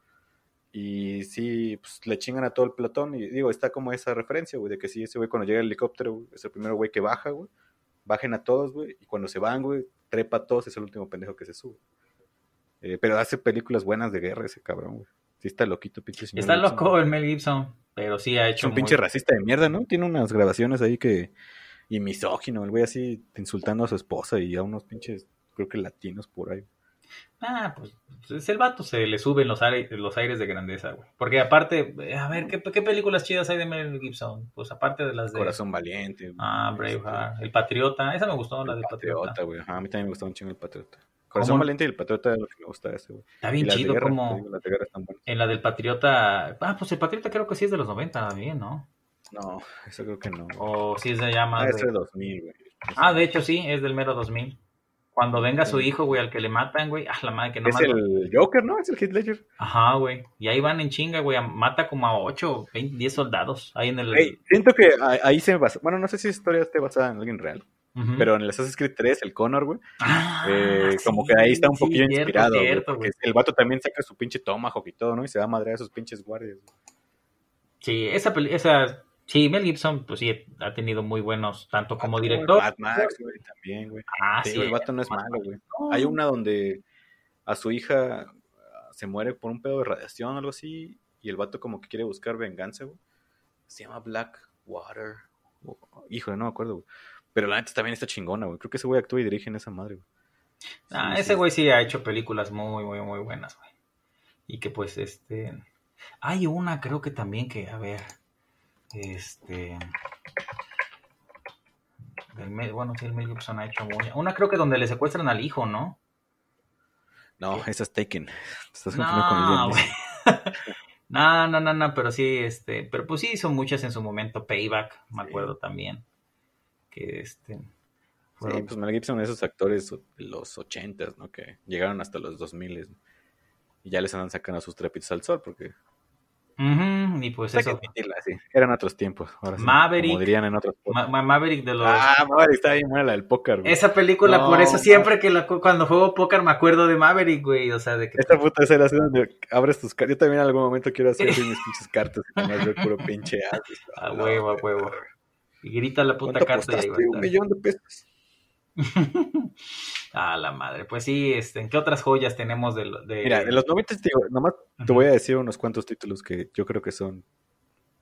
Y sí, pues le chingan a todo el pelotón y digo, está como esa referencia, güey, de que sí, ese güey cuando llega el helicóptero, güey, es el primero güey que baja, güey, bajen a todos, güey, y cuando se van, güey, trepa a todos, es el último pendejo que se sube. Eh, pero hace películas buenas de guerra ese cabrón, güey. Sí está loquito, pinche señor. Está Gibson. loco el Mel Gibson, pero sí ha Es hecho un muy- pinche racista de mierda, ¿no? Tiene unas grabaciones ahí que. Y misógino, el güey así insultando a su esposa y a unos pinches, creo que latinos por ahí. Ah, pues es el vato, se le suben los, aires, los aires de grandeza, güey. Porque aparte, eh, a ver, ¿qué, qué películas chidas hay de Mel Gibson? Pues aparte de las de... Corazón valiente. Ah, Braveheart, El Patriota, esa me gustó, la El del Patriota. Patriota, güey. Ajá, a mí también me gustó un chingo el Patriota. Corazón ¿Cómo? valiente y el Patriota es lo que me gusta ese, güey. Está bien chido guerra, como digo, en la del Patriota... Ah, pues el Patriota creo que sí es de los 90 también, ¿no? No, eso creo que no. O sí se llama... Ah, de- ese de 2000, güey. Ah, de hecho sí, es del mero 2000. Cuando venga su hijo, güey, al que le matan, güey, ah, la madre que no Es el Joker, ¿no? Es el Heath Ledger. Ajá, güey. Y ahí van en chinga, güey. Mata como a 8, 20, 10 soldados. Ahí en el. Güey, siento que a- ahí se basa. Bueno, no sé si esa historia esté basada en alguien real. Pero en el Assassin's Creed 3, el Connor, güey. Ah, eh, como sí, que ahí está un sí, poquillo cierto, inspirado, cierto, porque güey. el vato también saca su pinche tomahawk y todo, ¿no? Y se va a madrear a sus pinches guardias. güey. Sí, esa, peli- esa. Sí, Mel Gibson, pues sí, ha tenido muy buenos, tanto como Vato, director. Mad Max, güey, también, güey. Ah, sí. el vato no es malo, güey. Hay una donde a su hija ah, se muere por un pedo de radiación o algo así, y el vato como que quiere buscar venganza, güey. Se llama Black Water. Híjole, no me acuerdo, güey. Pero la neta también está chingona, güey. Creo que ese güey actúa y dirige en esa madre, güey. Ah, Sí, ese sí. güey sí ha hecho películas muy, muy, muy buenas, güey. Y que pues, este... Hay una, creo que también que, a ver, este... bueno, sí, el Mel Gibson ha hecho muy... Una creo que donde le secuestran al hijo, ¿no? No, esa es Taken. Estás confundiendo con No, no, no, no, no, pero sí, este... Pero pues sí hizo muchas en su momento. Payback, me acuerdo también. Que, este... Sí, fueron- pues Mel Gibson, esos actores de los ochentas, ¿no? Que llegaron hasta los 2000 y ya les andan sacando sus trapitos al sol porque Ujú, y pues hay que eso... admitirla, sí. Eran otros tiempos. Ahora sí, Maverick. Como dirían en otros Ma- Ma- Maverick de los... Ah, Maverick está bien buena la del póker, güey. Esa película, No, por eso siempre que la, cuando juego póker me acuerdo de Maverick, güey. O sea, de que. Esta puta escena así donde abres tus cartas. Yo también en algún momento quiero hacer así mis pinches cartas y nomás ver puro pinche as. A huevo, a huevo. Y grita la puta ¿Cuánto carta y ahí va a apostaste? Un millón de pesos. A la madre. Pues sí, este, ¿en qué otras joyas tenemos de, de... Mira, de los 90, te digo, nomás te voy a decir unos cuantos títulos que yo creo que son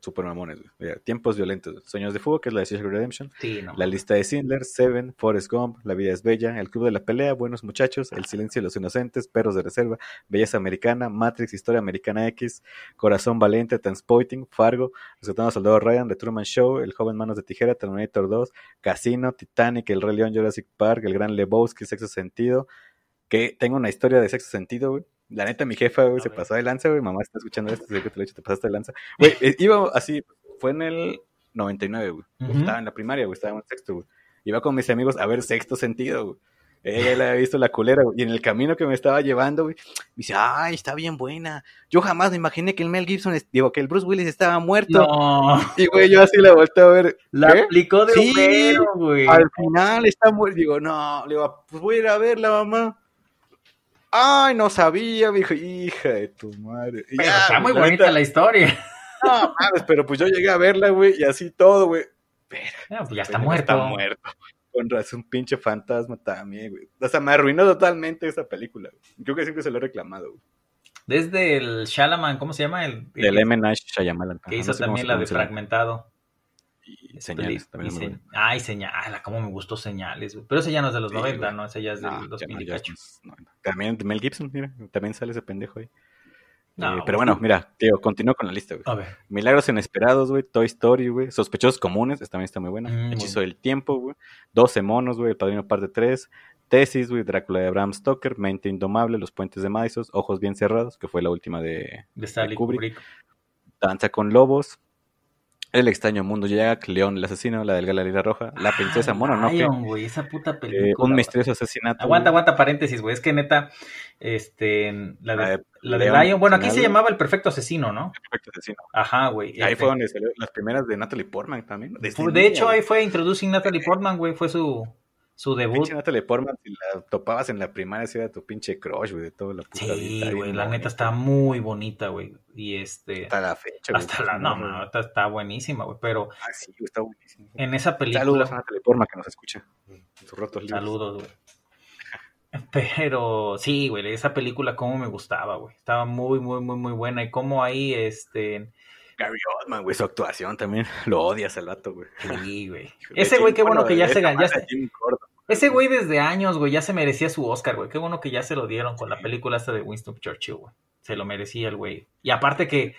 super mamones, güey. Tiempos violentos. Sueños de fuego, que es la de Shawshank Redemption. Sí, no. La lista de Schindler, Seven, Forrest Gump, La vida es bella, El club de la pelea, Buenos muchachos, El silencio de los inocentes, Perros de reserva, Belleza americana, Matrix, Historia americana X, Corazón valiente, Transporting, Fargo, Rescatando al soldado Ryan, The Truman Show, El joven manos de tijera, Terminator 2, Casino, Titanic, El rey león, Jurassic Park, El gran Lebowski, Sexo sentido, que tengo una historia de sexo sentido, güey. La neta, mi jefa, güey, se ver. pasó de lanza, güey. Mamá está escuchando esto, sé que te lo he dicho, te pasaste de lanza. Güey, eh, iba así, fue en el 99, güey. Ujú. Estaba en la primaria, güey, estaba en sexto, güey. Iba con mis amigos a ver sexto sentido, güey. Ella le había visto la culera, güey. Y en el camino que me estaba llevando, güey, me dice, ay, está bien buena. Yo jamás me imaginé que el Mel Gibson, digo, que el Bruce Willis estaba muerto. No, Y, güey, yo así la volteé a ver. la ¿qué? aplicó de Sí, Homero, güey. Al final está muerto. Digo, no, le digo, pues voy a ir a verla, mamá. Ay, no sabía, me dijo, hija de tu madre. Y Pero ya, está güey, muy la bonita neta, la historia. No, mames, pero pues yo llegué a verla, güey, y así todo, güey. No, pues ya está Señor, muerto. Está muerto. Con razón, pinche fantasma también, güey. O sea, me arruinó totalmente esa película, güey. Creo que siempre se lo he reclamado, güey. Desde el Shalaman, ¿cómo se llama? El, Del M. Night Shyamalan. que hizo no sé cómo también la de. Fragmentado. Y señales, también Y se- bueno. Ay, señala, cómo me gustó señales. Pero ese ya no es de los Sí, 90, güey. ¿no? Ese ya es del No, ya 2000 no, y ya cacho. es- no, no. También Mel Gibson, mira, también sale ese pendejo ahí. No, Eh, pero bueno, mira, tío, continúo con la lista, güey. A ver. Milagros inesperados, güey. Toy Story, güey. Sospechosos comunes, esta también está muy buena. Mm, Hechizo del tiempo, güey. 12 monos, güey. El padrino parte 3. Tesis, güey. Drácula de Bram Stoker. Mente indomable. Los puentes de Madison. Ojos bien cerrados, que fue la última de De Stanley Kubrick. Kubrick. Danza con lobos. El extraño mundo Jack. León el asesino. La delgada lira roja. La princesa Mononoke. Güey, esa puta película. eh, un güey. misterioso asesinato. Aguanta, aguanta, paréntesis, güey. Es que neta, este, la La de, la de Lion, bueno, aquí se llamaba El Perfecto Asesino, ¿no? Perfecto asesino. Ajá, güey. Ahí Este, fue donde salió las primeras de Natalie Portman también. Desde de hecho, ahí fue Introducing Natalie Portman, güey, fue su, su debut. Pinche Natalie Portman, si la topabas en la primaria, si era tu pinche crush, güey, de toda la puta Sí, güey, la neta está muy bonita, güey. Y este, Hasta la fecha, güey. hasta la, no, no, está, está buenísima, güey. Pero Ah, sí, güey, está buenísimo. en esa película, Saludos a Natalie Portman que nos escucha. En sus ratos libres. Saludos, güey. Pero sí, güey, esa película cómo me gustaba, güey. Estaba muy, muy, muy, muy buena. Y cómo ahí, este... Gary Oldman, güey, su actuación también. Lo odias al vato, güey. Sí, güey. De Ese güey, qué bueno que ya de se ganó. ya se-. Ese güey desde años, güey, ya se merecía su Oscar, güey. Qué bueno que ya se lo dieron con la película esta de Winston Churchill, güey. Se lo merecía el güey. Y aparte que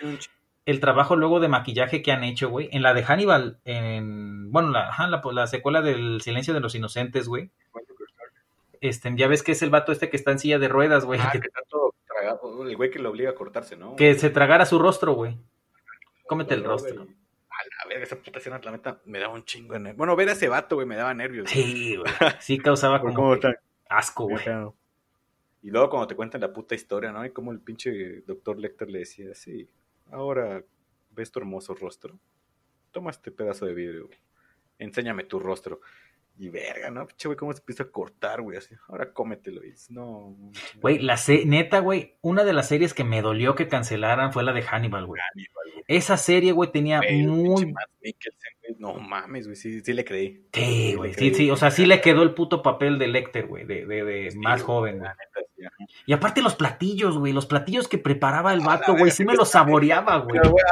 el trabajo luego de maquillaje que han hecho, güey, en la de Hannibal, en... Bueno, la, la, la secuela del Silencio de los Inocentes, güey. Este, ya ves que es el vato este que está en silla de ruedas, güey. Ah, que- que está todo tragado. El güey que lo obliga a cortarse, ¿no? que se tragara su rostro, güey. Cómete el rostro. Verga, esa puta escena, la neta, me daba un chingo de nervios. Bueno, ver a ese vato, güey, me daba nervios. güey. Sí, güey. Sí causaba como. cómo que- está. Asco, güey. Y luego cuando te cuentan la puta historia, ¿no? Y como el pinche doctor Lecter le decía, sí, ahora ves tu hermoso rostro. Toma este pedazo de vidrio, güey. Enséñame tu rostro. Y verga, ¿no? Pinche güey, cómo se empieza a cortar, güey, así. Ahora cómetelo. Y no. Güey, la se- neta, güey, una de las series que me dolió que cancelaran fue la de Hannibal, güey. Hannibal, güey. Esa serie, güey, tenía muy... No mames, güey, sí, sí le creí. Sí, güey, sí, creí. sí, o sea, sí le quedó el puto papel de Lecter, güey, de, de, de Sí, más joven, güey. neta, sí. Y aparte los platillos, güey, los platillos que preparaba el vato, güey, sí me los saboreaba, güey. Pero, güey,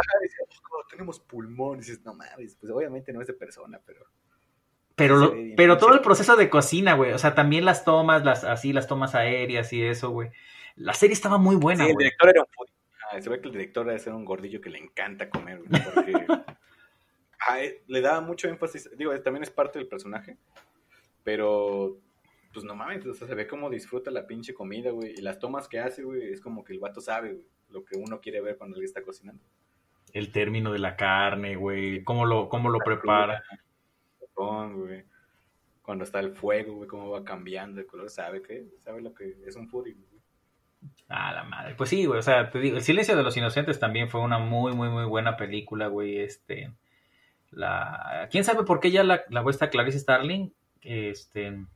"Oh, tenemos pulmón. Dices, no mames, pues obviamente no es de persona, pero. Pero, lo- pero todo el proceso de cocina, güey, o sea, también las tomas, las así, las tomas aéreas y eso, güey. La serie estaba muy buena, sí, el güey. director era un. Ah, se ve que el director debe ser un gordillo que le encanta comer, güey, porque le daba mucho énfasis. Digo, también es parte del personaje, pero pues no mames, o sea, se ve cómo disfruta la pinche comida, güey. Y las tomas que hace, güey, es como que el vato sabe, güey, lo que uno quiere ver cuando le está cocinando. El término de la carne, güey, cómo lo, cómo lo prepara. Güey. Cuando está el fuego, güey, cómo va cambiando el color, sabe que, sabe lo que es un foodie, güey. Ah, la madre. Pues sí, güey, o sea, te digo, El silencio de los inocentes también fue una muy, muy, muy buena película, güey, este... La... ¿Quién sabe por qué ya la, la esta Clarice Starling? Este...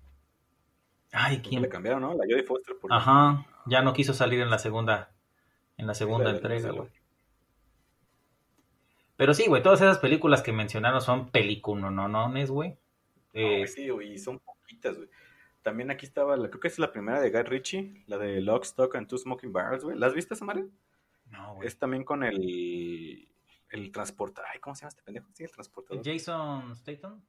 Ay, ¿quién? Le cambiaron, ¿no? La Jodie Foster por Ajá, ya no quiso salir en la segunda, en la segunda la de- entrega, de- güey. Pero sí, güey, todas esas películas que mencionaron son peliculonones, güey. No, Eh, güey, sí, güey, y son poquitas, güey. También aquí estaba, la, creo que es la primera de Guy Ritchie, la de Lock, Stock and Two Smoking Barrels, güey. ¿La has visto no, güey. Es también con el, el transportador. Ay, ¿cómo se llama este pendejo? Sí, el transportador. Jason Statham.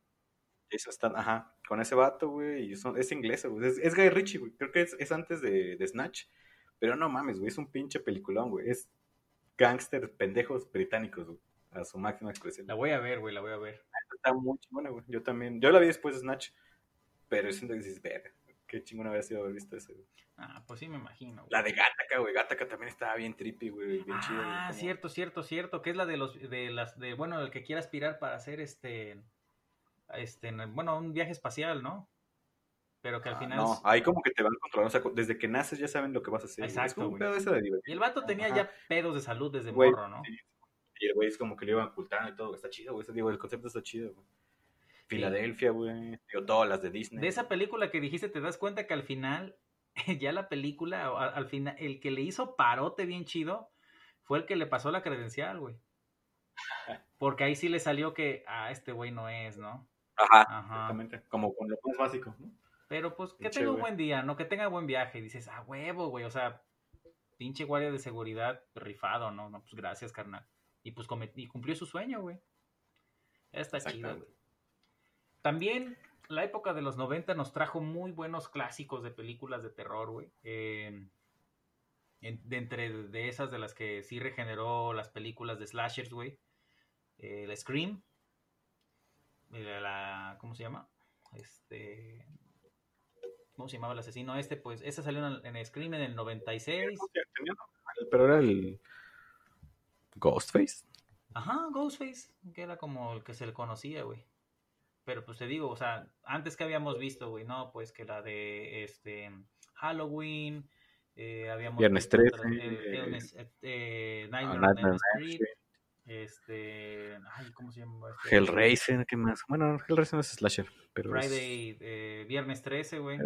Jason Statham, ajá, con ese vato, güey, es inglesa, güey. Es, es Guy Ritchie, güey. Creo que es, es antes de, de Snatch. Pero no mames, güey, es un pinche peliculón, güey. Es gángster pendejos británicos, güey. A su máxima expresión. La voy a ver, güey, la voy a ver. Está muy chingona, güey. Yo también. Yo la vi después de Snatch. Pero siento que dices, verga, qué chingona había sido haber visto eso, güey. Ah, pues sí me imagino. güey. La de Gataca, güey. Gataca también estaba bien trippy, güey. Bien chido. güey, Ah, cierto, cierto, cierto, que es la de los de las de bueno, el que quiera aspirar para hacer este este, bueno, un viaje espacial, ¿no? Pero que al Ah, final no, ahí como que te van controlando. O sea, desde que naces ya saben lo que vas a hacer. Exacto, güey. divertido. y el vato tenía Ajá. ya pedos de salud desde morro, ¿no? sí. Y el güey es como que le iban ocultando y todo. Está chido, güey. Digo, el concepto está chido, güey. Filadelfia, güey. Digo, todas las de Disney. De esa película que dijiste, te das cuenta que al final, ya la película, al final, el que le hizo parote bien chido fue el que le pasó la credencial, güey. Porque ahí sí le salió que, ah, este güey no es, ¿no? Ajá, Ajá. exactamente. Como con lo más básico, ¿no? Pero pues que Pinche tenga un buen día, ¿no? Que tenga buen viaje. Y dices, ah, huevo, güey. O sea, pinche guardia de seguridad rifado, ¿no? No, pues gracias, carnal. Y pues y cumplió su sueño, güey. Está chido, güey. También la época de los 90 nos trajo muy buenos clásicos de películas de terror, güey. Eh, en- de entre de esas de las que sí regeneró las películas de slashers, güey. Eh, el Scream. La, ¿Cómo se llama? Este... ¿Cómo se llamaba el asesino este? Pues esa salió en, en Scream en el 96. Tenía nombre, Pero era el. Ghostface. Ajá, Ghostface, que era como el que se le conocía, güey. Pero pues te digo, o sea, antes que habíamos visto, güey, no, pues que la de este Halloween, eh, habíamos Viernes visto 13, otras, eh, este, ay, ¿cómo se llama? Este? Hellraiser, ¿qué más? Bueno, Hellraiser no es slasher, pero es- Friday, eh, viernes 13, güey.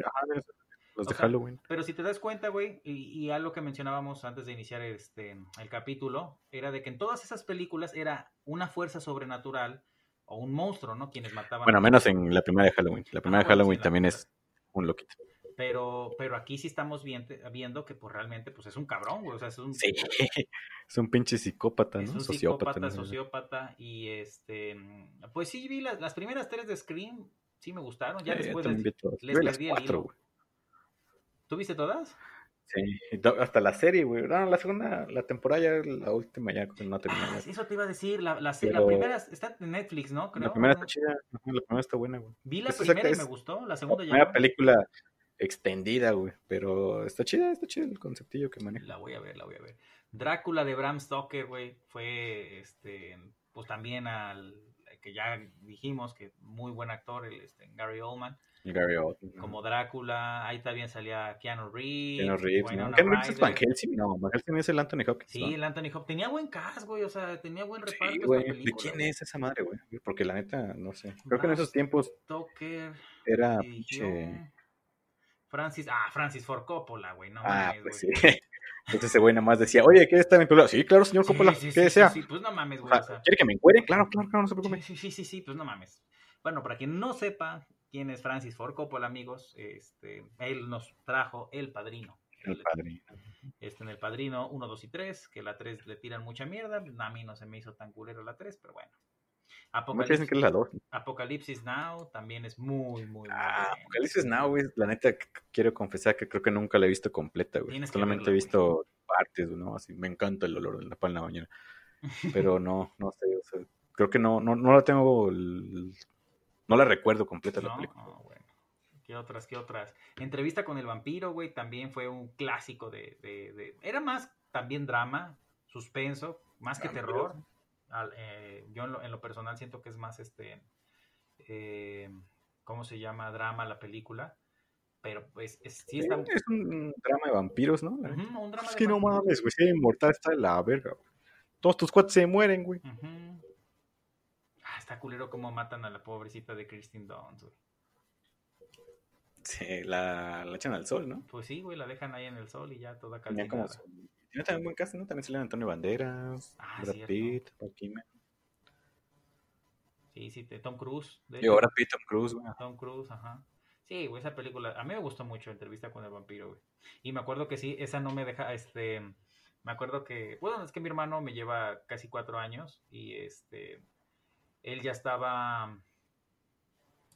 De sea, Halloween. Pero si te das cuenta, güey, y, y algo que mencionábamos antes de iniciar este el capítulo, era de que en todas esas películas era una fuerza sobrenatural o un monstruo, ¿no? Quienes mataban. Bueno, a- menos en la primera de Halloween. La primera Ah, de bueno, Halloween también es un loquito. Pero, pero aquí sí estamos viendo que pues realmente pues es un cabrón, güey. O sea, es un, Sí. Es un pinche psicópata, es ¿no? un Sociópata. psicópata, ¿no? sociópata. Y este, pues sí vi las, las primeras tres de Scream, sí me gustaron. Ya Eh, después les, les las perdí el cuatro, hilo. Güey. ¿Tú viste todas? Sí, hasta la serie, güey. No, la segunda, la temporada ya, la última ya no terminó. Ah, eso te iba a decir. La, la, se- la Pero- primera está en Netflix, ¿no? Creo. La primera ¿no? está chida, la primera está buena, güey. Vi la Es primera y me gustó, la segunda ya no. película extendida, güey. Pero está chida, está chida el conceptillo que maneja. La voy a ver, la voy a ver. Drácula de Bram Stoker, güey, fue este pues también al que ya dijimos que muy buen actor, el este, Gary Oldman. Gary Oldman. Como Drácula, ahí también salía Keanu Reeves. Keanu Reeves, ¿no? Keanu Reeves es. Van Helsing, no, Van Helsing es el Anthony Hopkins. Sí, el Anthony Hopkins. Tenía buen cast, güey, o sea, tenía buen reparto Sí, esta güey. ¿De quién güey. es esa madre, güey? Porque la neta, no sé. Creo que en esos tiempos Stoker, era pinche. Francis, ah, Francis Ford Coppola, güey, no Ah, mames, pues güey. sí. Entonces ese güey nada más decía, oye, ¿quieres estar en mi? Sí, claro, señor Sí, Coppola, sí, ¿qué sí, desea? sí, sí, pues no mames, güey, sea, o sea, ¿Quiere que me encuere? Claro, claro, claro, no se preocupe. Sí, sí, sí, sí, pues no mames. Bueno, para quien no sepa quién es Francis Ford Coppola, amigos, este, él nos trajo El Padrino. El padre. Este, en El Padrino 1, 2 y 3, que la 3 le tiran mucha mierda. A mí no se me hizo tan culero la 3, pero bueno. ¿No dicen que es la 2? Apocalipsis Now también es muy, muy, Ah. Apocalipsis Now, güey, la neta, quiero confesar que creo que nunca la he visto completa, güey. Tienes Solamente verla, he güey. visto partes, ¿no? Así, me encanta el olor de la pan en la mañana. Pero no, no sé, o sea, creo que no, no, no la tengo, el- no la recuerdo completa la ¿No? película. Ah, bueno. ¿Qué otras? ¿Qué otras? Entrevista con el vampiro, güey, también fue un clásico de, de- de- Era más también drama, suspenso, más que Vampiros. terror. Al- eh, yo en lo, en lo personal siento que es más este... eh, ¿Cómo se llama? Drama la película. Pero pues es, sí está... Es un drama de vampiros, ¿no? Un drama Es de que no mames, güey, si eres inmortal está de la verga, güey. Todos tus cuates se mueren, güey. Ah, está culero cómo matan a la pobrecita de Kristen Dunst, güey. Sí, la, la echan al sol, ¿no? Pues sí, güey, la dejan ahí en el sol y ya toda calcinada. como su- Tiene también buen cast, ¿no? También salían Antonio Banderas, Ah, Brad. Pitt, Kilmer. Sí, sí, Tom Cruise. de hecho. Brad Pitt, Tom Cruise, güey. Tom Cruise, ajá. Sí, güey, esa película, a mí me gustó mucho Entrevista con el vampiro, güey. Y me acuerdo que sí, esa no me deja, este, me acuerdo que, bueno, es que mi hermano me lleva casi cuatro años y este, él ya estaba,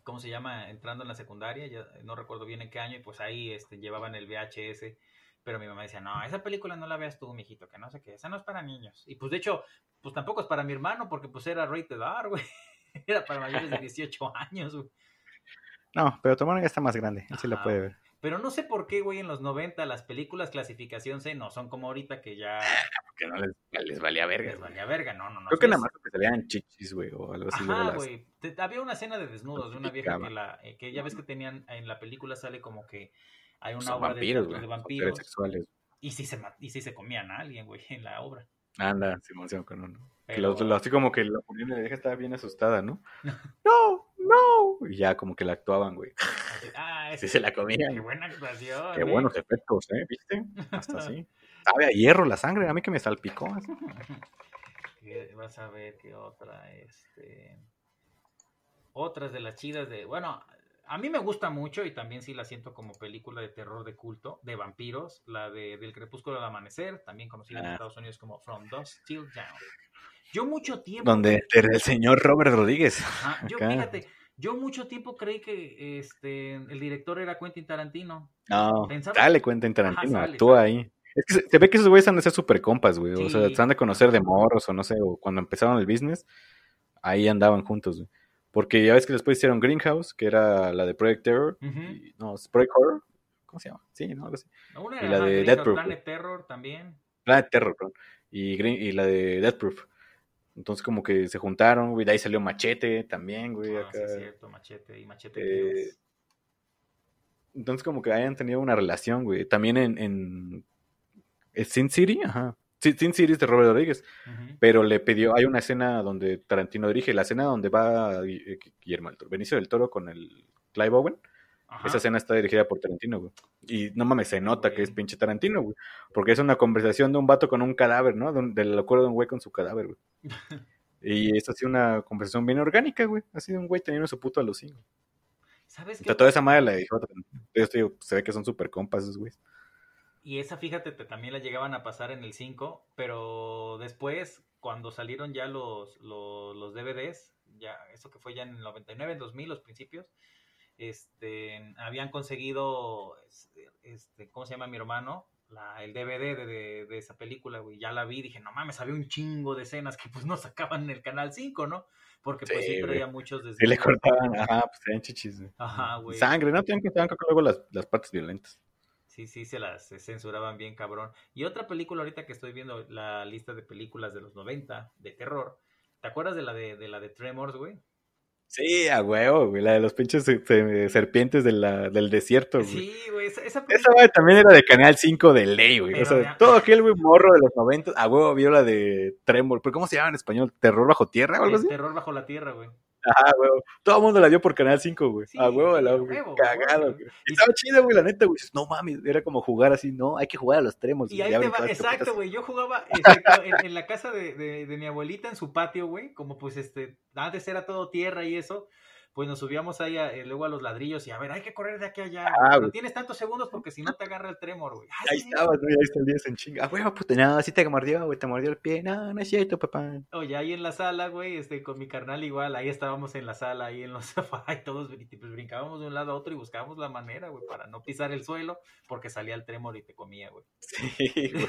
¿cómo se llama? Entrando en la secundaria, ya no recuerdo bien en qué año, y pues ahí, este, llevaban el VHS, pero mi mamá decía, no, esa película no la veas tú, mijito, que no sé qué, esa no es para niños. Y pues de hecho, pues tampoco es para mi hermano, porque pues era rated R, güey. Era para mayores de 18 años, güey. No, pero tu hermano ya está más grande, él sí la puede ver. Pero no sé por qué, güey, en los 90 las películas clasificación C no son como ahorita que ya Porque no les, les valía verga. les valía verga. No, no, no. Creo que nada más que salían chichis, güey, o algo así. Ajá, las- güey. Te- Había una escena de desnudos de una vieja que, la, eh, que ya ves que tenían en la película sale como que hay una Son obra vampiros, de, de vampiros sexuales. y sí, se, y sí se comían a alguien, güey, en la obra. Anda, Simón, Simón, con uno. Que Pero- lo- lo- así como que la ponían la vieja estaba bien asustada, ¿no? ¡No! ¡No! Y ya como que la actuaban, güey. Ah, Sí se la comían. Qué buena actuación. Qué ¿eh? buenos efectos, ¿eh? ¿Viste? Hasta así. Sabe a hierro la sangre, a mí que me salpicó. así. ¿Qué- Vas a ver qué otra, este... Otras de las chidas de... Bueno, a mí me gusta mucho y también sí la siento como película de terror de culto, de vampiros, la de Del Crepúsculo al Amanecer, también conocida en Ah. Estados Unidos como From Dusk Till Dawn. Yo mucho tiempo... Donde el señor Robert Rodríguez. Ajá, yo, acá. fíjate, yo mucho tiempo creí que este el director era Quentin Tarantino. No, Pensaba- dale cuenta en Tarantino, Ajá, sale, actúa sale. ahí. Es que se, se ve que esos güeyes han de ser super compas, güey. O sea, Sí. se han de conocer de morros o no sé, o cuando empezaron el business, ahí andaban juntos, güey. Porque ya ves que después hicieron Greenhouse, que era la de Project Terror. Y- no, Project Horror. ¿Cómo se llama? Sí, ¿no? Algo así. Una Y la de Planet Terror también. Planet Terror, perdón. Y, Green, y la de Death Proof. Entonces como que se juntaron, güey. De ahí salió Machete también, güey. Ah, sí, acá. es cierto, Machete y Machete. Eh. Entonces como que hayan tenido una relación, güey. También en, en ¿es Sin City, ajá. Sin City es de Robert Rodríguez, pero le pidió, hay una escena donde Tarantino dirige, la escena donde va Gui- Guillermo del Toro, Benicio del Toro con el Clive Owen, Ajá. esa escena está dirigida por Tarantino, güey. Y no mames, se nota que es pinche Tarantino, güey. Porque es una conversación de un vato con un cadáver, ¿no? De un- Del acuerdo de un güey con su cadáver, güey. Y es así una conversación bien orgánica, güey. Así de un güey teniendo su puto alucín. ¿Sabes qué? toda esa madre la dijo. Yo digo, se ve que son súper compas esos güeyes. Y esa, fíjate, te- también la llegaban a pasar en el 5, pero después, cuando salieron ya los, los, los DVDs, ya, eso que fue ya en el 99, en 2000, los principios, este, habían conseguido, este, ¿cómo se llama mi hermano? La, el DVD de, de- de esa película, güey, ya la vi, dije, no mames, había un chingo de escenas que pues no sacaban en el Canal 5, ¿no? Porque pues Sí, sí traía muchos desde... Sí le cortaban, ajá, pues traían chichis, güey. Ajá, güey. Sangre, ¿no? Creo que luego las, las partes violentas. Sí, sí, se las se censuraban bien, cabrón. Y otra película ahorita que estoy viendo la lista de películas de los 90 de terror, ¿Te acuerdas de la de, de la de Tremors, güey? Sí, a huevo, güey. La de los pinches eh, eh, serpientes de la, del desierto, güey. Sí, güey. Esa, esa Esa película- güey también era de Canal 5 de ley, güey. O sea, ya- todo aquel güey morro de los 90, a huevo vio la de Tremor. ¿Pero cómo se llama en español? ¿Terror bajo tierra o algo es así? Terror bajo la tierra, güey. Ajá, huevo. Todo el mundo la vio por Canal 5, güey. Sí, a huevo, la güey. Cagado, güey. Y estaba chido, güey, la neta, güey. No mames, era como jugar así, no, hay que jugar a los tremos. Y güey, ahí te va, exacto, güey. Yo jugaba exacto, en, en la casa de, de- de mi abuelita, en su patio, güey. Como pues este, antes era todo tierra y eso. Pues nos subíamos ahí a- eh, luego a los ladrillos y a ver, hay que correr de aquí a allá. güey, Ah, güey. tienes tantos segundos porque si no te agarra el tremor, güey. Ahí sí. estabas, güey, ahí salías en chinga. Ah, güey, puta, no, sí te mordió, güey, te mordió el pie. No, no es cierto, papá. Oye, ahí en la sala, güey, este, con mi carnal igual, ahí estábamos en la sala, ahí en los sofás, y todos pues, brincábamos de un lado a otro y buscábamos la manera, güey, para no pisar el suelo, porque salía el tremor y te comía, güey. Sí, güey.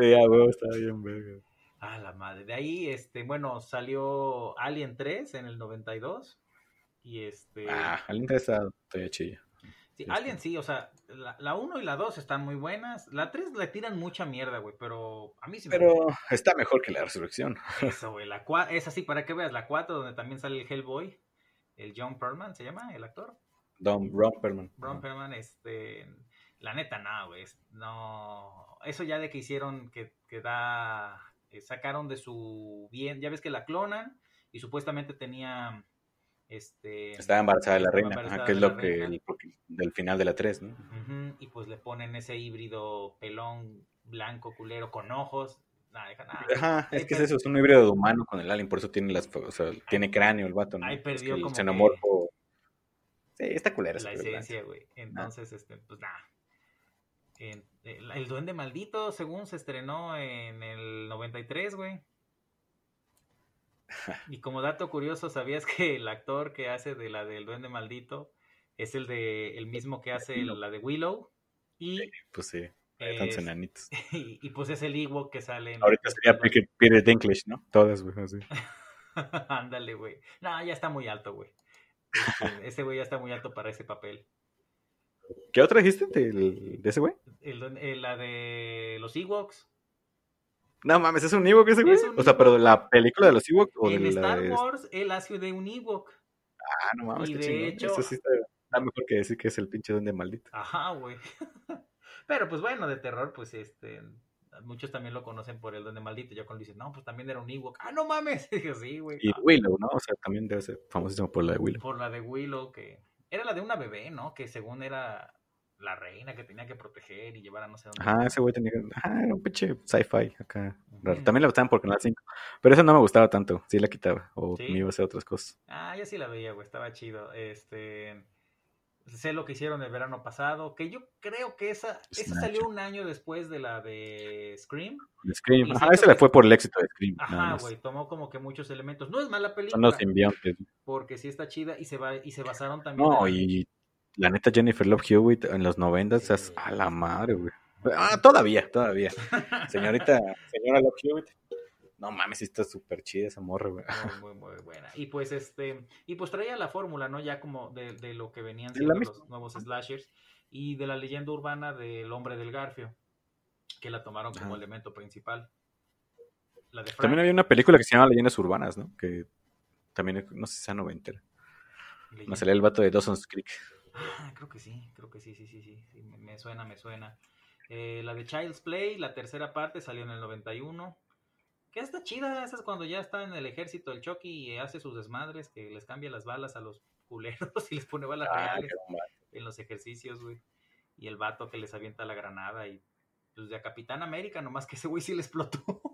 Sí, a huevo, estaba bien, verga. Ah, la madre. De ahí, este, bueno, salió Alien 3 en el 92. Y este. Ah, al interesado, estoy chido. sí, este. Alien sí, o sea, la, la 1 y la 2 están muy buenas. La 3 le tiran mucha mierda, güey, pero a mí sí me Pero gusta está mejor que la resurrección. eso, güey. La 4, es así, para que veas, la 4, donde también sale el Hellboy, el John Perlman, ¿se llama el actor? Don Romperman. Ron Perlman, este. La neta, no, güey. No. Eso ya de que hicieron que, que da. eh, sacaron de su bien. Ya ves que la clonan y supuestamente tenía. Este. Estaba embarazada de la reina, ajá, que es lo que el- del final de la 3, ¿no? Y pues le ponen ese híbrido pelón, blanco, culero, con ojos. Deja nada. Ajá, es que es eso, es un híbrido de humano con el alien, por eso tiene las, o sea, tiene cráneo el vato, ¿no? Ahí Es perdió el que- xenomorfo. Sí, está culera la esencia, güey. Entonces, este, pues nada. El Duende Maldito, según se estrenó en el 93, güey. Y como dato curioso, ¿sabías que el actor que hace de la del Duende Maldito es el de el mismo que hace la de Willow? Y, Pues sí, es- enanitos. y, y, pues es el Ewok que sale en Ahorita sería Peter, Peter Dinklage, ¿no? Todas, güey, así. Ándale, güey. No, ya está muy alto, güey. Este, ese güey ya está muy alto para ese papel. ¿Qué otra dijiste del- de ese güey? El la de los Ewoks. No mames, ¿es un Ewok ese güey? Es O sea, pero de la película de los Ewok o de En la Star de... Wars, él hace de un Ewok. Ah, no mames, y qué de chingón. hecho- Eso sí está, está mejor que decir que es el pinche duende maldito. Ajá, güey. Pero pues bueno, de terror, pues este. Muchos también lo conocen por el Duende Maldito. Yo cuando dicen, no, pues también era un Ewok. Ah, no mames. Dije, sí, güey. Y Ah, Willow, ¿no? O sea, también debe ser famosísimo por la de Willow. Por la de Willow, que era la de una bebé, ¿no? Que según era la reina que tenía que proteger y llevar a no sé dónde. Ajá, ese güey tenía que... Ajá, era un pinche sci-fi acá. También la estaban por Canal 5. Pero esa no me gustaba tanto. Sí la quitaba. O ¿Sí? me iba a hacer otras cosas. Ah, yo sí la veía, güey, estaba chido. Este, sé lo que hicieron el verano pasado, que yo creo que esa, esa salió un año después de la de Scream. De Scream. Ajá, ese le fue por el éxito de Scream. Ajá, güey, tomó como que muchos elementos. No es mala Son película, los simbiontes. porque sí está chida y se va y se basaron también. No, en- y la neta Jennifer Love Hewitt en los 90 es a la madre, güey. Ah, todavía, todavía. Señorita, señora Love Hewitt. No mames, está súper chida esa morra, güey. Muy, muy, muy buena. Y pues este, y pues traía la fórmula, ¿no? Ya como de, de lo que venían siendo los nuevos slashers y de la leyenda urbana del hombre del Garfio, que la tomaron como elemento principal. La de Frank. También había una película que se llama Leyendas Urbanas, ¿no? Que también, no sé si sea noventera. Me salía el vato de Dawson's Creek. Ah, creo que sí, creo que sí, sí, sí, sí, sí, me, me suena, me suena. Eh, la de Child's Play, la tercera parte salió en el 91. Que está chida, esa es cuando ya está en el ejército el Chucky y hace sus desmadres, que les cambia las balas a los culeros y les pone balas Ah, reales en los ejercicios, güey. Y el vato que les avienta la granada y pues de a Capitán América, nomás que ese güey sí le explotó.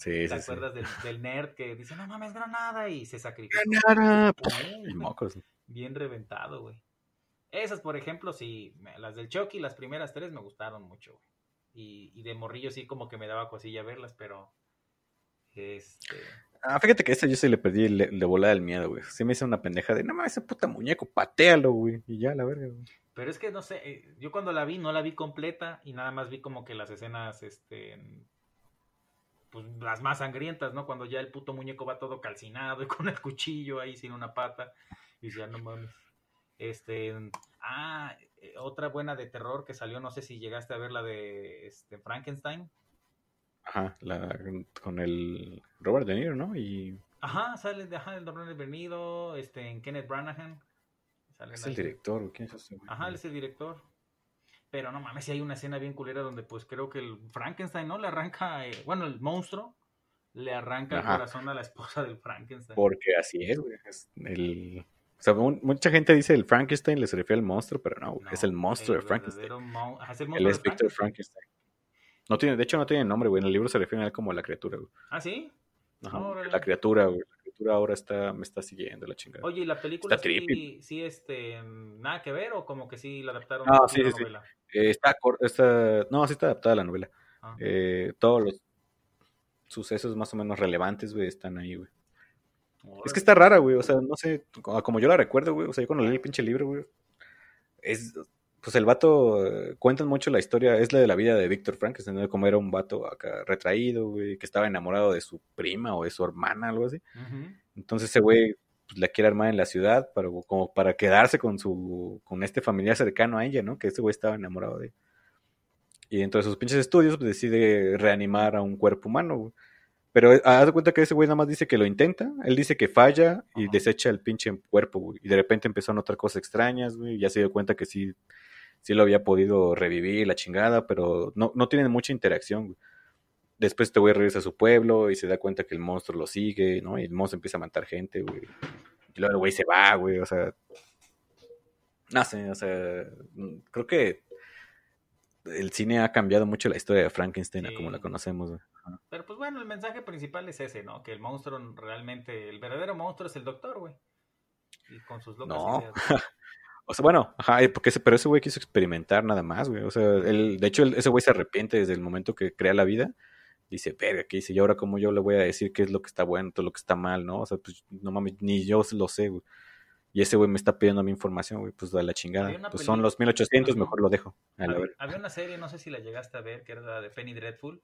Sí, ¿Te sí, sí. acuerdas del, del nerd que dice, no mames, granada? Y se sacrifica. Granada. Y mocos. bien reventado, güey. Esas, por ejemplo, sí, las del Chucky, las primeras tres me gustaron mucho, güey. Y, y de morrillo sí como que me daba cosilla verlas, pero este Ah, fíjate que esta yo sí le perdí el, el de volada el miedo, güey. Sí me hizo una pendeja de, no mames, ese puta muñeco, patealo, güey. Y ya, la verga, güey. pero es que no sé, eh, yo cuando la vi no la vi completa y nada más vi como que las escenas este pues las más sangrientas, ¿no? Cuando ya el puto muñeco va todo calcinado y con el cuchillo ahí sin una pata y ya no mames. Este, ah, eh, otra buena de terror que salió, no sé si llegaste a ver la de este, Frankenstein. Ajá, la, con el Robert De Niro, ¿no? Y Ajá, sale de ajá, el Don Bernido, este, en Kenneth Branagh. Salen es el ahí. director, ¿quién es ese? Ajá, él es el director. Pero no mames, si hay una escena bien culera donde pues creo que el Frankenstein, ¿no? Le arranca, eh, bueno, el monstruo le arranca el corazón a la esposa del Frankenstein. Porque así es, güey. El... O sea, un- mucha gente dice el Frankenstein, les refiere al monstruo, pero no, No, es el monstruo de Frankenstein. mon- es el Él monstruo es de Frankenstein. Frankenstein. No tiene, de hecho, no tiene nombre, güey. En el libro se refiere a él como la criatura, güey. Ah, ¿sí? Ajá, Órale. la criatura, güey. La ahora está, me está siguiendo la chingada. Oye, ¿y la película Está sí, trippy. sí, este, nada que ver o como que sí la adaptaron No, a sí, una sí, novela? Eh, está, está, no, sí está adaptada a la novela. Ah. Eh, todos los sucesos más o menos relevantes, güey, están ahí, güey. Es que está rara, güey. O sea, no sé, como como yo la recuerdo, güey. O sea, yo cuando leí el pinche libro, güey. Es, pues el vato, eh, cuentan mucho la historia, es la de la vida de Víctor Frankenstein, ¿no? Como era un vato acá retraído, güey, que estaba enamorado de su prima o de su hermana, algo así. Entonces ese güey pues, la quiere armar en la ciudad para, como para quedarse con su, con este familiar cercano a ella, ¿no? Que ese güey estaba enamorado de ella. Y dentro de sus pinches estudios, pues decide reanimar a un cuerpo humano, güey. Pero eh, haz de cuenta que ese güey nada más dice que lo intenta, él dice que falla y desecha el pinche cuerpo, güey. Y de repente empezó a notar cosas extrañas, güey. y Ya se dio cuenta que sí, sí lo había podido revivir, la chingada, pero no, no tienen mucha interacción, güey. Después este güey regresa a su pueblo y se da cuenta que el monstruo lo sigue, ¿no? Y el monstruo empieza a matar gente, güey. Y luego el güey se va, güey, o sea... No sé, o sea, creo que el cine ha cambiado mucho la historia de Frankenstein Sí. como la conocemos, güey. Pero pues bueno, el mensaje principal es ese, ¿no? Que el monstruo realmente, el verdadero monstruo es el doctor, güey. Y con sus locas No. ideas. O sea, bueno, ajá, porque ese, pero ese güey quiso experimentar nada más, güey. O sea, él, de hecho, él- ese güey se arrepiente desde el momento que crea la vida. Dice, verga, ¿qué dice? Y ahora, ¿cómo yo le voy a decir qué es lo que está bueno, todo lo que está mal, no? O sea, pues, no mames, ni yo lo sé, güey. Y ese güey me está pidiendo mi información, güey, pues da la chingada. Pues son los 1800, Ajá. mejor lo dejo. A había una serie, no sé si la llegaste a ver, que era la de Penny Dreadful.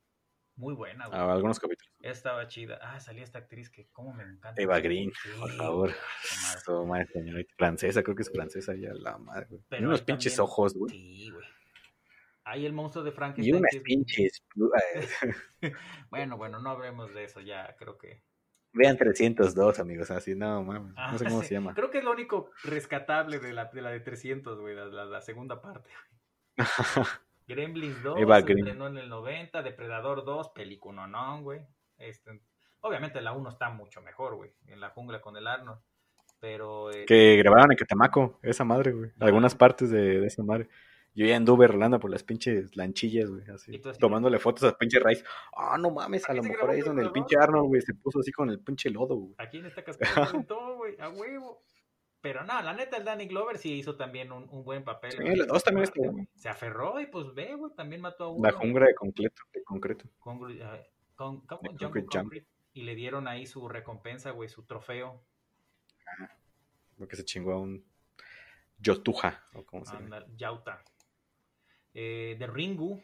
Muy buena, güey. A algunos capítulos. Estaba chida. Ah, salía esta actriz que cómo me encanta. Eva Green, Sí, por favor. madre. Madre, señorita. Francesa, creo que es francesa ya, la madre, güey. Pero y unos pinches también- ojos, güey. Sí, güey. Ahí el monstruo de Y Frankenstein. unas que es- pinches. Bueno, bueno, no hablemos de eso ya, creo que. Vean 302, amigos, así, no mames. No sé Ah, cómo sí. se llama. Creo que es lo único rescatable de la de, la de 300, güey, la, la- la segunda parte. Gremlins 2 Eva se Green. estrenó en el 90, Depredador 2, película no, güey. Este, obviamente la 1 está mucho mejor, güey, en la jungla con el Arnold. Pero eh, Que grabaron en Catemaco, esa madre, güey. Algunas partes de, de esa madre. Yo ya anduve rolando por las pinches lanchillas, güey, así. Tomándole fotos a pinche raíz. Ah, no mames, a lo mejor ahí es donde el pinche Arnold, güey, se puso así con el pinche lodo, güey. aquí en esta cascada güey, a huevo. Pero no, la neta, el Danny Glover sí hizo también un, un buen papel. Sí, esa dos también estuvo. Se aferró y pues ve, güey, también mató a uno. La jungla de concreto, de concreto. Ah, Jungle Concrete. Concrete. Y le dieron ahí su recompensa, güey, su trofeo. Lo que se chingó a un Yotuja, o como se llama. Yauta. Eh, de Ringu,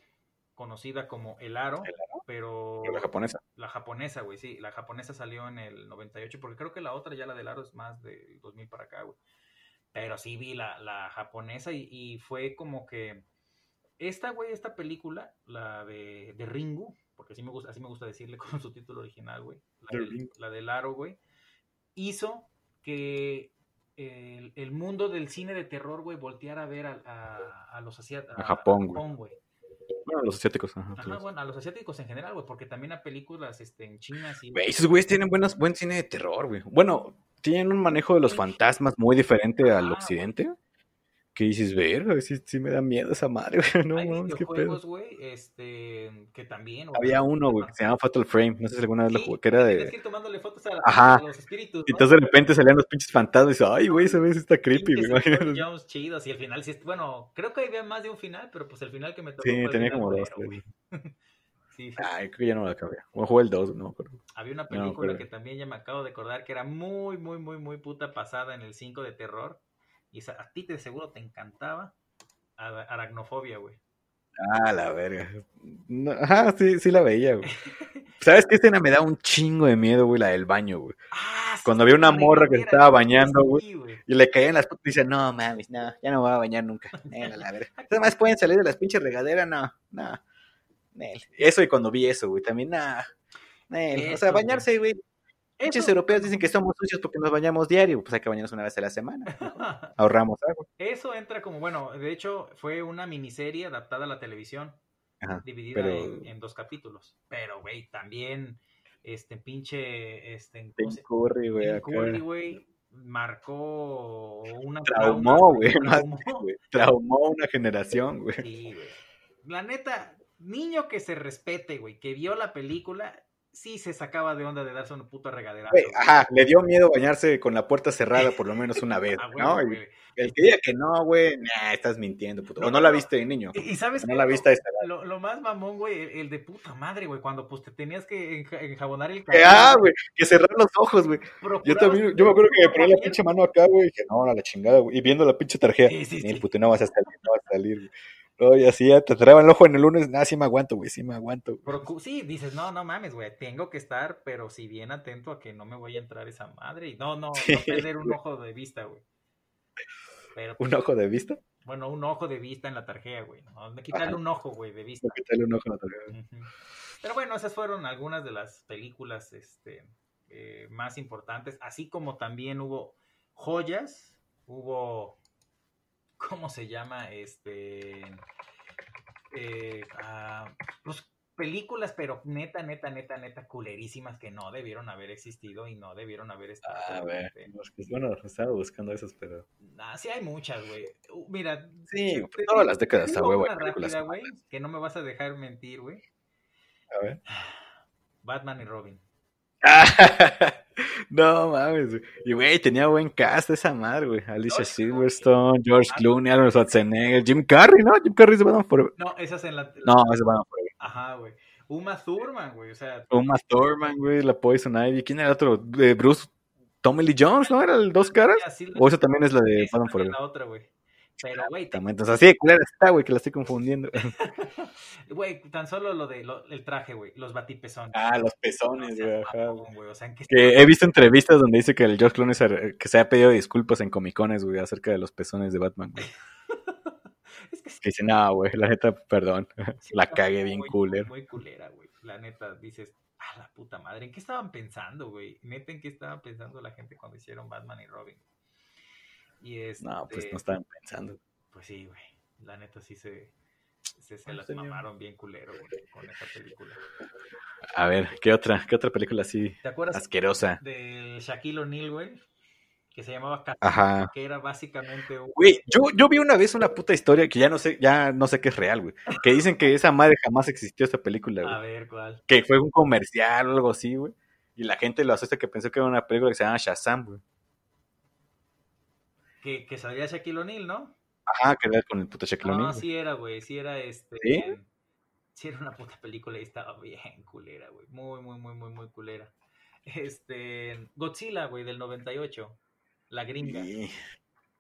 conocida como El Aro, pero Pero la japonesa. la japonesa, güey, sí, la japonesa salió en el 98, porque creo que la otra ya la del Aro es más del 2000 para acá, güey. Pero sí vi la, la japonesa y, y fue como que esta, güey, esta película, la de, de Ringu, porque así me gusta, así me gusta decirle con su título original, güey, la, De del- Ringu. la del Aro, güey, hizo que el, el mundo del cine de terror, güey, volteara a ver a, a- a los asiáticos. A Japón, güey. Bueno, los asiáticos, ajá. Ajá, todos. bueno, a los asiáticos en general, güey, porque también a películas este, en China sí. Güey, esos güeyes tienen buenas, buen cine de terror, güey. Bueno, tienen un manejo de los fantasmas muy diferente al occidente. Que dices, verga, sí, sí me da miedo esa madre, güey. No Hay mames, qué pedo. güey, este, que también. güey, Había uno, güey, que se llama Fatal Frame. No sé si alguna vez lo Sí, jugué, que era Tienes que de. ir tomándole fotos a, Ajá. a los espíritus. Y ¿no? entonces de repente salían los pinches fantasmas y dices, ay, güey, ese vez está creepy, güey. Imagínate. Jones chidos y el final sí bueno, creo que había más de un final, pero pues el final que me tocó Sí, tenía final como dos, güey. Sí, sí. Ay, creo que ya no lo acabé. O jugué el 2, no me acuerdo. Había una No, película pero- que también ya me acabo de acordar que era muy, muy, muy, muy puta pasada en el 5 de terror. Y esa, a ti te seguro te encantaba. Ara- Aracnofobia, güey. Ah, la verga. No, ajá, sí, sí la veía, güey. ¿Sabes qué escena me da un chingo de miedo, güey? La del baño, güey. Ah, sí, Cuando había una morra que se estaba bañando, sí, güey. Y le caían las putas y dice, no mames, no, ya no me voy a bañar nunca. A la verga. Además pueden salir de las pinches regaderas, no, no. Nel. Eso y cuando vi eso, güey, también, nah. Nel. O Eso, sea, güey. bañarse, güey. Muchos europeos dicen que somos sucios porque nos bañamos diario. Pues hay que bañarnos una vez a la semana. Ahorramos agua. Eso entra como, bueno, de hecho fue una miniserie adaptada a la televisión, Ajá. dividida pero- en, en dos capítulos. Pero, güey, también, este pinche, este, ¿cómo Tim se- Curry, güey. Curry, güey, marcó una Traumó, güey. traumó. Traumó una generación, güey. Sí, güey. La neta, niño que se respete, güey, que vio la película, sí se sacaba de onda de darse una puta regadera. Ajá, le dio miedo bañarse con la puerta cerrada por lo menos una vez, Ah, ¿no? güey, el que diga que no, güey, nah, estás mintiendo, puto. O no la viste de niño. Y, sabes No la viste a edad. Lo, lo más mamón, güey, el, el de puta madre, güey, cuando pues te tenías que enja- enjabonar el Que, ah, güey, que cerrar los ojos, güey. Yo también, yo me acuerdo que me ponía la pinche mano acá, güey, y dije, no, a la chingada, güey. Y viendo la pinche tarjeta, Sí, sí, sí. puto, no vas a salir, no vas a salir, güey. No, y así ya te traban el ojo en el lunes, nada, sí me aguanto, güey, sí me aguanto. Procu- sí, dices, no, no mames, güey, tengo que estar, pero si bien atento a que no me voy a entrar esa madre y no, no, Sí, no perder un ojo de vista, güey. Pero, Un ojo de vista, bueno, un ojo de vista en la tarjeta, güey. ¿no? Quitarle un ojo, güey, de vista. quitarle un ojo a la tarjeta. Pero bueno, esas fueron algunas de las películas este, eh, más importantes, así como también hubo joyas, hubo, ¿cómo se llama? Este, eh, ah, pues películas, pero neta, neta, neta, neta, culerísimas que no debieron haber existido y no debieron haber estado. A ver, este, pues, pues, bueno, estaba buscando esos, pero... ah, sí hay muchas, güey. Uh, mira. Sí, te- pues, te todas las décadas películas rápida, güey, que no me vas a dejar mentir, güey. A ver. Batman y Robin. no mames, güey. Y güey, tenía buen cast esa madre, güey. Alicia Silverstone, George Ah. Clooney, Arnold Schwarzenegger, Jim Carrey, ¿no? Jim Carrey se Batman Forever. No, esas en la. No, ese Batman Forever. Ajá, güey. Uma Thurman, güey. O sea, Uma Thurman, güey, la Poison Ivy. ¿Quién era el otro? Eh, Bruce Tommy Lee Jones, ¿no? ¿Era el dos caras? O esa también es la de también Forever. la otra, güey. Pero, güey, te- También, entonces así de culera está, güey, que la estoy confundiendo. güey, tan solo lo de lo- el traje, güey. Los batipezones. ah, los pezones, güey, ajá. O sea, ¿en qué Que he visto entrevistas donde dice que el George Clooney se, que se ha pedido disculpas en comicones, güey, acerca de los pezones de Batman, güey. Es que sí, dice, no, güey, la neta, perdón. sí, la cagué bien muy- cooler. Muy culera, güey. La neta, dices, a la puta madre. ¿En qué estaban pensando, güey? Neta, ¿en qué estaban pensando la gente cuando hicieron Batman y Robin? Y este, No, pues no estaban pensando. Pues sí, güey. La neta sí se, se, se las mamaron bien culero, güey, con esa película. A ver, ¿qué otra, qué otra película así ¿Te acuerdas asquerosa? del Shaquille O'Neal, güey? Que se llamaba Casino, Ajá. que era básicamente un... Güey, yo, yo vi una vez una puta historia que ya no sé, ya no sé qué es real, güey. Que dicen que esa madre jamás existió esa película, A güey. ver, ¿cuál? Que fue un comercial o algo así, güey. Y la gente lo asusta que pensó que era una película que se llama Shazam, güey. Que, que salía Shaquille O'Neal, ¿no? Ajá, que era con el puto Shaquille O'Neal, güey. sí era, güey. Sí era este... ¿Sí? sí era una puta película y estaba bien culera, güey. Muy, muy, muy, muy, muy culera. Este... Godzilla, güey, del 98. La gringa. Sí.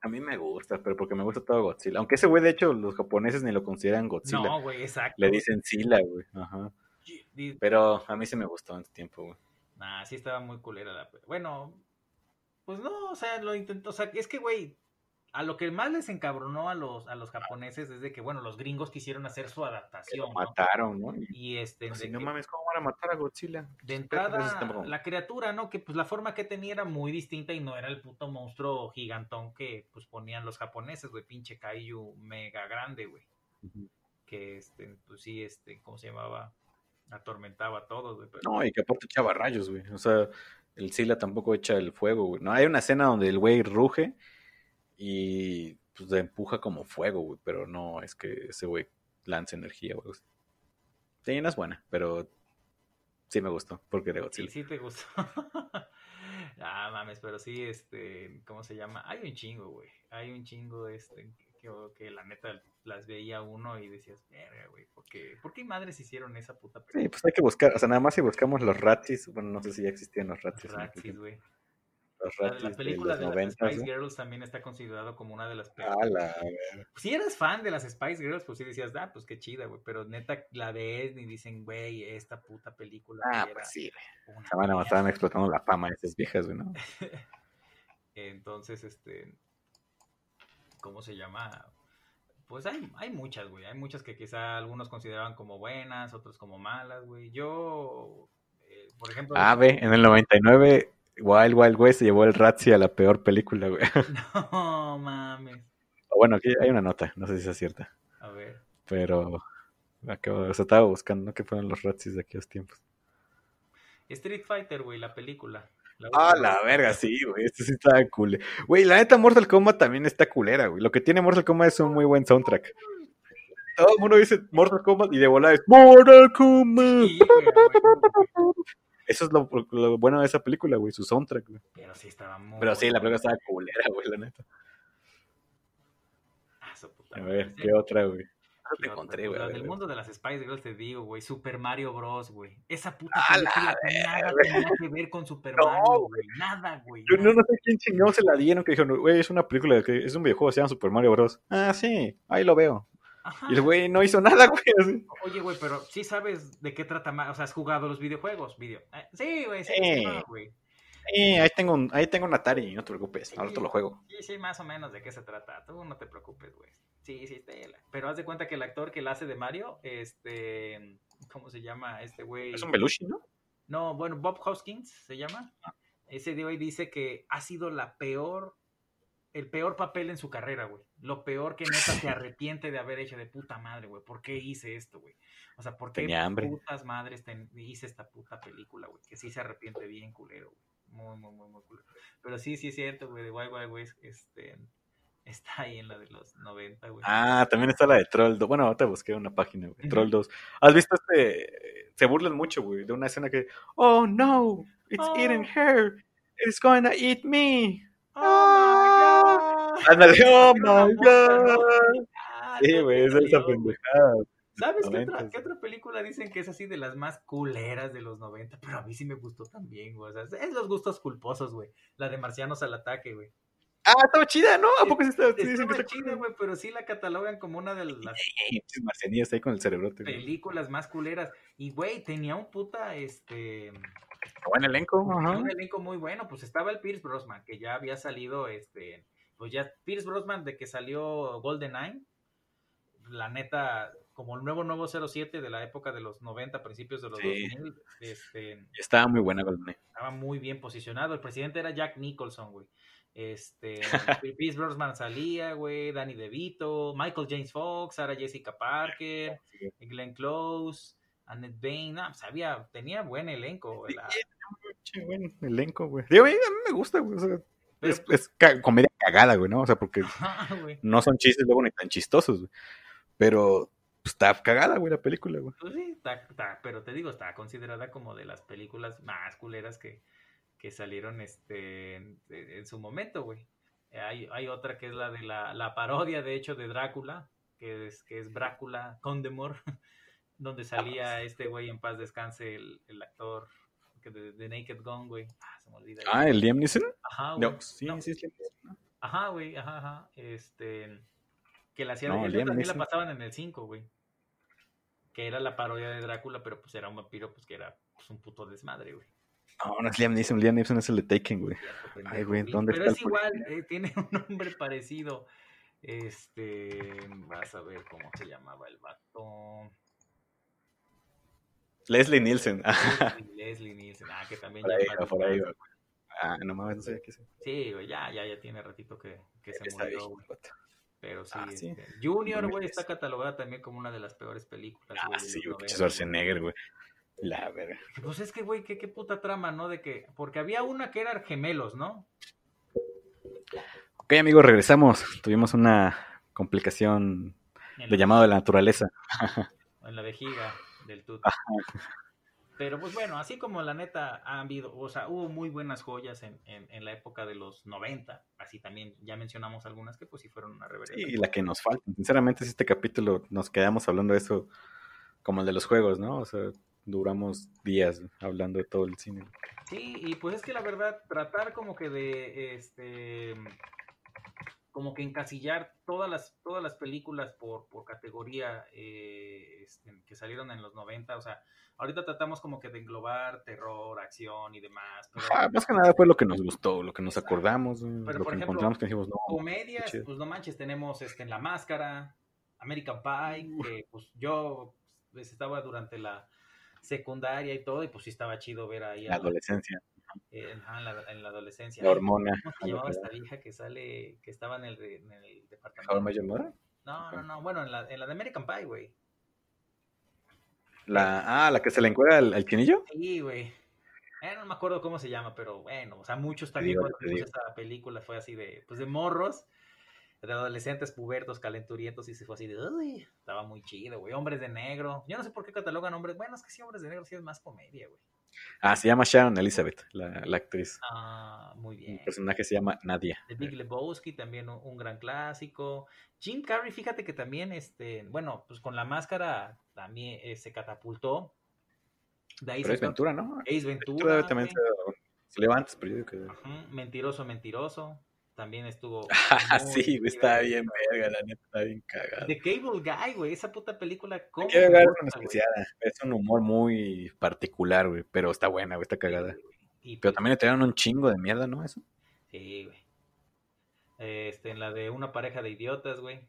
A mí me gusta, pero porque me gusta todo Godzilla. Aunque ese güey, de hecho, los japoneses ni lo consideran Godzilla. No, güey, exacto. Le dicen Sila, güey. Ajá. Pero a mí sí me gustó en su tiempo, güey. Nah, sí estaba muy culera la... Bueno, pues no, o sea, lo intentó, o sea, es que, güey, a lo que más les encabronó a los, a los japoneses es de que, bueno, los gringos quisieron hacer su adaptación, lo ¿no? mataron, ¿no? Y, Y este, así, de no que- mames, ¿cómo van a matar a Godzilla? de entrada, la criatura, ¿no? Que pues la forma que tenía era muy distinta y no era el puto monstruo gigantón que pues ponían los japoneses, güey, pinche kaiju mega grande, güey. Que este, pues sí, este, ¿cómo se llamaba? Atormentaba a todos, güey. pero- No, y que aparte echaba rayos, güey. O sea, el Sila tampoco echa el fuego, güey. No, hay una escena donde el güey ruge y pues le empuja como fuego, güey. Pero no es que ese güey lance energía, güey. Sí, no es buena, pero sí me gustó, porque de Sí, Godzilla. sí te gustó. ah, mames, pero sí, este, ¿cómo se llama? Hay un chingo, güey. Hay un chingo, este, que, que la neta las veía uno y decías, verga, güey, ¿por qué, ¿por qué madres hicieron esa puta Sí, película? pues hay que buscar, o sea, nada más si buscamos los ratis, bueno, no sé si ya existían los ratis. aquel Ratis, güey. Los La, ratis la de película los de, las 90, Spice. Girls también está considerado como una de las Ah, películas. la- Si eras fan de las Spice Girls, pues sí decías, ah, pues qué chida, güey. Pero neta, la ves y dicen, güey, esta puta película. Ah, pues sí, güey. Se van a matar mierda". explotando la fama de esas viejas, güey, ¿no? Entonces, este, ¿cómo se llama? Pues hay, hay muchas, güey. Hay muchas que quizá algunos consideraban como buenas, otros como malas, güey. Yo, eh, por ejemplo... Ah, ve, en el 99 Wild Wild West se llevó el Razzie a la peor película, güey. No mames. Bueno, aquí hay una nota, no sé si es cierta. A ver. Pero acabo, o sea, estaba buscando, ¿no? ¿Qué fueron los Razzies de aquellos tiempos? Street Fighter, güey, la película. Ah, la verga, sí, güey. Este sí está cool. Güey, la neta Mortal Kombat también está culera, güey. Lo que tiene Mortal Kombat es un muy buen soundtrack. Todo el mundo dice Mortal Kombat y de volada es Mortal Kombat. Sí. Eso es lo, lo bueno de esa película, güey, su soundtrack, güey. Pero sí estaba muy... Pero sí, la película estaba culera, güey, la neta. Ah, su puta A ver. ¿qué otra, güey? ¿Qué te otra? encontré, güey. del mundo de las Spice Girls te digo, güey. Super Mario Bros, güey. Esa puta ¡A la película nada tenía que ver con Super No, Mario, güey. Nada, güey. Yo no, no sé quién chingado se la dieron, que dijeron, güey, es una película, que es un videojuego, se llama Super Mario Bros. Ah, sí, ahí lo veo. Ajá. Y el güey no hizo nada, güey. Oye, güey, pero sí sabes de qué trata más. O sea, has jugado los videojuegos, video. Eh, sí, güey, sí, Sí. sí, no, güey. Sí, ahí tengo un, ahí tengo un Atari, no te preocupes, ahora te lo juego. Sí, sí, más o menos de qué se trata. Tú no te preocupes, güey. Sí, sí, tela. Pero haz de cuenta que el actor que la hace de Mario, este. ¿Cómo se llama este güey? Es un Belushi, ¿no? No, bueno, Bob Hoskins se llama. Ese de hoy dice que ha sido la peor, el peor papel en su carrera, güey. Lo peor que neta se arrepiente de haber hecho de puta madre, güey. ¿Por qué hice esto, güey? O sea, ¿por qué Tenía hambre. putas madres ten- hice esta puta película, güey? Que sí se arrepiente bien culero, güey. Muy, muy, muy, muy culero. Pero sí, sí es cierto, güey. De Wild Wild West, este, está ahí en la de los 90, güey. Ah, también está la de Troll 2. Bueno, ahorita busqué una página, güey. Troll 2. ¿Has visto este? Se burlan mucho, güey, de una escena que. Oh no, it's Oh. eating her. It's gonna eat me. ¡Oh, my God! Ándale, oh my god. Ah, Sí, güey, te esa es esa pendejada. ¿Sabes qué otra, qué otra película dicen que es así de las más culeras de los 90? Pero a mí sí me gustó también, güey. O sea, es los gustos culposos, güey. La de Marcianos al ataque, güey. Ah, estaba chida, ¿no? ¿A poco sí está? sí Estaba está chida, güey, pero sí la catalogan como una de las marcianillas ahí con el cerebrote. películas más culeras. Y, güey, tenía un puta, este... Buen elenco, ajá. Un elenco muy bueno. Pues estaba el Pierce Brosnan, que ya había salido, este... Pues ya, Pierce Brosnan, de que salió GoldenEye, la neta, como el nuevo nuevo 07 de la época de los 90, principios de los Sí. 2000, este... Estaba muy buena, Golden. estaba muy bien posicionado. El presidente era Jack Nicholson, güey. Este, Pierce Brosnan salía, güey, Danny DeVito, Michael James Fox, Sarah Jessica Parker, Glenn Close, Annette Bain, no, pues había, tenía buen elenco, güey. la- Che, buen elenco, güey. Digo, a mí, a mí me gusta, güey. o sea, Pero- es, es ca- comedia cagada, güey, ¿no? O sea, porque Ajá, no son chistes luego ni tan chistosos, güey. Pero pues, está cagada, güey, la película, güey. Pues sí, está, está- pero te digo, está considerada como de las películas más culeras que, que salieron este, en, en su momento, güey. Hay, hay otra que es la de la, la parodia, de hecho, de Drácula, que es, que es Drácula Condemor, donde salía este güey en paz descanse, el, el actor que de, de Naked Gun, güey. Ah, se me olvida. Ah, ¿el Liam Neeson? Ajá, güey. No, sí, No, sí, sí. Ajá, güey, ajá, ajá. Este. Que la hacía. No, Liam también la pasaban en el 5, güey. Que era la parodia de Drácula, pero pues era un vampiro, pues que era pues, un puto desmadre, güey. No, no es Liam Neeson. Liam Neeson es el de Taken, güey. Ay, güey. ¿dónde Pero está es el igual, eh, tiene un nombre parecido. Este. Vas a ver cómo se llamaba el vato. Leslie Nielsen. Leslie, Leslie Nielsen. Ah, que también por ya ahí, por ahí. Ah, no mames, no sé qué es. Sí, güey, ya, ya, ya tiene ratito que, que se murió, güey. Pero sí, Ah, sí. este, Junior, güey, 2010. está catalogada también como una de las peores películas. Ah, güey, de sí, güey, pinche 90, Schwarzenegger, güey. La verga. Pues es que, güey, qué, qué puta trama, ¿no? De que, porque había una que eran gemelos, ¿no? Ok, amigos, regresamos. Tuvimos una complicación de la, llamado de la naturaleza. en la vejiga del tuto. Pero pues bueno, así como la neta ha habido, o sea, hubo muy buenas joyas en, en, en la época de los 90, así también ya mencionamos algunas que pues sí fueron una reverencia. Sí, la que nos falta. Sinceramente, si este capítulo nos quedamos hablando de eso como el de los juegos, ¿no? O sea, duramos días hablando de todo el cine. Sí, y pues es que la verdad, tratar como que de, este, como que encasillar todas las, todas las películas por, por categoría eh, este, que salieron en los 90, o sea, ahorita tratamos como que de englobar terror, acción y demás, pero Ah, más que nada fue lo que nos gustó, lo que nos acordamos, Pero, lo por que ejemplo, encontramos que dijimos, no. comedias, pues no manches, tenemos este, en La Máscara, American Pie, que pues yo pues, estaba durante la secundaria y todo, y pues sí estaba chido ver ahí. La a- adolescencia. eh, ajá, en, la, en la adolescencia. La hormona. ¿Cómo se llamaba esta vieja que sale, que estaba en el, en departamento? Mother? No, no, no, bueno, en la, en la de American Pie, güey. La, ah, la que se le encuentra al, al chinillo. Sí, güey. Eh, no me acuerdo cómo se llama, pero bueno, o sea, muchos también digo, cuando vimos esa película fue así de, pues de morros, de adolescentes pubertos, calenturientos, y se fue así de, uy, estaba muy chido, güey. Hombres de negro. Yo no sé por qué catalogan hombres, bueno, es que sí, hombres de negro sí es más comedia, güey. Ah, se llama Sharon Elizabeth, la, la actriz. Ah, muy bien. El personaje se llama Nadia. The Big Lebowski, también un, un gran clásico. Jim Carrey, fíjate que también, este, bueno, pues con la máscara también eh, se catapultó. De ahí Pero es se- Ventura, ¿no? Ace Ventura Ventura. también se, se levanta, pero yo digo que... Mentiroso, mentiroso. También estuvo. Ah, sí, güey, está bien verga, la neta, está bien cagada. The Cable Guy, güey, esa puta película. ¿cómo especial. Es un humor muy particular, güey, pero está buena, güey, está cagada. Y Pero pues, también le trajeron un chingo de mierda, ¿no? Eso. Sí, güey. Este, en la de una pareja de idiotas, güey.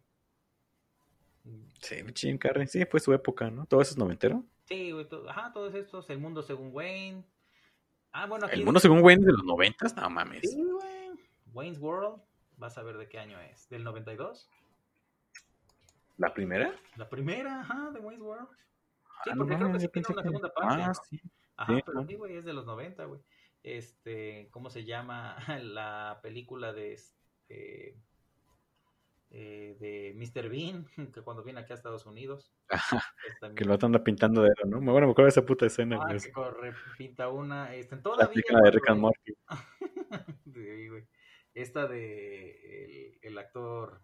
Sí, Jim Carrey, sí, fue su época, ¿no? Todo eso es noventero. Sí, güey, to- ajá, todos estos, El Mundo Según Wayne. Ah, bueno, aquí El mundo según Wayne de los noventas, no mames. Sí. Wayne's World, vas a ver de qué año es. ¿Del 92? ¿La primera? La primera, ajá, de Wayne's World. Sí, Ah, no porque creo que sí tiene una que- segunda parte. Ah, ¿no? sí. Ajá, sí, pero sí, güey, es de los 90, güey. Este, ¿cómo se llama la película de este eh, de Mr. Bean, que cuando viene aquí a Estados Unidos, Ajá, también- que lo anda pintando de oro, ¿no? Bueno, me acuerdo de esa puta escena, Ah, que corre, pinta una, este, La todavía película de Rick and Morty. Sí, güey. Esta de el, el actor,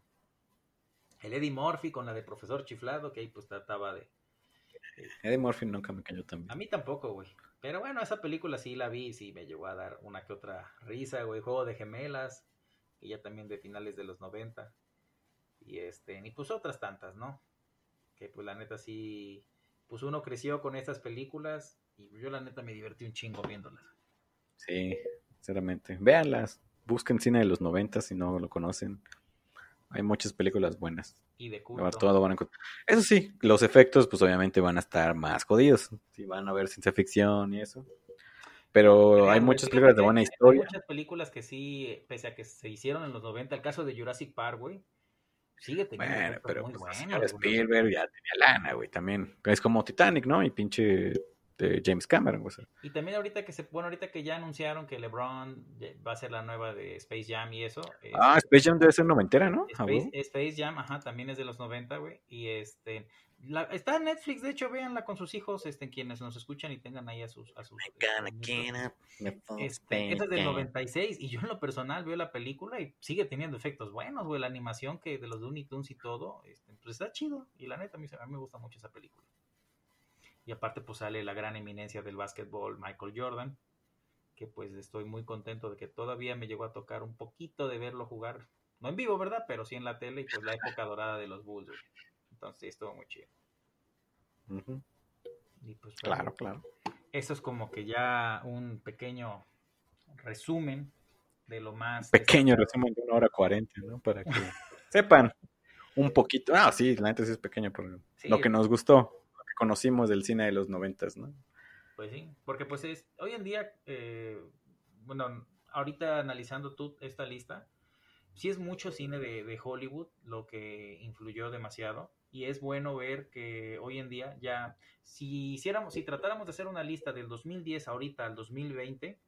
el Eddie Murphy con la de Profesor Chiflado, que ahí pues trataba de... Eddie Murphy nunca me cayó tan A mí tampoco, güey. Pero bueno, esa película sí la vi y sí me llegó a dar una que otra risa, güey. Juego de gemelas, que ya también de finales de los 90. Y este, y pues otras tantas, ¿no? Que pues la neta sí, pues uno creció con estas películas y yo la neta me divertí un chingo viéndolas. Sí, sinceramente. Véanlas. Busquen cine de los noventas si no lo conocen. Hay muchas películas buenas. Y de culto. verdad, todo van a encontrar. Eso sí, los efectos, pues obviamente van a estar más jodidos. Si van a ver ciencia ficción y eso. Pero Creo, hay muchas películas de buena hay historia. muchas películas que sí, pese a que se hicieron en los 90, el caso de Jurassic Park, güey, sigue teniendo Bueno, pero pues. Spielberg ya tenía lana, güey, también. Es como Titanic, ¿no? Y pinche de James Cameron, güey. Y también ahorita que se, bueno, ahorita que ya anunciaron que LeBron va a ser la nueva de Space Jam y eso. es- Ah, Space Jam debe ser noventera, ¿no? Ah, Space. Space Jam, ajá, también es de los 90, güey. Y este, la- está en Netflix, de hecho, véanla con sus hijos, este, quienes nos escuchan y tengan ahí a sus, a sus full Este, esa es del Space Jam. 96 y yo en lo personal veo la película y sigue teniendo efectos buenos, güey, la animación que de los Looney Tunes y todo, este, pues está chido y la neta a mí, se- a mí me gusta mucho esa película. Y aparte pues sale la gran eminencia del básquetbol Michael Jordan, que pues estoy muy contento de que todavía me llegó a tocar un poquito de verlo jugar, no en vivo, ¿verdad? Pero sí en la tele y pues la época dorada de los Bulls, güey. Entonces sí, estuvo muy chido. Y, pues, Claro, claro. eso es como que ya un pequeño resumen de lo más Pequeño resumen de una hora cuarenta, ¿no? Para que sepan un poquito. Ah, sí, la neta sí es pequeño Sí. lo que nos gustó, conocimos del cine de los noventas, ¿no? Pues sí, porque pues es, hoy en día, eh, bueno, ahorita analizando tú esta lista, sí es mucho cine de, de Hollywood lo que influyó demasiado y es bueno ver que hoy en día ya, si hiciéramos, si tratáramos de hacer una lista del 2010 ahorita al 2020,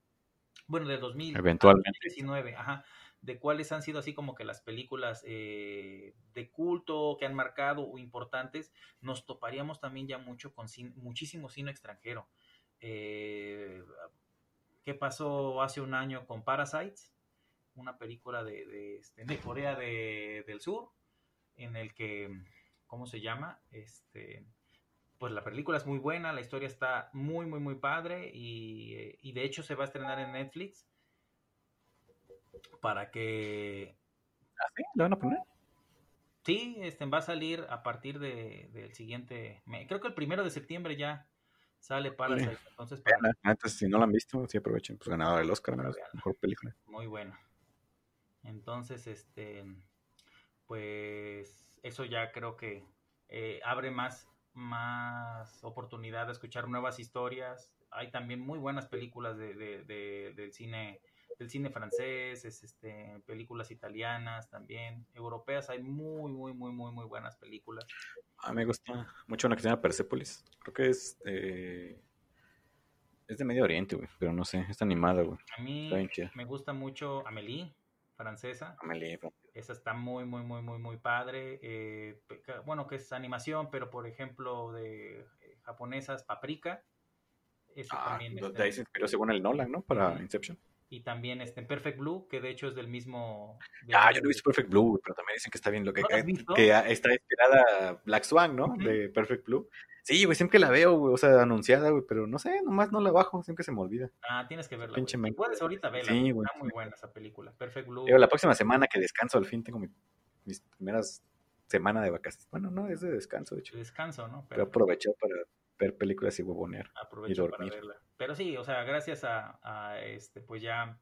bueno, del 2000 Eventualmente. al 2019, ajá, de cuáles han sido así como que las películas eh, de culto que han marcado o importantes, nos toparíamos también ya mucho con cin- muchísimo cine extranjero. Eh, ¿Qué pasó hace un año con Parasites? Una película de, de, este, de Corea de- del Sur, en el que, ¿cómo se llama? Este, pues la película es muy buena, la historia está muy, muy, muy padre y, eh, y de hecho se va a estrenar en Netflix para que ¿Ah, sí? ¿Lo van a poner? Sí, este, va a salir a partir de, del siguiente mes. Creo que el primero de septiembre ya sale Parasite. Entonces, para- Veanla. Antes, si no la han visto, sí aprovechen. Pues ganador del Oscar, mejor película. muy bueno. Entonces, este, pues, eso ya creo que eh, abre más, más oportunidad de escuchar nuevas historias. Hay también muy buenas películas de, de- de- del cine del cine francés, es, este, películas italianas también, europeas, hay muy, muy, muy, muy, muy buenas películas. A mí me gusta mucho una que se llama Persepolis. Creo que es. eh, es de Medio Oriente, güey. Pero no sé, está animada, güey. A mí me gusta mucho Amélie, francesa. Amelie, güey. Esa está muy, muy, muy, muy, muy padre. Eh, bueno, que es animación, pero por ejemplo de eh, japonesas, Paprika. Ese Ah, también de está- ahí se inspiró según el Nolan, ¿no? Para. Inception. Y también este, en Perfect Blue, que de hecho es del mismo... del Ah, mismo- yo no he visto Perfect Blue, pero también dicen que está bien lo que, ¿No que está inspirada Black Swan, ¿no? De Perfect Blue. Sí, güey, siempre la veo, güey, o sea, anunciada, güey, pero no sé, nomás no la bajo, siempre se me olvida. Ah, tienes que verla. Pinche Puedes ahorita verla. Sí, güey. Está muy buena esa película. Perfect Blue. La próxima semana que descanso, al fin tengo mi- mis primeras semanas de vacaciones. Bueno, no, es de descanso, de hecho. Descanso, ¿no? Voy a Pero aprovechar para ver películas y huevonear. aprovecho y para dormir. verla. Pero sí, o sea, gracias a, este, pues ya,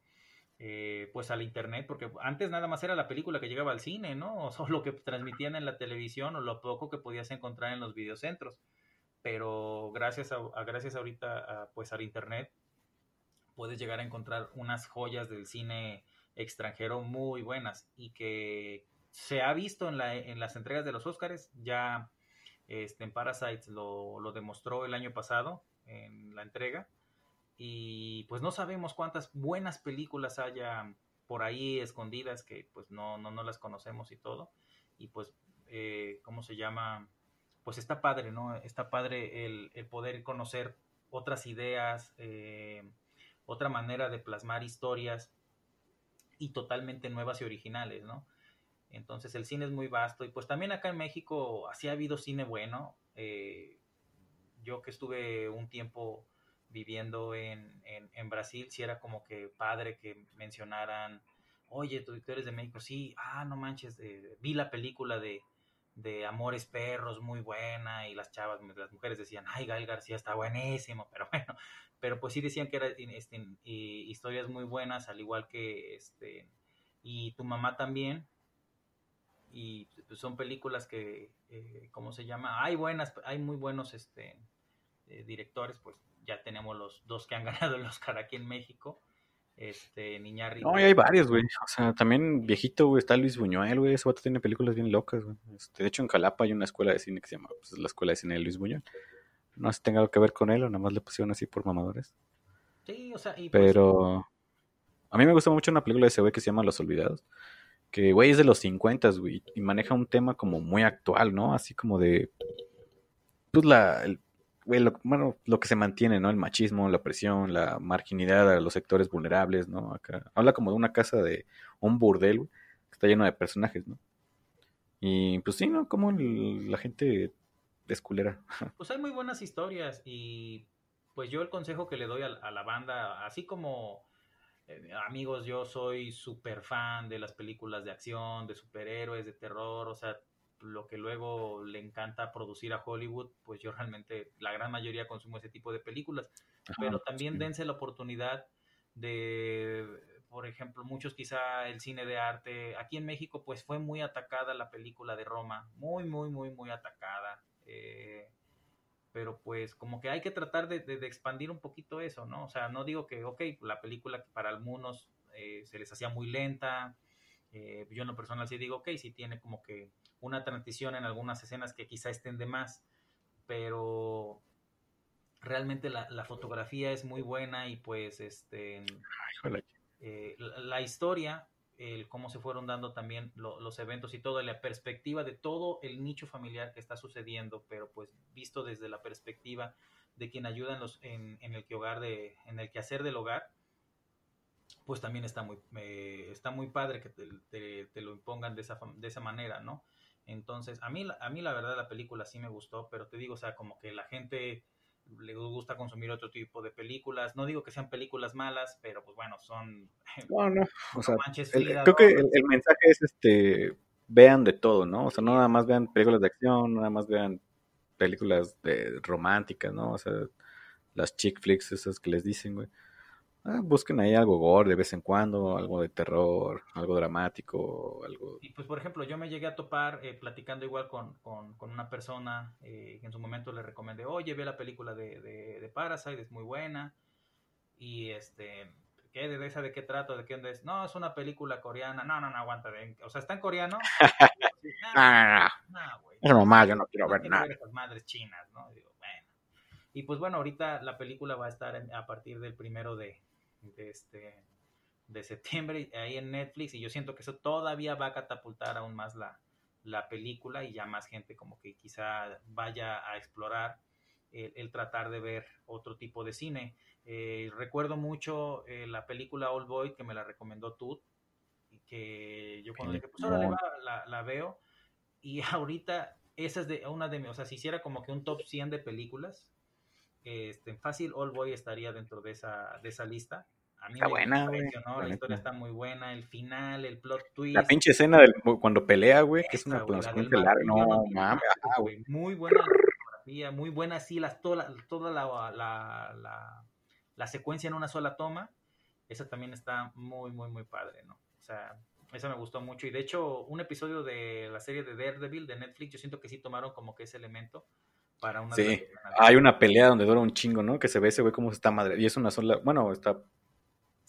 eh, pues al internet, porque antes nada más era la película que llegaba al cine, ¿no? O lo que transmitían en la televisión o lo poco que podías encontrar en los videocentros. Pero gracias a, a- gracias ahorita, a, pues al internet, puedes llegar a encontrar unas joyas del cine extranjero muy buenas y que se ha visto en, la, en las entregas de los Oscars, ya este, en Parasites lo, lo demostró el año pasado en la entrega y pues no sabemos cuántas buenas películas haya por ahí escondidas que pues no, no, no las conocemos y todo y pues eh, ¿cómo se llama? Pues está padre, ¿no? Está padre el, el poder conocer otras ideas, eh, otra manera de plasmar historias y totalmente nuevas y originales, ¿no? Entonces el cine es muy vasto y pues también acá en México así ha habido cine bueno. Eh, yo que estuve un tiempo viviendo en, en, Brasil, sí era como que padre que mencionaran, oye, tú, tú eres de México, sí, ah, no manches, eh, vi la película de, de Amores Perros, muy buena, y las chavas, las mujeres decían, ay, Gael García está buenísimo, pero bueno, pero pues sí decían que eran este, historias muy buenas, al igual que, este, y tu mamá también, y pues, son películas que, eh, ¿cómo se llama? Hay buenas, hay muy buenos, este, eh, directores, pues ya tenemos los dos que han ganado el Oscar aquí en México, este, Niñarri. No, y hay varios, güey. O sea, también viejito, güey, está Luis Buñuel, güey. Ese vato tiene películas bien locas, güey. Este, de hecho, en Jalapa hay una escuela de cine que se llama pues, la Escuela de Cine de Luis Buñuel. No sé si tenga algo que ver con él o nada más le pusieron así por mamadores. Sí, o sea, y pues, Pero a mí me gusta mucho una película de ese güey que se llama Los Olvidados. Que, güey, es de los 50, güey. Y maneja un tema como muy actual, ¿no? Así como de. Pues la. el- bueno, lo que se mantiene, ¿no? El machismo, la opresión, la marginidad a los sectores vulnerables, ¿no? Acá. Habla como de una casa de. Un burdel, que está lleno de personajes, ¿no? Y pues sí, ¿no? Como la gente es culera. pues hay muy buenas historias y pues yo el consejo que le doy a, a la banda, así como eh, amigos, yo soy súper fan de las películas de acción, de superhéroes, de terror, o sea, lo que luego le encanta producir a Hollywood, pues yo realmente la gran mayoría consumo ese tipo de películas, pero Ajá, también sí. dense la oportunidad de, por ejemplo, muchos quizá el cine de arte, aquí en México pues fue muy atacada la película de Roma, muy, muy, muy, muy atacada. eh, pero pues como que hay que tratar de, de- de expandir un poquito eso, ¿no? O sea, no digo que, ok, la película que para algunos eh, se les hacía muy lenta, eh, yo en lo personal sí digo, ok, sí tiene como que una transición en algunas escenas que quizá estén de más, pero realmente la, la fotografía es muy buena y pues este eh, la, la historia, el cómo se fueron dando también lo- los eventos y todo, la perspectiva de todo el nicho familiar que está sucediendo, pero pues visto desde la perspectiva de quien ayuda en, los, en, en el que hogar de, en el quehacer del hogar, pues también está muy, eh, está muy padre que te, te- te lo impongan de esa, de esa manera, ¿no? Entonces, a mí, la- a mí la verdad la película sí me gustó, pero te digo, o sea, como que la gente le gusta consumir otro tipo de películas. No digo que sean películas malas, pero pues bueno, son... No, no. O sea, el- creo que el, el mensaje es este. Vean de todo, ¿no? O sea, no nada más vean películas de acción, nada más vean películas de románticas, ¿no? O sea, las chick flicks esas que les dicen, güey. Ah, busquen ahí algo gore de vez en cuando, algo de terror, algo dramático, algo... Y pues, por ejemplo, yo me llegué a topar eh, platicando igual con, con, con una persona eh, que en su momento le recomendé, oye, ve la película de, de, de Parasite, es muy buena. Y este, ¿qué? ¿De esa de qué trato? ¿De qué onda es? No, es una película coreana. No, no, no, aguanta. de- O sea, ¿está en coreano? Sí, Ah, no, güey. es normal, yo no quiero No ver nada. ver esas madres chinas, ¿no? Digo, bueno. Y pues bueno, ahorita la película va a estar en- a partir del primero de, de este de septiembre ahí en Netflix y yo siento que eso todavía va a catapultar aún más la, la película y ya más gente como que quizá vaya a explorar el, el tratar de ver otro tipo de cine. Eh, recuerdo mucho eh, la película Old Boy que me la recomendó Tut y que yo cuando dije, pues órale, va, la, la veo y ahorita esa es de una de mis, o sea, si hiciera como que un top 100 de películas, este, fácil All Boy estaría dentro de esa, de esa lista. A mí Está me buena, güey, la historia está muy buena, el final, el plot twist. La pinche escena del, cuando pelea, güey, que es una del larga. No, mames, güey. güey. Muy buena fotografía, muy buena así, las, toda, toda la, la, la, la secuencia en una sola toma. Esa también está muy, muy, muy padre, ¿no? O sea, esa me gustó mucho. Y de hecho, un episodio de la serie de Daredevil de Netflix, yo siento que sí tomaron como que ese elemento para una Sí, hay una pelea donde dura un chingo, ¿no? Que se ve ese güey como se está madre. Y es una sola, bueno, está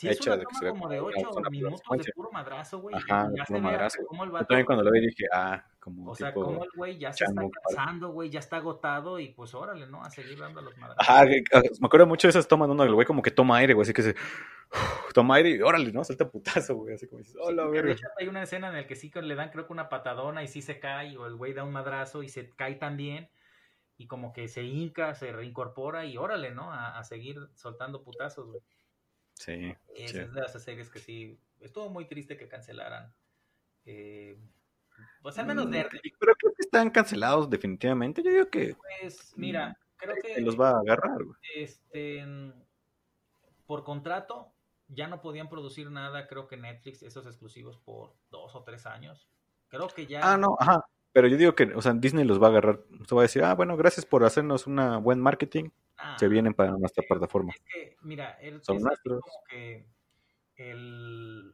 Sí, es hecha una de que se como como de una 8 sola minutos de puro madrazo, güey. Ajá, ya puro madrazo. cómo el Yo vato también cuando lo vi dije, ah, como O sea, tipo... como el güey ya se está chango, cansando, güey, ya está agotado y pues órale, ¿no? A seguir dando los madrazos. Ajá, me acuerdo mucho de esas tomas donde el güey como que toma aire, güey, así que se... Toma aire y órale, ¿no? Salta putazo, güey, así como dices, hola, de verga. hecho hay una escena en la que sí le dan creo que una patadona y sí se cae o el güey da un madrazo y se cae también y como que se hinca, se reincorpora y órale, ¿no? A, a seguir soltando putazos, güey. Sí, Esa sí. es de esas series que sí, estuvo muy triste que cancelaran. Eh, pues al menos Mm, de Pero creo que están cancelados definitivamente. Yo digo que pues mira, creo que los va a agarrar, güey. este por contrato ya no podían producir nada, creo que Netflix, esos exclusivos por dos o tres años. Creo que ya Ah, no, ajá. Pero yo digo que, o sea, Disney los va a agarrar. Usted va a decir, ah, bueno, gracias por hacernos una buen marketing. Ah, Se vienen para nuestra plataforma. Es que, mira, el, Son es nuestros. como que el,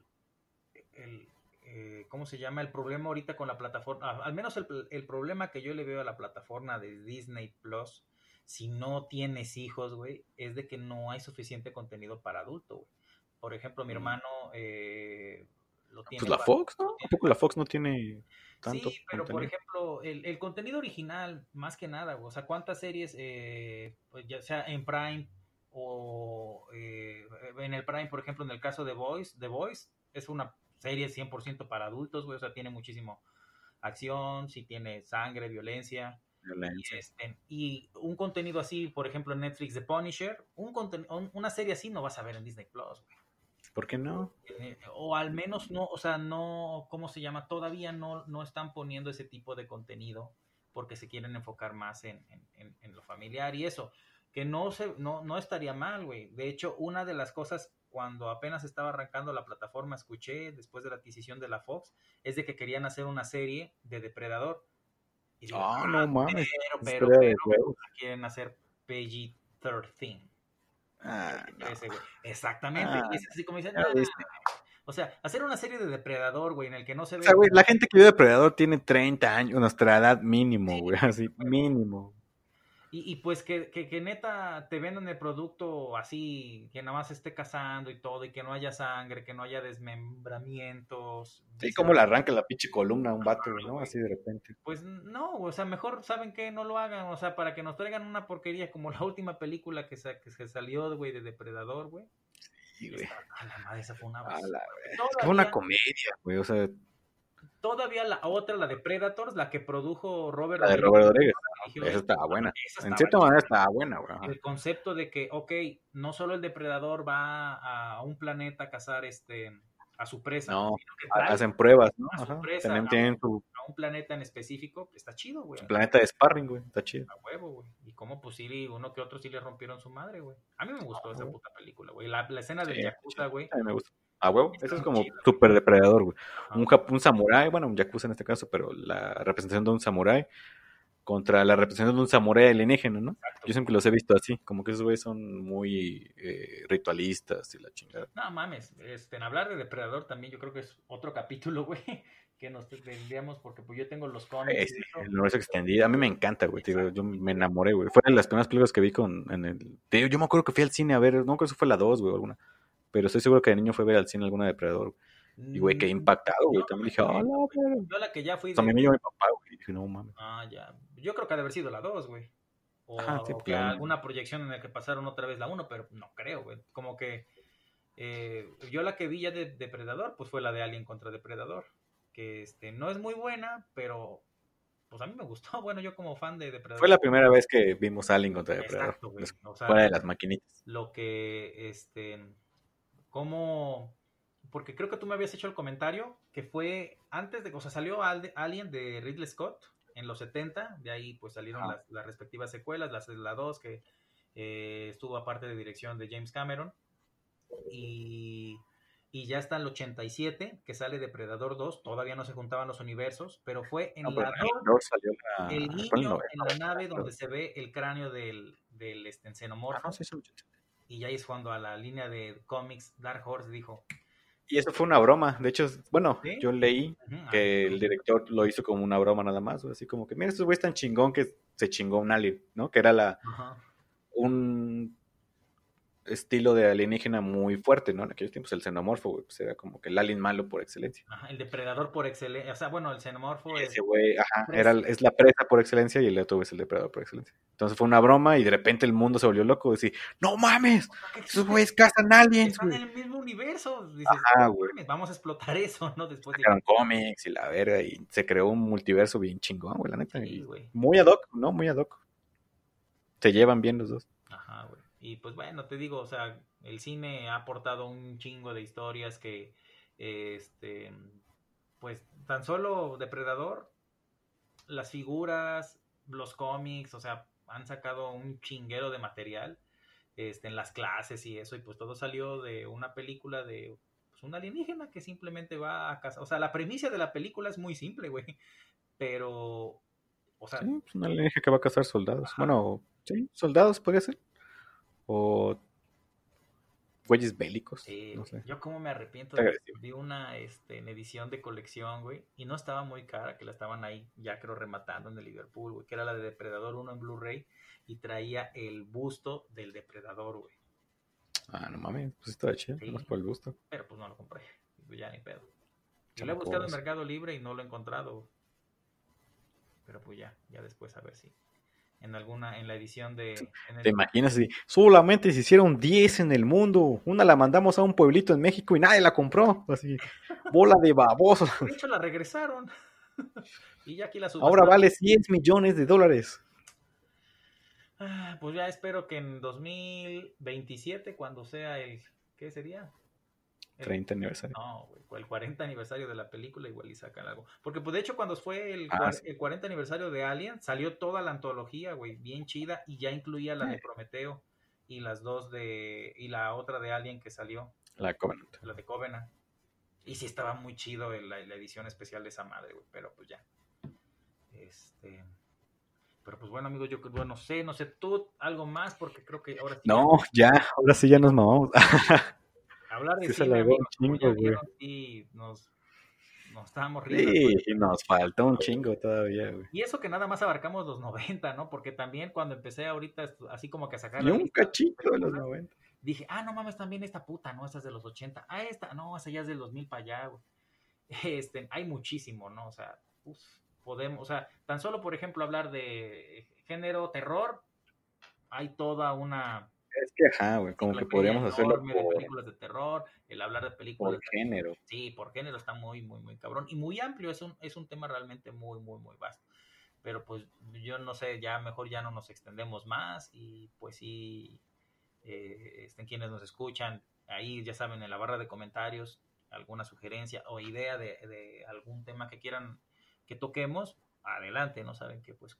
el, eh, ¿cómo se llama? El problema ahorita con la plataforma, al menos el, el problema que yo le veo a la plataforma de Disney Plus, si no tienes hijos, güey, es de que no hay suficiente contenido para adulto, güey. Por ejemplo, mi Mm. hermano eh, lo tiene Pues la para- Fox, ¿no? ¿A poco la Fox no tiene tanto Sí, pero por ejemplo, el, el contenido original, más que nada, o sea, ¿cuántas series, eh, pues ya sea en Prime o eh, en el Prime, por ejemplo, en el caso de Voice, The Voice es una serie 100% para adultos, güey, o sea, tiene muchísimo acción, sí tiene sangre, violencia, y, este, y un contenido así, por ejemplo, en Netflix de Punisher, un conten- un- una serie así no vas a ver en Disney Plus, güey. ¿Por qué no? Eh, o al menos no, o sea, no, ¿cómo se llama? Todavía no, no están poniendo ese tipo de contenido porque se quieren enfocar más en, en- en- en lo familiar y eso, que no, se, no, no estaría mal, güey. De hecho, una de las cosas cuando apenas estaba arrancando la plataforma, escuché después de la adquisición de la Fox, es de que querían hacer una serie de Depredador. Y digo, Ah, "Ah, no mames. pero, pero, pero, quieren hacer PG-13. Ah, no. Ese, güey. Exactamente. Ah, es así como dicen, "Ah". O sea, hacer una serie de Depredador, güey, en el que no se O ve. sea, güey, la gente que vio Depredador tiene 30 años, nuestra edad mínimo, güey, así, mínimo. Y, y pues que, que, que neta te vendan el producto así, que nada más esté cazando y todo, y que no haya sangre, que no haya desmembramientos. Sí, como le arranca la pinche columna a un vato, ¿no? Así de repente. Pues no, o sea, mejor saben que no lo hagan, o sea, para que nos traigan una porquería como la última película que, sa- que se salió, güey, de Depredador, güey. Sí, güey. A la madre, esa fue una A la Todavía- una comedia, güey, o sea, Todavía la otra, la de Predators, la que produjo Robert la de Robert Rodríguez. Dirigió, Esa estaba buena. esa En cierta manera estaba buena, ajá. el concepto de que, ok, no solo el depredador va a un planeta a cazar este a su presa, No, sino que trae Hacen pruebas, ¿no? a su Ajá. presa, a tienen a un planeta en específico, está chido, güey. planeta de sparring, güey. Está chido. A huevo, güey. Y cómo, pues sí, uno que otro sí le rompieron su madre, güey. A mí me gustó esa puta película, güey. La, la escena del Yakuza, güey. A mí me gusta. A huevo. Eso es como chido. súper depredador, güey. Un, un samurái, bueno, un yakuza en este caso, pero la representación de un samurái contra la representación de un samurái alienígena, ¿no? Exacto. Yo siempre los he visto así, como que esos güeyes son muy eh, ritualistas y la chingada. No mames, este, en hablar de Depredador también yo creo que es otro capítulo, güey, que nos tendríamos porque pues yo tengo los cómics. Eso. el universo extendido. A mí me encanta, güey. yo me enamoré, güey. Fue de las primeras películas que vi con en el. digo, yo me acuerdo que fui al cine a ver, no creo que fue la 2, güey, alguna. Pero estoy seguro que de niño fue a ver al cine alguna Depredador. Y, güey, quedé Mm, impactado, güey. También dije, hola, güey. güey. Yo la que ya fui sea, de- me vio mi papá, güey. Dije, no mames. Ah, ya. Yo creo que ha de haber sido la 2, güey. O, Ajá, sí, o que alguna proyección en la que pasaron otra vez la 1, pero no creo, güey. Como que eh, yo la que vi ya de Depredador, pues fue la de Alien contra Depredador. Que este, no es muy buena, pero pues a mí me gustó. Bueno, yo como fan de Depredador. Fue la primera vez que vimos Alien contra Depredador. Exacto, güey. O sea, Fuera de las maquinitas. lo que, este, como, porque creo que tú me habías hecho el comentario que fue antes de, o sea, salió Al- Alien de Ridley Scott en los 70, de ahí pues salieron las, las respectivas secuelas, las, la 2 que eh, estuvo aparte de dirección de James Cameron, y, y ya está el 87 que sale Depredador 2, todavía no se juntaban los universos, pero fue en No, la en el 2 dos salió la- el fue el niño en la nave donde se ve el cráneo del, del este, xenomorfo. Ah, no, sí, sí, sí. Y ya es cuando a la línea de cómics Dark Horse dijo, Y eso fue una broma. De hecho, bueno, ¿Sí? yo leí "Ujú, ah, que el director lo hizo como una broma nada más. Así como que, mira, estos güeyes tan chingón que se chingó un alien, ¿no? Que era la ajá, un estilo de alienígena muy fuerte, ¿no? En aquellos tiempos el xenomorfo, güey, pues era como que el alien malo por excelencia. ajá, el depredador por excelencia, o sea, bueno, el xenomorfo es... Ese güey, ajá, era, es la presa por excelencia y el otro es el depredador por excelencia. Entonces fue una broma y de repente el mundo se volvió loco. Decir, no mames, ¿qué esos güeyes cazan aliens, Están güey. en el mismo universo. Dices, Ajá, "No güey. vamos a explotar eso, ¿no? Después de... Cómics y la verga y se creó un multiverso bien chingón, güey, la neta. Sí, y güey. muy ad hoc, ¿no? Muy ad hoc. Se llevan bien los dos. Ajá, güey. Y pues bueno, te digo, o sea, el cine ha aportado un chingo de historias que, este, pues tan solo Depredador, las figuras, los cómics, o sea, han sacado un chinguero de material este, en las clases y eso, y pues todo salió de una película de pues, un alienígena que simplemente va a casa. O sea, la premisa de la película es muy simple, güey. Pero, o sea, Sí, pues una alienígena que va a cazar soldados. Bueno, sí, soldados podría ser. O güeyes bélicos. Sí, no güey. sé. yo como me arrepiento vi una este, en edición de colección, güey, y no estaba muy cara, que la estaban ahí, ya creo, rematando en el Liverpool, güey, que era la de Depredador 1 en Blu-ray, y traía el busto del Depredador, güey, Ah, no mames, pues está chido, Sí. más por el gusto. pero pues no lo compré, ya ni pedo. Y Ya lo he buscado en. Mercado Libre y no lo he encontrado, pero pues ya, ya después a ver si en alguna, en la edición de... en el- ¿Te imaginas si solamente se hicieron 10 en el mundo? Una la mandamos a un pueblito en México y nadie la compró. Así, bola de babosos. De hecho, la regresaron. y ya aquí la Ahora vale 10 millones de dólares. Ah, Pues ya espero que en 2027, cuando sea el. ¿Qué sería? El- 30 aniversario. No, güey, el 40 aniversario de la película, igual y sacan algo. Porque, pues de hecho, cuando fue el, Ah, cuar- sí. el 40 aniversario de Alien, salió toda la antología, güey, bien chida, y ya incluía la de Sí. Prometeo y las dos de. y la otra de Alien que salió, La Covenant. la de Covenant. Y sí estaba muy chido el- la, la edición especial de esa madre, güey, pero pues ya. Este. Pero pues bueno, amigos, yo bueno, no sé, no sé, tú algo más, porque creo que ahora sí. No, ya, ahora sí ya nos mamamos. Hablar de sí cine, amigos, chingo, güey. sí, nos, nos estábamos riendo. Sí, y nos falta un chingo todavía, güey. Y eso que nada más abarcamos los 90, ¿no? Porque también cuando empecé ahorita, así como que a sacar Y un lista de cachito de los películas, 90. dije, ah, no mames, también esta puta, ¿no? Esta es de los 80. Ah, esta, no, esa ya es del 2000 para allá, güey. Este, hay muchísimo, ¿no? O sea, uf, podemos, o sea, tan solo, por ejemplo, hablar de género terror, hay toda una Es que, ajá, güey, como que podríamos hacerlo enorme de por, películas de terror, el hablar de películas por de género. Sí, por género está muy, muy, muy cabrón y muy amplio. Es un, es un tema realmente muy, muy, muy vasto. Pero pues yo no sé, ya mejor ya no nos extendemos más y pues sí, eh, estén quienes nos escuchan, ahí ya saben, en la barra de comentarios, alguna sugerencia o idea de, de algún tema que quieran que toquemos, adelante, ¿no? Saben que pues...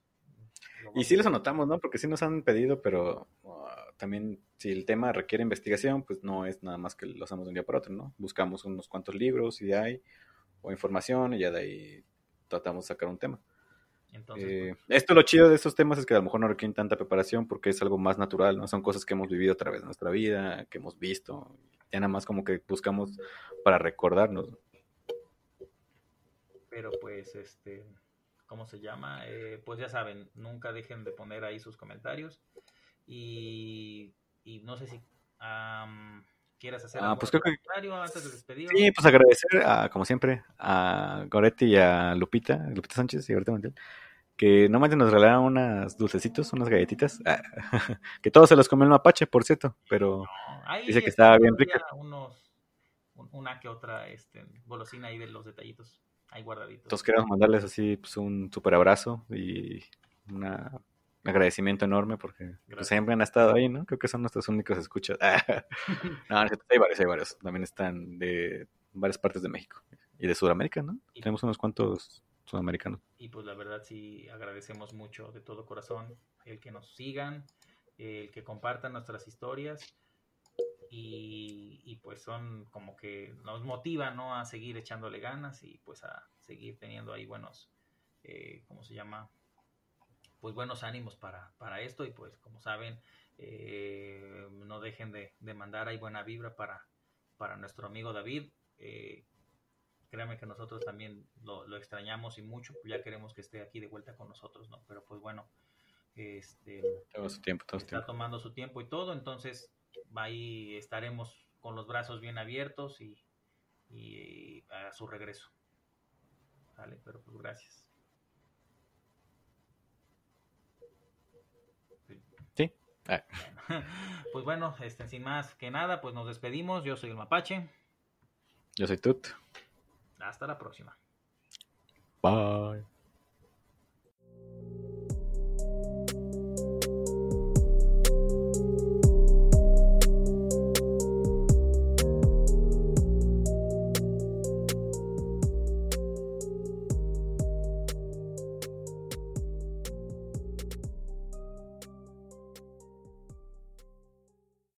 Y sí los anotamos, ¿no? Porque sí nos han pedido, pero uh, también si el tema requiere investigación, pues no es nada más que lo hacemos de un día para otro, ¿no? Buscamos unos cuantos libros si hay, o información, y ya de ahí tratamos de sacar un tema. Entonces, Eh, pues, esto lo chido de estos temas es que a lo mejor no requieren tanta preparación porque es algo más natural, ¿no? Son cosas que hemos vivido a través de nuestra vida, que hemos visto. Ya nada más como que buscamos para recordarnos. pero pues, este, ¿cómo se llama? Eh, pues ya saben, nunca dejen de poner ahí sus comentarios. Y, y no sé si am, quieras hacer Ah, algún pues creo que- comentario antes de despedirnos. Sí, pues agradecer, a, como siempre, a Goretti y a Lupita, Lupita Sánchez y Goretti Montiel, que no nos regalaron unas dulcecitos, unas galletitas, que todos se los comió el mapache, por cierto, pero No, Dice que estaba bien rica. Unos, una que otra este, golosina ahí de los detallitos, ahí guardaditos. entonces queremos mandarles así pues, un super abrazo y una- un agradecimiento enorme porque pues, siempre han estado ahí, ¿no? Creo que son nuestros únicos escuchas. no, hay varios, hay varios, también están de varias partes de México y de Sudamérica, ¿no? Y- Tenemos unos cuantos sudamericanos. Y pues la verdad sí agradecemos mucho de todo corazón el que nos sigan, el que compartan nuestras historias y, y, pues son como que nos motivan ¿no? a seguir echándole ganas y pues a seguir teniendo ahí buenos, eh, ¿cómo se llama? Pues buenos ánimos para, para esto y pues como saben, eh, no dejen de, de mandar ahí buena vibra para, para nuestro amigo David. eh, créanme que nosotros también lo, lo extrañamos y mucho, pues ya queremos que esté aquí de vuelta con nosotros, ¿no? Pero pues bueno, este Todo su tiempo, todo su está tiempo. tomando su tiempo y todo, entonces ahí estaremos con los brazos bien abiertos y, y a su regreso. Vale, pero pues gracias. Sí. Ah, Bueno, pues bueno, este, sin más que nada, pues nos despedimos. Yo soy el Mapache. yo soy Tut. Hasta la próxima. Bye.